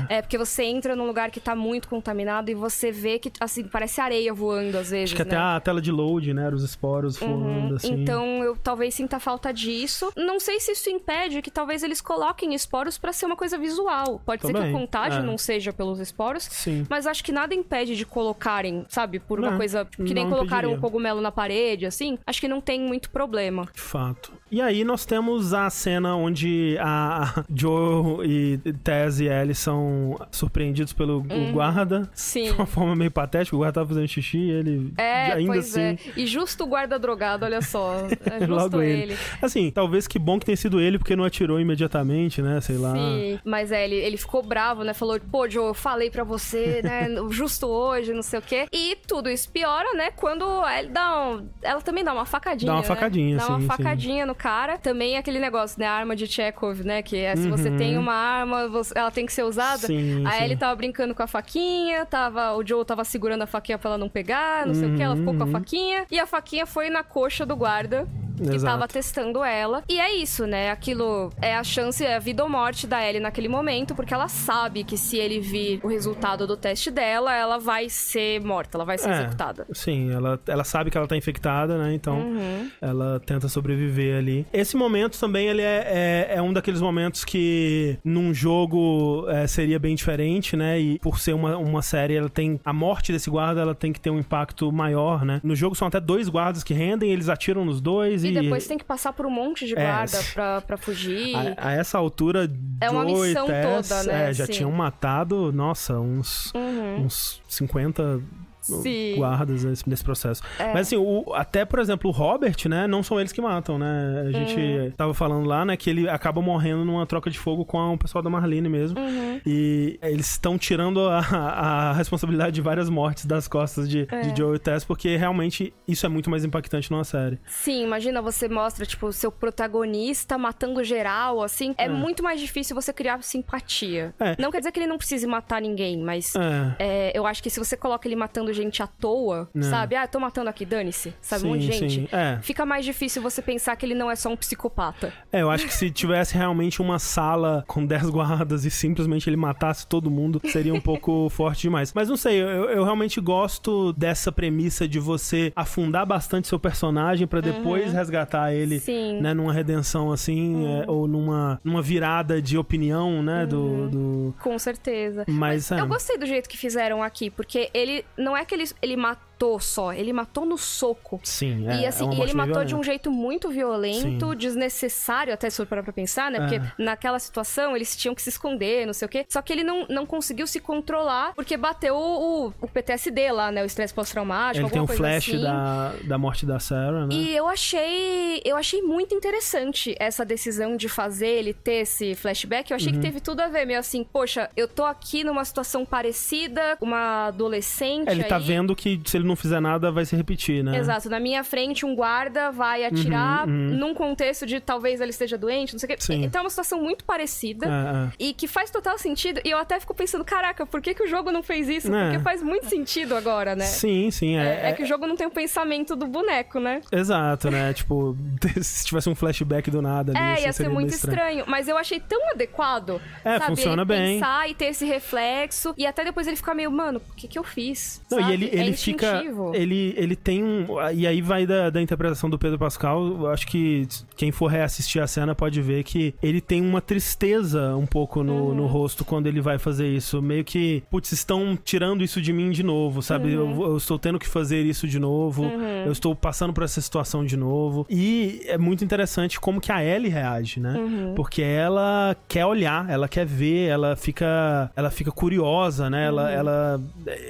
É, É, porque você entra num lugar que tá muito contaminado e você vê que, assim, parece areia voando às vezes. Acho que até né? a tela de load, né? Era os esporos voando, assim. Então, eu talvez sinta falta disso. Não sei se isso impede que talvez eles coloquem esporos pra ser uma coisa visual. Pode ser que Também, o contágio é. não seja pelos esporos, Sim. mas acho que nada impede de colocarem, sabe, por uma Não, coisa que nem colocaram um impediria. cogumelo na parede, assim. Acho que não tem muito problema. De fato. E aí nós temos a cena onde a Joe e Tess e Ellie são surpreendidos pelo o guarda. Uhum. Sim. De uma forma meio patética. O guarda tava fazendo xixi e ele É, ainda pois assim... é. E justo o guarda drogado, olha só. [LAUGHS] É justo Logo ele. ele. Assim, talvez que bom que tenha sido ele, porque não atirou imediatamente, né? Sei lá. Sim, mas é, ele, ele ficou bravo, né? Falou, pô, Joe, eu falei pra você, né? [LAUGHS] Justo hoje, não sei o quê. E tudo isso piora, né? Quando ele dá um... Ela também dá uma facadinha, Dá uma né? facadinha, Dá uma sim, sim. facadinha no cara. Também aquele negócio, né? A arma de Chekhov, né? Que é, se você Uhum. tem uma arma, você- ela tem que ser usada. Sim, Aí sim. ele tava brincando com a faquinha, tava, o Joe tava segurando a faquinha pra ela não pegar, não sei o que. Ela ficou com a Uhum. faquinha. E a faquinha foi na coxa do guarda. Que Exato. tava testando ela. E é isso, né? Aquilo é a chance, é a vida ou morte da Ellie naquele momento, porque ela sabe que se ele vir o resultado do teste dela, ela vai ser morta, ela vai ser É. executada. Sim, ela, ela sabe que ela tá infectada, né? Então Uhum. ela tenta sobreviver ali. Esse momento também ele é, é, é um daqueles momentos que num jogo é, seria bem diferente, né? E por ser uma, uma série, ela tem. A morte desse guarda ela tem que ter um impacto maior, né? No jogo são até dois guardas que rendem, eles atiram nos dois e. Depois tem que passar por um monte de É, guarda se- pra, pra fugir. A, a essa altura, É uma Joe missão Tess, toda, né? é, já Sim. tinham matado, nossa, uns, Uhum. uns 50 Sim. guardas nesse, processo. É. Mas assim, o- até, por exemplo, o Robert, né? Não são eles que matam, né? A gente Uhum. tava falando lá, né? Que ele acaba morrendo numa troca de fogo com o pessoal da Marlene mesmo. Uhum. E eles estão tirando a, a responsabilidade de várias mortes das costas de, É. de Joe e Tess, porque realmente isso é muito mais impactante numa série. Sim, imagina você mostra, tipo, o seu protagonista matando geral, assim. É, muito mais difícil você criar simpatia. É. Não quer dizer que ele não precise matar ninguém, mas É. É, eu acho que se você coloca ele matando gente à toa, Não. sabe? Ah, tô matando aqui, dane-se. Sabe, um monte de Sim, gente. sim. É. Fica mais difícil você pensar que ele não é só um psicopata. É, eu acho que se tivesse realmente uma sala com 10 guardas e simplesmente ele matasse todo mundo, seria um [LAUGHS] pouco forte demais. Mas não sei, eu, eu realmente gosto dessa premissa de você afundar bastante seu personagem pra depois resgatar ele, Uhum. Sim. Uhum. né, numa redenção assim, é, ou numa, numa virada de opinião, né, do... do... Com certeza. Mas, é. Eu gostei do jeito que fizeram aqui, porque ele. Não é que ele, ele matou só, ele matou no soco. Sim, é, e assim, é e ele matou de um violenta. jeito muito violento, Sim. desnecessário, até se for parar pra pensar, né? Porque É. naquela situação eles tinham que se esconder, não sei o quê. Só que ele não, não conseguiu se controlar porque bateu o, o PTSD lá, né? O estresse pós-traumático, Ele tem alguma um coisa flash assim. da, da morte da Sarah, né? E eu achei, eu achei muito interessante essa decisão de fazer ele ter esse flashback. Eu achei Uhum. que teve tudo a ver, meio assim, poxa, eu tô aqui numa situação parecida, uma adolescente É, ele tá aí. vendo que se ele não fizer nada vai se repetir, né? Exato, na minha frente um guarda vai atirar Uhum, uhum. num contexto de talvez ele esteja doente, não sei o quê. Sim. Então é uma situação muito parecida. É, é. E que faz total sentido. E eu até fico pensando, caraca, por que, que o jogo não fez isso? É. Porque faz muito sentido agora, né? Sim, sim. É, É, é que o jogo não tem o pensamento do boneco, né? Exato, né? [LAUGHS] tipo, [LAUGHS] se tivesse um flashback do nada ali. É, assim, ia ser muito estranho. Mas eu achei tão adequado. É, sabe? funciona ele bem. pensar e ter esse reflexo. E até depois ele ficar meio, mano, o que que eu fiz? Não, sabe? e ele, É ele fica. Ele, ele tem um. E aí vai da, da interpretação do Pedro Pascal. eu Acho que quem for reassistir a cena pode ver que ele tem uma tristeza um pouco no, Uhum. no rosto quando ele vai fazer isso. Meio que, putz, estão tirando isso de mim de novo, sabe? Uhum. Eu, eu estou tendo que fazer isso de novo. Eu estou passando por essa situação de novo. E é muito interessante como que a Ellie reage, né? Uhum. Porque ela quer olhar, ela quer ver, ela fica, ela fica curiosa, né? Ela, Uhum. ela,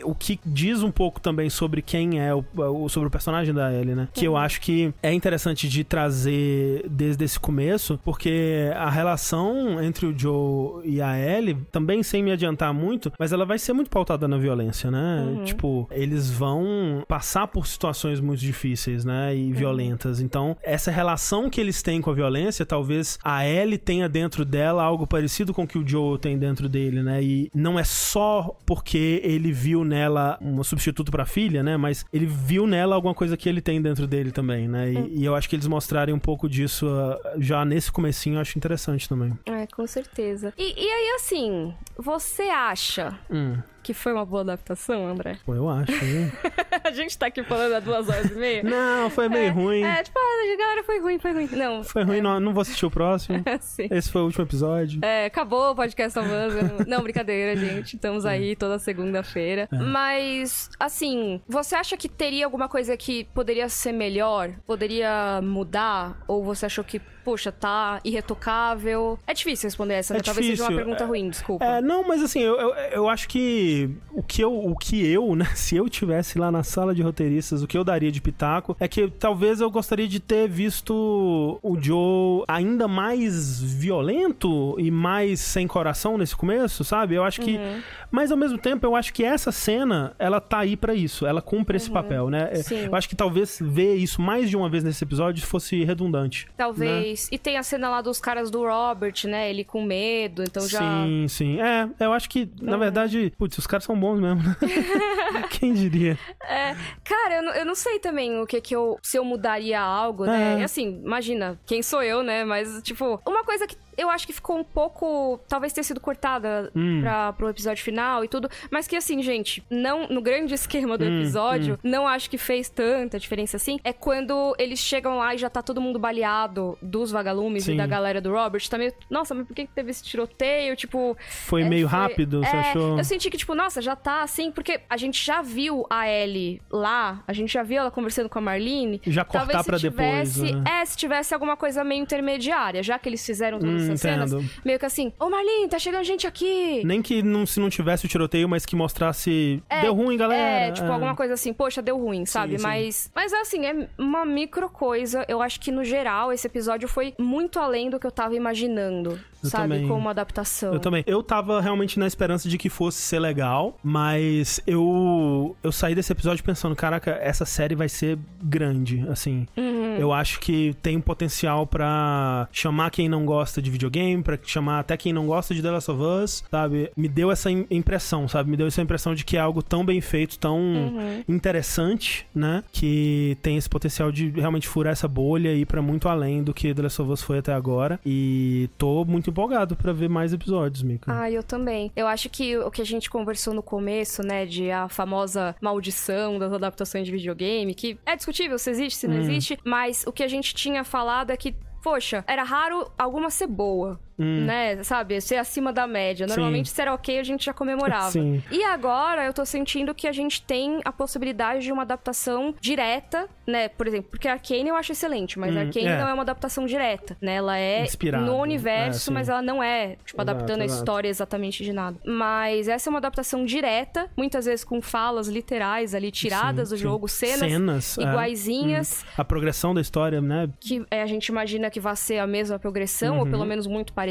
o que diz um pouco também sobre quem é o, o- sobre o personagem da Ellie, né? Que eu acho que é interessante de trazer desde esse começo, porque a relação entre o Joe e a Ellie, também sem me adiantar muito, mas ela vai ser muito pautada na violência, né? Tipo, eles vão passar por situações muito difíceis, né? E violentas. Então, essa relação que eles têm com a violência, talvez a Ellie tenha dentro dela algo parecido com o que o Joe tem dentro dele, né? E não é só porque ele viu nela um substituto pra filha, né? Mas ele viu nela alguma coisa que ele tem dentro dele também, né? E, e eu acho que eles mostrarem um pouco disso ah, já nesse comecinho, eu acho interessante também. É, com certeza. E, e aí, assim, você acha Hum, que foi uma boa adaptação, André? pô, eu acho. viu? [LAUGHS] a gente tá aqui falando há duas horas e meia. não, foi meio ruim. É, tipo, ah, galera, foi ruim, foi ruim. Não, Foi ruim, não, não vou assistir o próximo. [LAUGHS] sim. Esse foi o último episódio. É, acabou o podcast Avanza. Não, brincadeira, gente. Estamos aí toda segunda-feira. Mas, assim, você acha que teria alguma coisa que poderia ser melhor? Poderia mudar? Ou você achou que, poxa, tá irretocável? É difícil responder essa, né? É Talvez seja uma pergunta é- ruim, desculpa. É, não, mas assim, eu, eu, eu acho que o que eu, o que eu, né, [LAUGHS] se eu tivesse lá na sala de roteiristas, o que eu daria de pitaco é que talvez eu gostaria de ter visto o Joe ainda mais violento e mais sem coração nesse começo, sabe? Eu acho que, Uhum. mas ao mesmo tempo eu acho que essa cena, ela tá aí pra isso, ela cumpre esse papel, né? É, Uhum. Sim. Eu acho que talvez ver isso mais de uma vez nesse episódio fosse redundante. Talvez. E tem a cena lá dos caras do Robert, né? Ele com medo, então já. Sim, sim. É, eu acho que, na verdade, putz, os caras são bons mesmo, né? [LAUGHS] Quem diria? É, cara, eu não, eu não sei também o que que eu. Se eu mudaria algo, né? É. Assim, imagina, quem sou eu, né? Mas, tipo, uma coisa que eu acho que ficou um pouco. Talvez tenha sido cortada Hum. pra, pro episódio final e tudo. Mas que, assim, gente, não no grande [LAUGHS] esquema do Hum, episódio, não acho que fez tanta diferença assim. É quando eles chegam lá e já tá todo mundo baleado dos vagalumes Sim. e da galera do Robert. Tá meio. Nossa, mas por que teve esse tiroteio? Tipo. Foi É, meio foi- rápido, você é, achou? Eu senti que, tipo, nossa, já tá assim, porque a gente já viu a Ellie lá, a gente já viu ela conversando com a Marlene. Já cortar Talvez se pra depois, tivesse, né? É, se tivesse alguma coisa meio intermediária, já que eles fizeram Hum, essas cenas, meio que assim, ô Marlene, tá chegando gente aqui. Nem que não, se não tivesse o tiroteio, mas que mostrasse. Deu ruim, galera. É, tipo, alguma coisa assim, poxa, deu ruim, sabe? sim. Mas, mas assim, é uma micro coisa. Eu acho que, no geral, esse episódio foi muito além do que eu tava imaginando, Eu sabe? também. Como adaptação. Eu também. Eu tava realmente na esperança de que fosse ser legal, mas eu eu saí desse episódio pensando, caraca, essa série vai ser grande, assim. Uhum. Eu acho que tem um potencial pra chamar quem não gosta de videogame, pra chamar até quem não gosta de The Last of Us, sabe? Me deu essa im- impressão, sabe? Me deu essa impressão de que é algo tão bem feito, tão Uhum. interessante, né? Que tem esse potencial de realmente furar essa bolha e ir pra muito além do que The Last of Us foi até agora. E tô muito empolgado pra ver mais episódios, Mika. Ah, eu também. Eu acho que o que a gente conversou no começo, né, de a famosa maldição das adaptações de videogame, que é discutível se existe, se não existe, mas o que a gente tinha falado é que Poxa, era raro alguma ser boa, né? Sabe? Ser acima da média. Normalmente, se era ok, a gente já comemorava. Sim. E agora, eu tô sentindo que a gente tem a possibilidade de uma adaptação direta, né? Por exemplo, porque Arcane eu acho excelente, mas Hum, Arcane é. não é uma adaptação direta, né? Ela é Inspirado. no É, universo, sim. mas ela não é, tipo, Exato, adaptando a exato. história exatamente de nada. Mas essa é uma adaptação direta, muitas vezes com falas literais ali tiradas Sim, do sim. jogo, cenas, Cenas, é. iguaizinhas. A progressão da história, né? Que é, a gente imagina que vai ser a mesma progressão, ou Uhum. pelo menos muito parecida.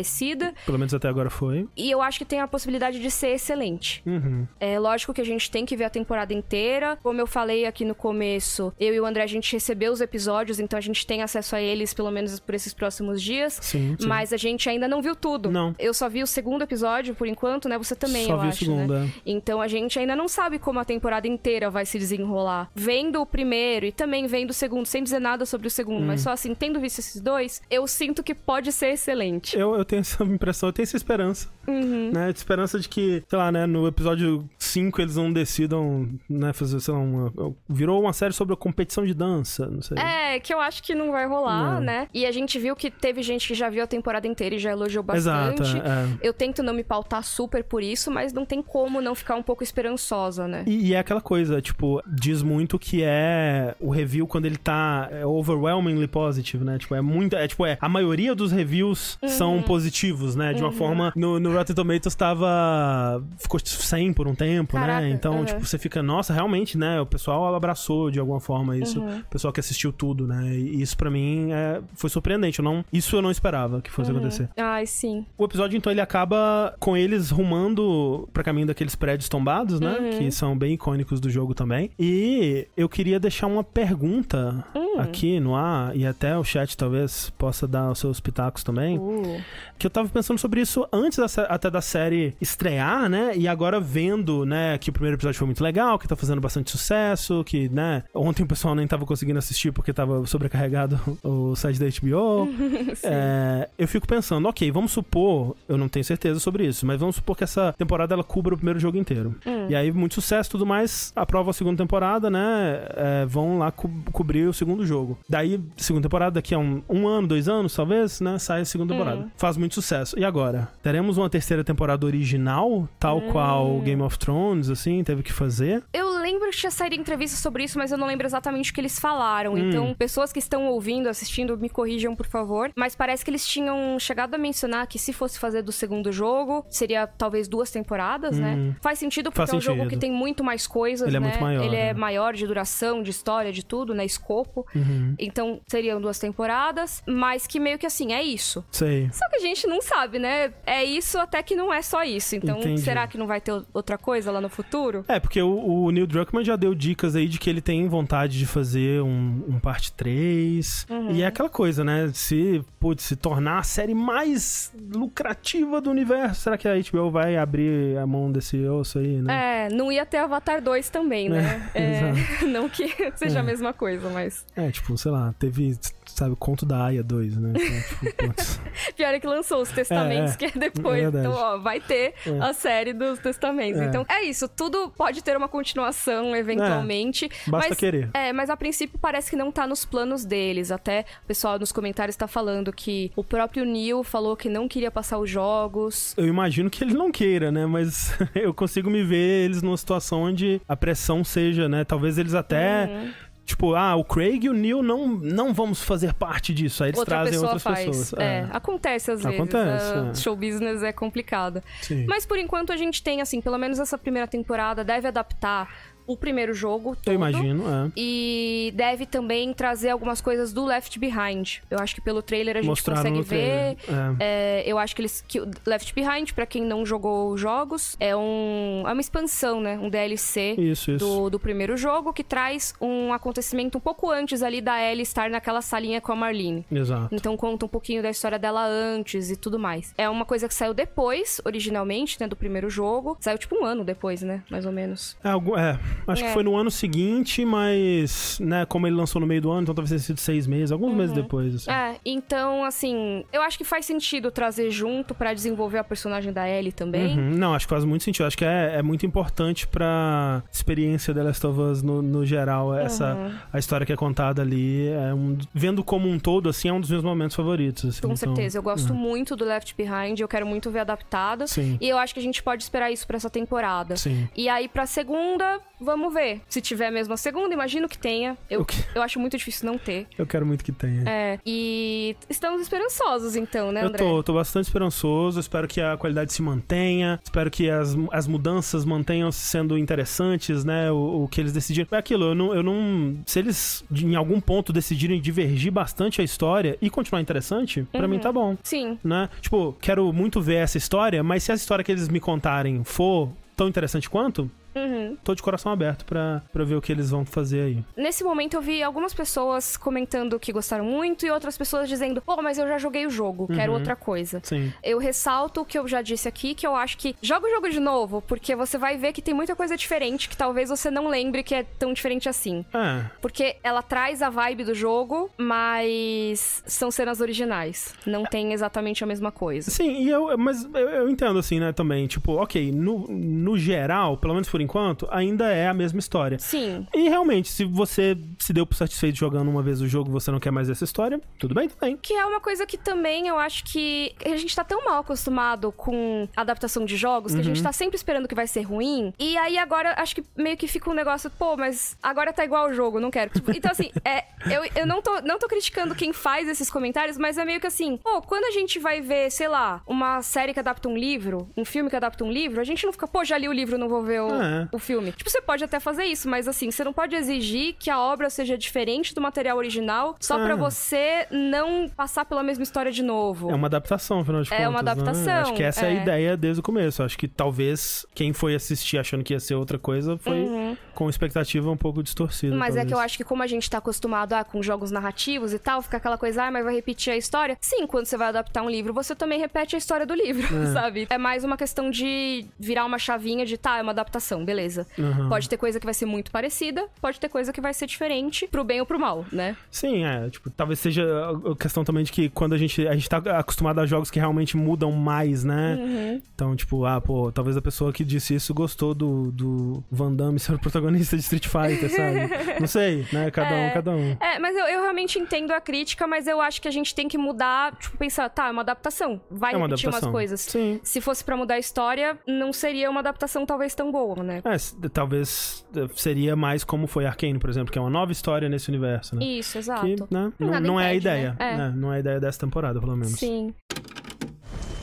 Pelo menos até agora foi. E eu acho que tem a possibilidade de ser excelente. Uhum. É lógico que a gente tem que ver a temporada inteira. Como eu falei aqui no começo, eu e o André, a gente recebeu os episódios, então a gente tem acesso a eles, pelo menos por esses próximos dias. Sim, sim. Mas a gente ainda não viu tudo. Não. Eu só vi o segundo episódio, por enquanto, né? Você também, Só eu vi o acho, segundo, né? é. Então a gente ainda não sabe como a temporada inteira vai se desenrolar. Vendo o primeiro e também vendo o segundo, sem dizer nada sobre o segundo, Hum. mas só assim, tendo visto esses dois, eu sinto que pode ser excelente. Eu, eu tenho essa [LAUGHS] impressão, eu tenho essa esperança. Uhum. Né? Esperança de que, sei lá, né, no episódio 5 eles não decidam, né, fazer, sei lá, uma, virou uma série sobre a competição de dança, não sei. É, que eu acho que não vai rolar, Não. né? E a gente viu que teve gente que já viu a temporada inteira e já elogiou bastante. Exato, é. Eu tento não me pautar super por isso, mas não tem como não ficar um pouco esperançosa, né? E, e é aquela coisa, tipo, diz muito que é o review quando ele tá é overwhelmingly positive, né? Tipo, é muito. É, tipo, é. A maioria dos reviews Uhum. são positivos, né? De uma forma. No, no Rotten Tomatoes tava. Ficou 100 por um tempo, Caraca, né? Então, uhum. tipo, você fica, nossa, realmente, né? O pessoal abraçou de alguma forma isso. Uhum. O pessoal que assistiu tudo, né? E isso pra mim é, foi surpreendente. Eu não, isso eu não esperava que Uhum. fosse acontecer. Ai, sim. O episódio, então, ele acaba com eles rumando pra caminho daqueles prédios tombados, né? Uhum. Que são bem icônicos do jogo também. E eu queria deixar uma pergunta Hum. aqui no ar, e até o chat talvez possa dar os seus pitacos também. Uh. Que eu tava pensando sobre isso antes da até da série estrear, né? E agora vendo, né, que o primeiro episódio foi muito legal, que tá fazendo bastante sucesso, que, né, ontem o pessoal nem tava conseguindo assistir porque tava sobrecarregado [LAUGHS] o site da HBO. [LAUGHS] É, eu fico pensando, ok, vamos supor, eu não tenho certeza sobre isso, mas vamos supor que essa temporada ela cubra o primeiro jogo inteiro. E aí, muito sucesso e tudo mais, aprova a segunda temporada, né? é, vão lá co- cobrir o segundo jogo. Daí, segunda temporada, daqui a um, um ano, dois anos, talvez, né? Sai a segunda temporada. Faz muito sucesso. E agora? Teremos uma terceira temporada original, tal qual Game of Thrones, assim, teve que fazer? Eu lembro que tinha saído entrevista sobre isso, mas eu não lembro exatamente o que eles falaram. Hum. Então, pessoas que estão ouvindo, assistindo, me corrijam, por favor. Mas parece que eles tinham chegado a mencionar que se fosse fazer do segundo jogo, seria talvez duas temporadas, né? Faz sentido porque Hum. Faz é um jogo sentido. que tem muito mais coisas, Ele é né? muito maior, Ele é né? maior de duração, de história, de tudo, né? Escopo. Uhum. Então, seriam duas temporadas, mas que meio que assim, é isso. Sei. Só que a gente não sabe, né? É isso até que não é só isso. Então, Entendi. será que não vai ter outra coisa lá no futuro? É, porque o, o Neil Druckmann já deu dicas aí de que ele tem vontade de fazer um, um parte 3. Uhum. E é aquela coisa, né? Se, putz, se tornar a série mais lucrativa do universo, será que a HBO vai abrir a mão desse osso aí, né? É, não ia ter Avatar 2 também, né? É, É, [LAUGHS] [LAUGHS] não que seja a mesma coisa, mas. É. tipo, sei lá, teve, sabe, o conto da Aya 2, né? Então, tipo. [LAUGHS] Pior é que lançou os testamentos, É, que é é depois. verdade. então, ó, vai ter É. a série dos testamentos. É. Então, é isso. Tudo pode ter uma continuação, eventualmente. Basta mas, querer. É, mas a princípio parece que não tá nos planos deles. Até o pessoal nos comentários tá falando que o próprio Neil falou que não queria passar os jogos. Eu imagino que ele não queira, né? Mas [LAUGHS] eu consigo me ver eles numa situação onde a pressão seja, né? Talvez eles até. Uhum. Tipo, ah, o Craig e o Neil não, não vamos fazer parte disso. Aí eles Outra trazem pessoa outras faz. pessoas. É, acontece às vezes. Acontece, A é. Show business é complicado. Sim. Mas por enquanto a gente tem, assim, pelo menos essa primeira temporada deve adaptar o primeiro jogo todo. Eu imagino, é. E deve também trazer algumas coisas do Left Behind. Eu acho que pelo trailer a gente Mostraram consegue ver. É. É, eu acho que eles. Que Left Behind, pra quem não jogou os jogos, é um. É uma expansão, né? Um DLC Isso, isso. do, do primeiro jogo que traz um acontecimento um pouco antes ali da Ellie estar naquela salinha com a Marlene. Exato. Então conta um pouquinho da história dela antes e tudo mais. É uma coisa que saiu depois, originalmente, né, do primeiro jogo. Saiu tipo um ano depois, né, mais ou menos. É, é, acho É. que foi no ano seguinte, mas, né, como ele lançou no meio do ano, então talvez tenha sido seis meses, alguns meses depois. assim. É, então, assim, eu acho que faz sentido trazer junto pra desenvolver a personagem da Ellie também. Uhum. Não, acho que faz muito sentido. Acho que é, é muito importante pra experiência The Last of Us no, no geral. Essa, Uhum. A história que é contada ali, é um, vendo como um todo, assim, é um dos meus momentos favoritos. assim. Com Então, certeza, eu gosto muito do Left Behind, eu quero muito ver adaptado. Sim. E eu acho que a gente pode esperar isso pra essa temporada. Sim. E aí, pra segunda, vamos ver. Se tiver mesmo a segunda, imagino que tenha. Eu, O quê? eu acho muito difícil não ter. Eu quero muito que tenha. É, e estamos esperançosos, então, né, Eu André? tô, tô bastante esperançoso, espero que a qualidade se mantenha, espero que as, as mudanças mantenham sendo interessantes, né? O, o que eles decidiram. É aquilo, eu não, eu não. Se eles em algum ponto decidirem divergir bastante a história e continuar interessante, pra mim tá bom. Sim. Né? Tipo, quero muito ver essa história, mas se a história que eles me contarem for tão interessante quanto, Uhum. tô de coração aberto pra, pra ver o que eles vão fazer aí. Nesse momento eu vi algumas pessoas comentando que gostaram muito e outras pessoas dizendo, pô, mas eu já joguei o jogo, quero outra coisa. Sim. Eu ressalto o que eu já disse aqui, que eu acho que joga o jogo de novo, porque você vai ver que tem muita coisa diferente que talvez você não lembre que é tão diferente assim. É, Porque ela traz a vibe do jogo, mas são cenas originais. Não tem exatamente a mesma coisa. Sim, e eu, mas eu, eu entendo assim, né, também. Tipo, ok, no, no geral, pelo menos por enquanto, ainda é a mesma história. Sim. E realmente, se você se deu por satisfeito jogando uma vez o jogo e você não quer mais essa história, tudo bem também. Que é uma coisa que também eu acho que a gente tá tão mal acostumado com adaptação de jogos que a gente tá sempre esperando que vai ser ruim. E aí agora acho que meio que fica um negócio, pô, mas agora tá igual o jogo, não quero. Tipo, então assim, é, eu, eu não, tô, não tô criticando quem faz esses comentários, mas é meio que assim, pô, quando a gente vai ver, sei lá, uma série que adapta um livro, um filme que adapta um livro, a gente não fica, pô, já li o livro, não vou ver o, É. o filme. Tipo, você pode até fazer isso, mas assim, você não pode exigir que a obra seja diferente do material original só pra É. você não passar pela mesma história de novo. É uma adaptação, afinal de É contas. uma né? adaptação, Acho que essa é. a é. ideia desde o começo. Acho que talvez quem foi assistir achando que ia ser outra coisa foi com expectativa um pouco distorcida. Uhum. Mas é que eu talvez. acho que como a gente tá acostumado ah, com jogos narrativos e tal, fica aquela coisa, ah, mas vai repetir a história. Sim, quando você vai adaptar um livro, você também repete a história do livro, [LAUGHS] sabe? É mais uma questão de virar uma chavinha de, tá, é uma adaptação, beleza. Uhum. Pode ter coisa que vai ser muito parecida, pode ter coisa que vai ser diferente, pro bem ou pro mal, né? Sim, é. Tipo, talvez seja a questão também de que quando a gente, a gente tá acostumado a jogos que realmente mudam mais, né? Uhum. Então, tipo, ah, pô, talvez a pessoa que disse isso gostou do, do Van Damme ser o protagonista de Street Fighter, sabe? [LAUGHS] Não sei, né? Cada um, cada um. É, mas eu, eu realmente entendo a crítica, mas eu acho que a gente tem que mudar, tipo, pensar, tá, é uma adaptação. Vai É uma repetir adaptação. umas coisas. Sim. Se fosse pra mudar a história, não seria uma adaptação talvez tão boa, né? É, s- talvez seria mais como foi Arcane, por exemplo, que é uma nova história nesse universo, né? Isso, exato. Que, né, não, não é a impede, ideia. né? É. né? Não é a ideia dessa temporada, pelo menos. Sim.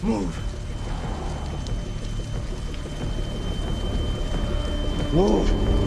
Move. Move.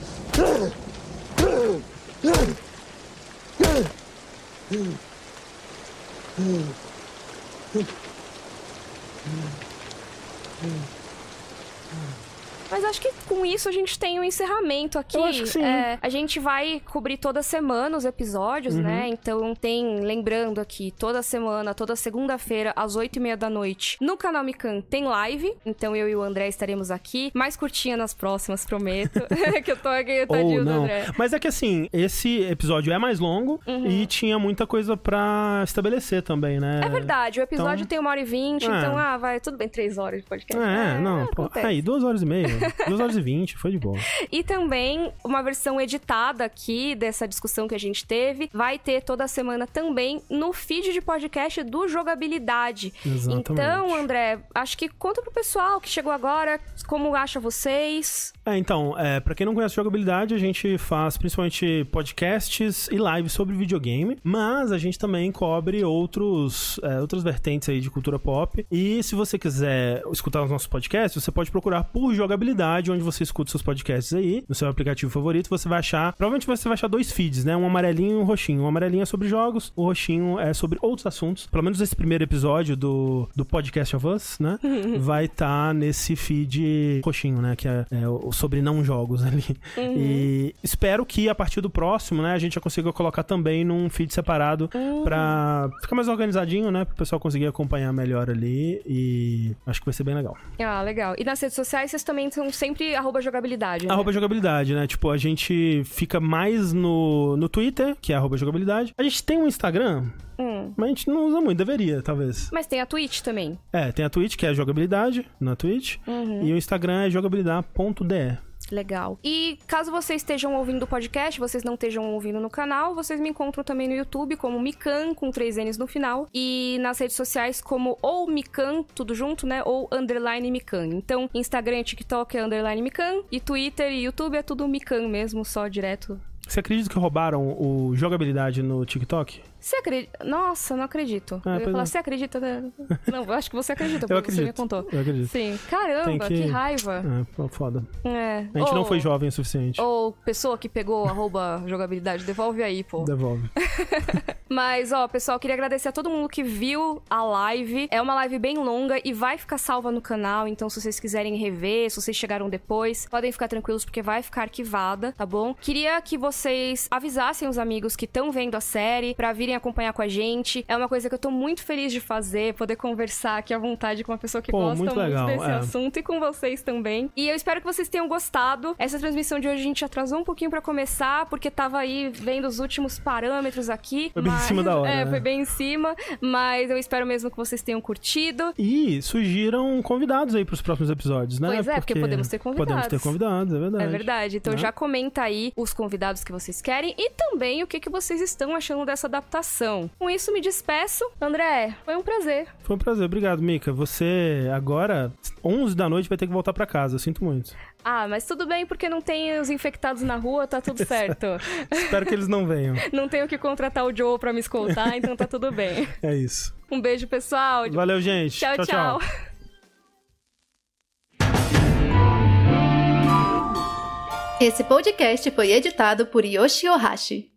Mas acho que com isso a gente tem um encerramento aqui. Eu acho que sim. É, a gente vai cobrir toda semana os episódios, Uhum. né? Então tem, lembrando aqui, toda semana, toda segunda-feira, às oito e meia da noite, no canal Mikan tem live. Então eu e o André estaremos aqui. Mais curtinha nas próximas, prometo. [LAUGHS] [LAUGHS] que eu tô aqui, tadinho do. André. Mas é que assim, esse episódio é mais longo Uhum. e tinha muita coisa pra estabelecer também, né? É verdade, o episódio Então- tem uma hora e vinte, É. então, ah, vai, tudo bem, três horas de podcast. É, não, pô, aí, duas horas e meia, duas horas e vinte, foi de boa. E também uma versão editada aqui dessa discussão que a gente teve. Vai ter toda semana também no feed de podcast do Jogabilidade. Exatamente. Então, André, acho que conta pro pessoal que chegou agora como acha vocês. É, então, é, pra quem não conhece jogabilidade, a gente faz principalmente podcasts e lives sobre videogame, mas a gente também cobre outros, é, outras vertentes aí de cultura pop. E se você quiser escutar os nossos podcasts, você pode procurar por jogabilidade, onde você escuta seus podcasts aí, no seu aplicativo favorito, você vai achar. Provavelmente você vai achar dois feeds, né? Um amarelinho e um roxinho. O amarelinho é sobre jogos, o roxinho é sobre outros assuntos. Pelo menos esse primeiro episódio do, do Podcast of Us, né? [LAUGHS] vai estar nesse feed roxinho, né? Que é, é sobre não jogos ali. E espero que a partir do próximo, né, a gente já consiga colocar também num feed separado pra ficar mais organizadinho, né? Pro pessoal conseguir acompanhar melhor ali. E acho que vai ser bem legal. Ah, legal. E nas redes sociais vocês também são sempre arroba jogabilidade, né? Arroba jogabilidade, né? Tipo, a gente fica mais no, no Twitter, que é arroba jogabilidade. A gente tem um Instagram, Hum. mas a gente não usa muito, deveria, talvez. Mas tem a Twitch também. É, tem a Twitch, que é jogabilidade, na Twitch. E o Instagram é jogabilidade.de. Legal. E caso vocês estejam ouvindo o podcast, vocês não estejam ouvindo no canal, vocês me encontram também no YouTube como Mikan, com três N's no final. E nas redes sociais como ou Mikan, tudo junto, né? Ou underline Mikan. Então, Instagram e TikTok é underline Mikan. E Twitter e YouTube é tudo Mikan mesmo, só direto. Você acredita que roubaram o jogabilidade no TikTok? Você acredita? Nossa, não acredito. É, eu ia falar, é. você acredita? né? [LAUGHS] Não, eu acho que você acredita, Eu porque você me acredito. contou. Eu acredito. Sim. Caramba, que... que- raiva. É, foda. É. A gente não Ô, foi jovem o suficiente. Ou pessoa que pegou arroba [LAUGHS] jogabilidade, devolve aí, pô. Devolve. [LAUGHS] Mas, ó, pessoal, queria agradecer a todo mundo que viu a live. É uma live bem longa e vai ficar salva no canal, então se vocês quiserem rever, se vocês chegaram depois, podem ficar tranquilos porque vai ficar arquivada, tá bom? Queria que vocês avisassem os amigos que estão vendo a série pra virem acompanhar com a gente. É uma coisa que eu tô muito feliz de fazer, poder conversar aqui à vontade com uma pessoa que Pô, gosta muito muito, legal, desse é. assunto e com vocês também. E eu espero que vocês tenham gostado. Essa transmissão de hoje a gente atrasou um pouquinho pra começar, porque tava aí vendo os últimos parâmetros aqui. Foi bem em mas- cima da hora, [LAUGHS] É, né? foi bem em cima, mas eu espero mesmo que vocês tenham curtido. E surgiram convidados aí pros próximos episódios, né? Pois é, porque podemos ter Podemos convidados. ter convidados, é verdade. É verdade. Então Né? já comenta aí os convidados que vocês querem e também o que, que vocês estão achando dessa adaptação. Com isso, me despeço. André, foi um prazer. Foi um prazer. Obrigado, Mika. Você agora, 11 da noite, vai ter que voltar pra casa. Sinto muito. Ah, mas tudo bem porque não tem os infectados na rua, tá tudo certo. [LAUGHS] Espero que eles não venham. [LAUGHS] não tenho que contratar o Joe pra me escoltar, então tá tudo bem. [LAUGHS] É isso. Um beijo, pessoal. Valeu, gente. tchau. tchau. Esse podcast foi editado por Yoshi Ohashi.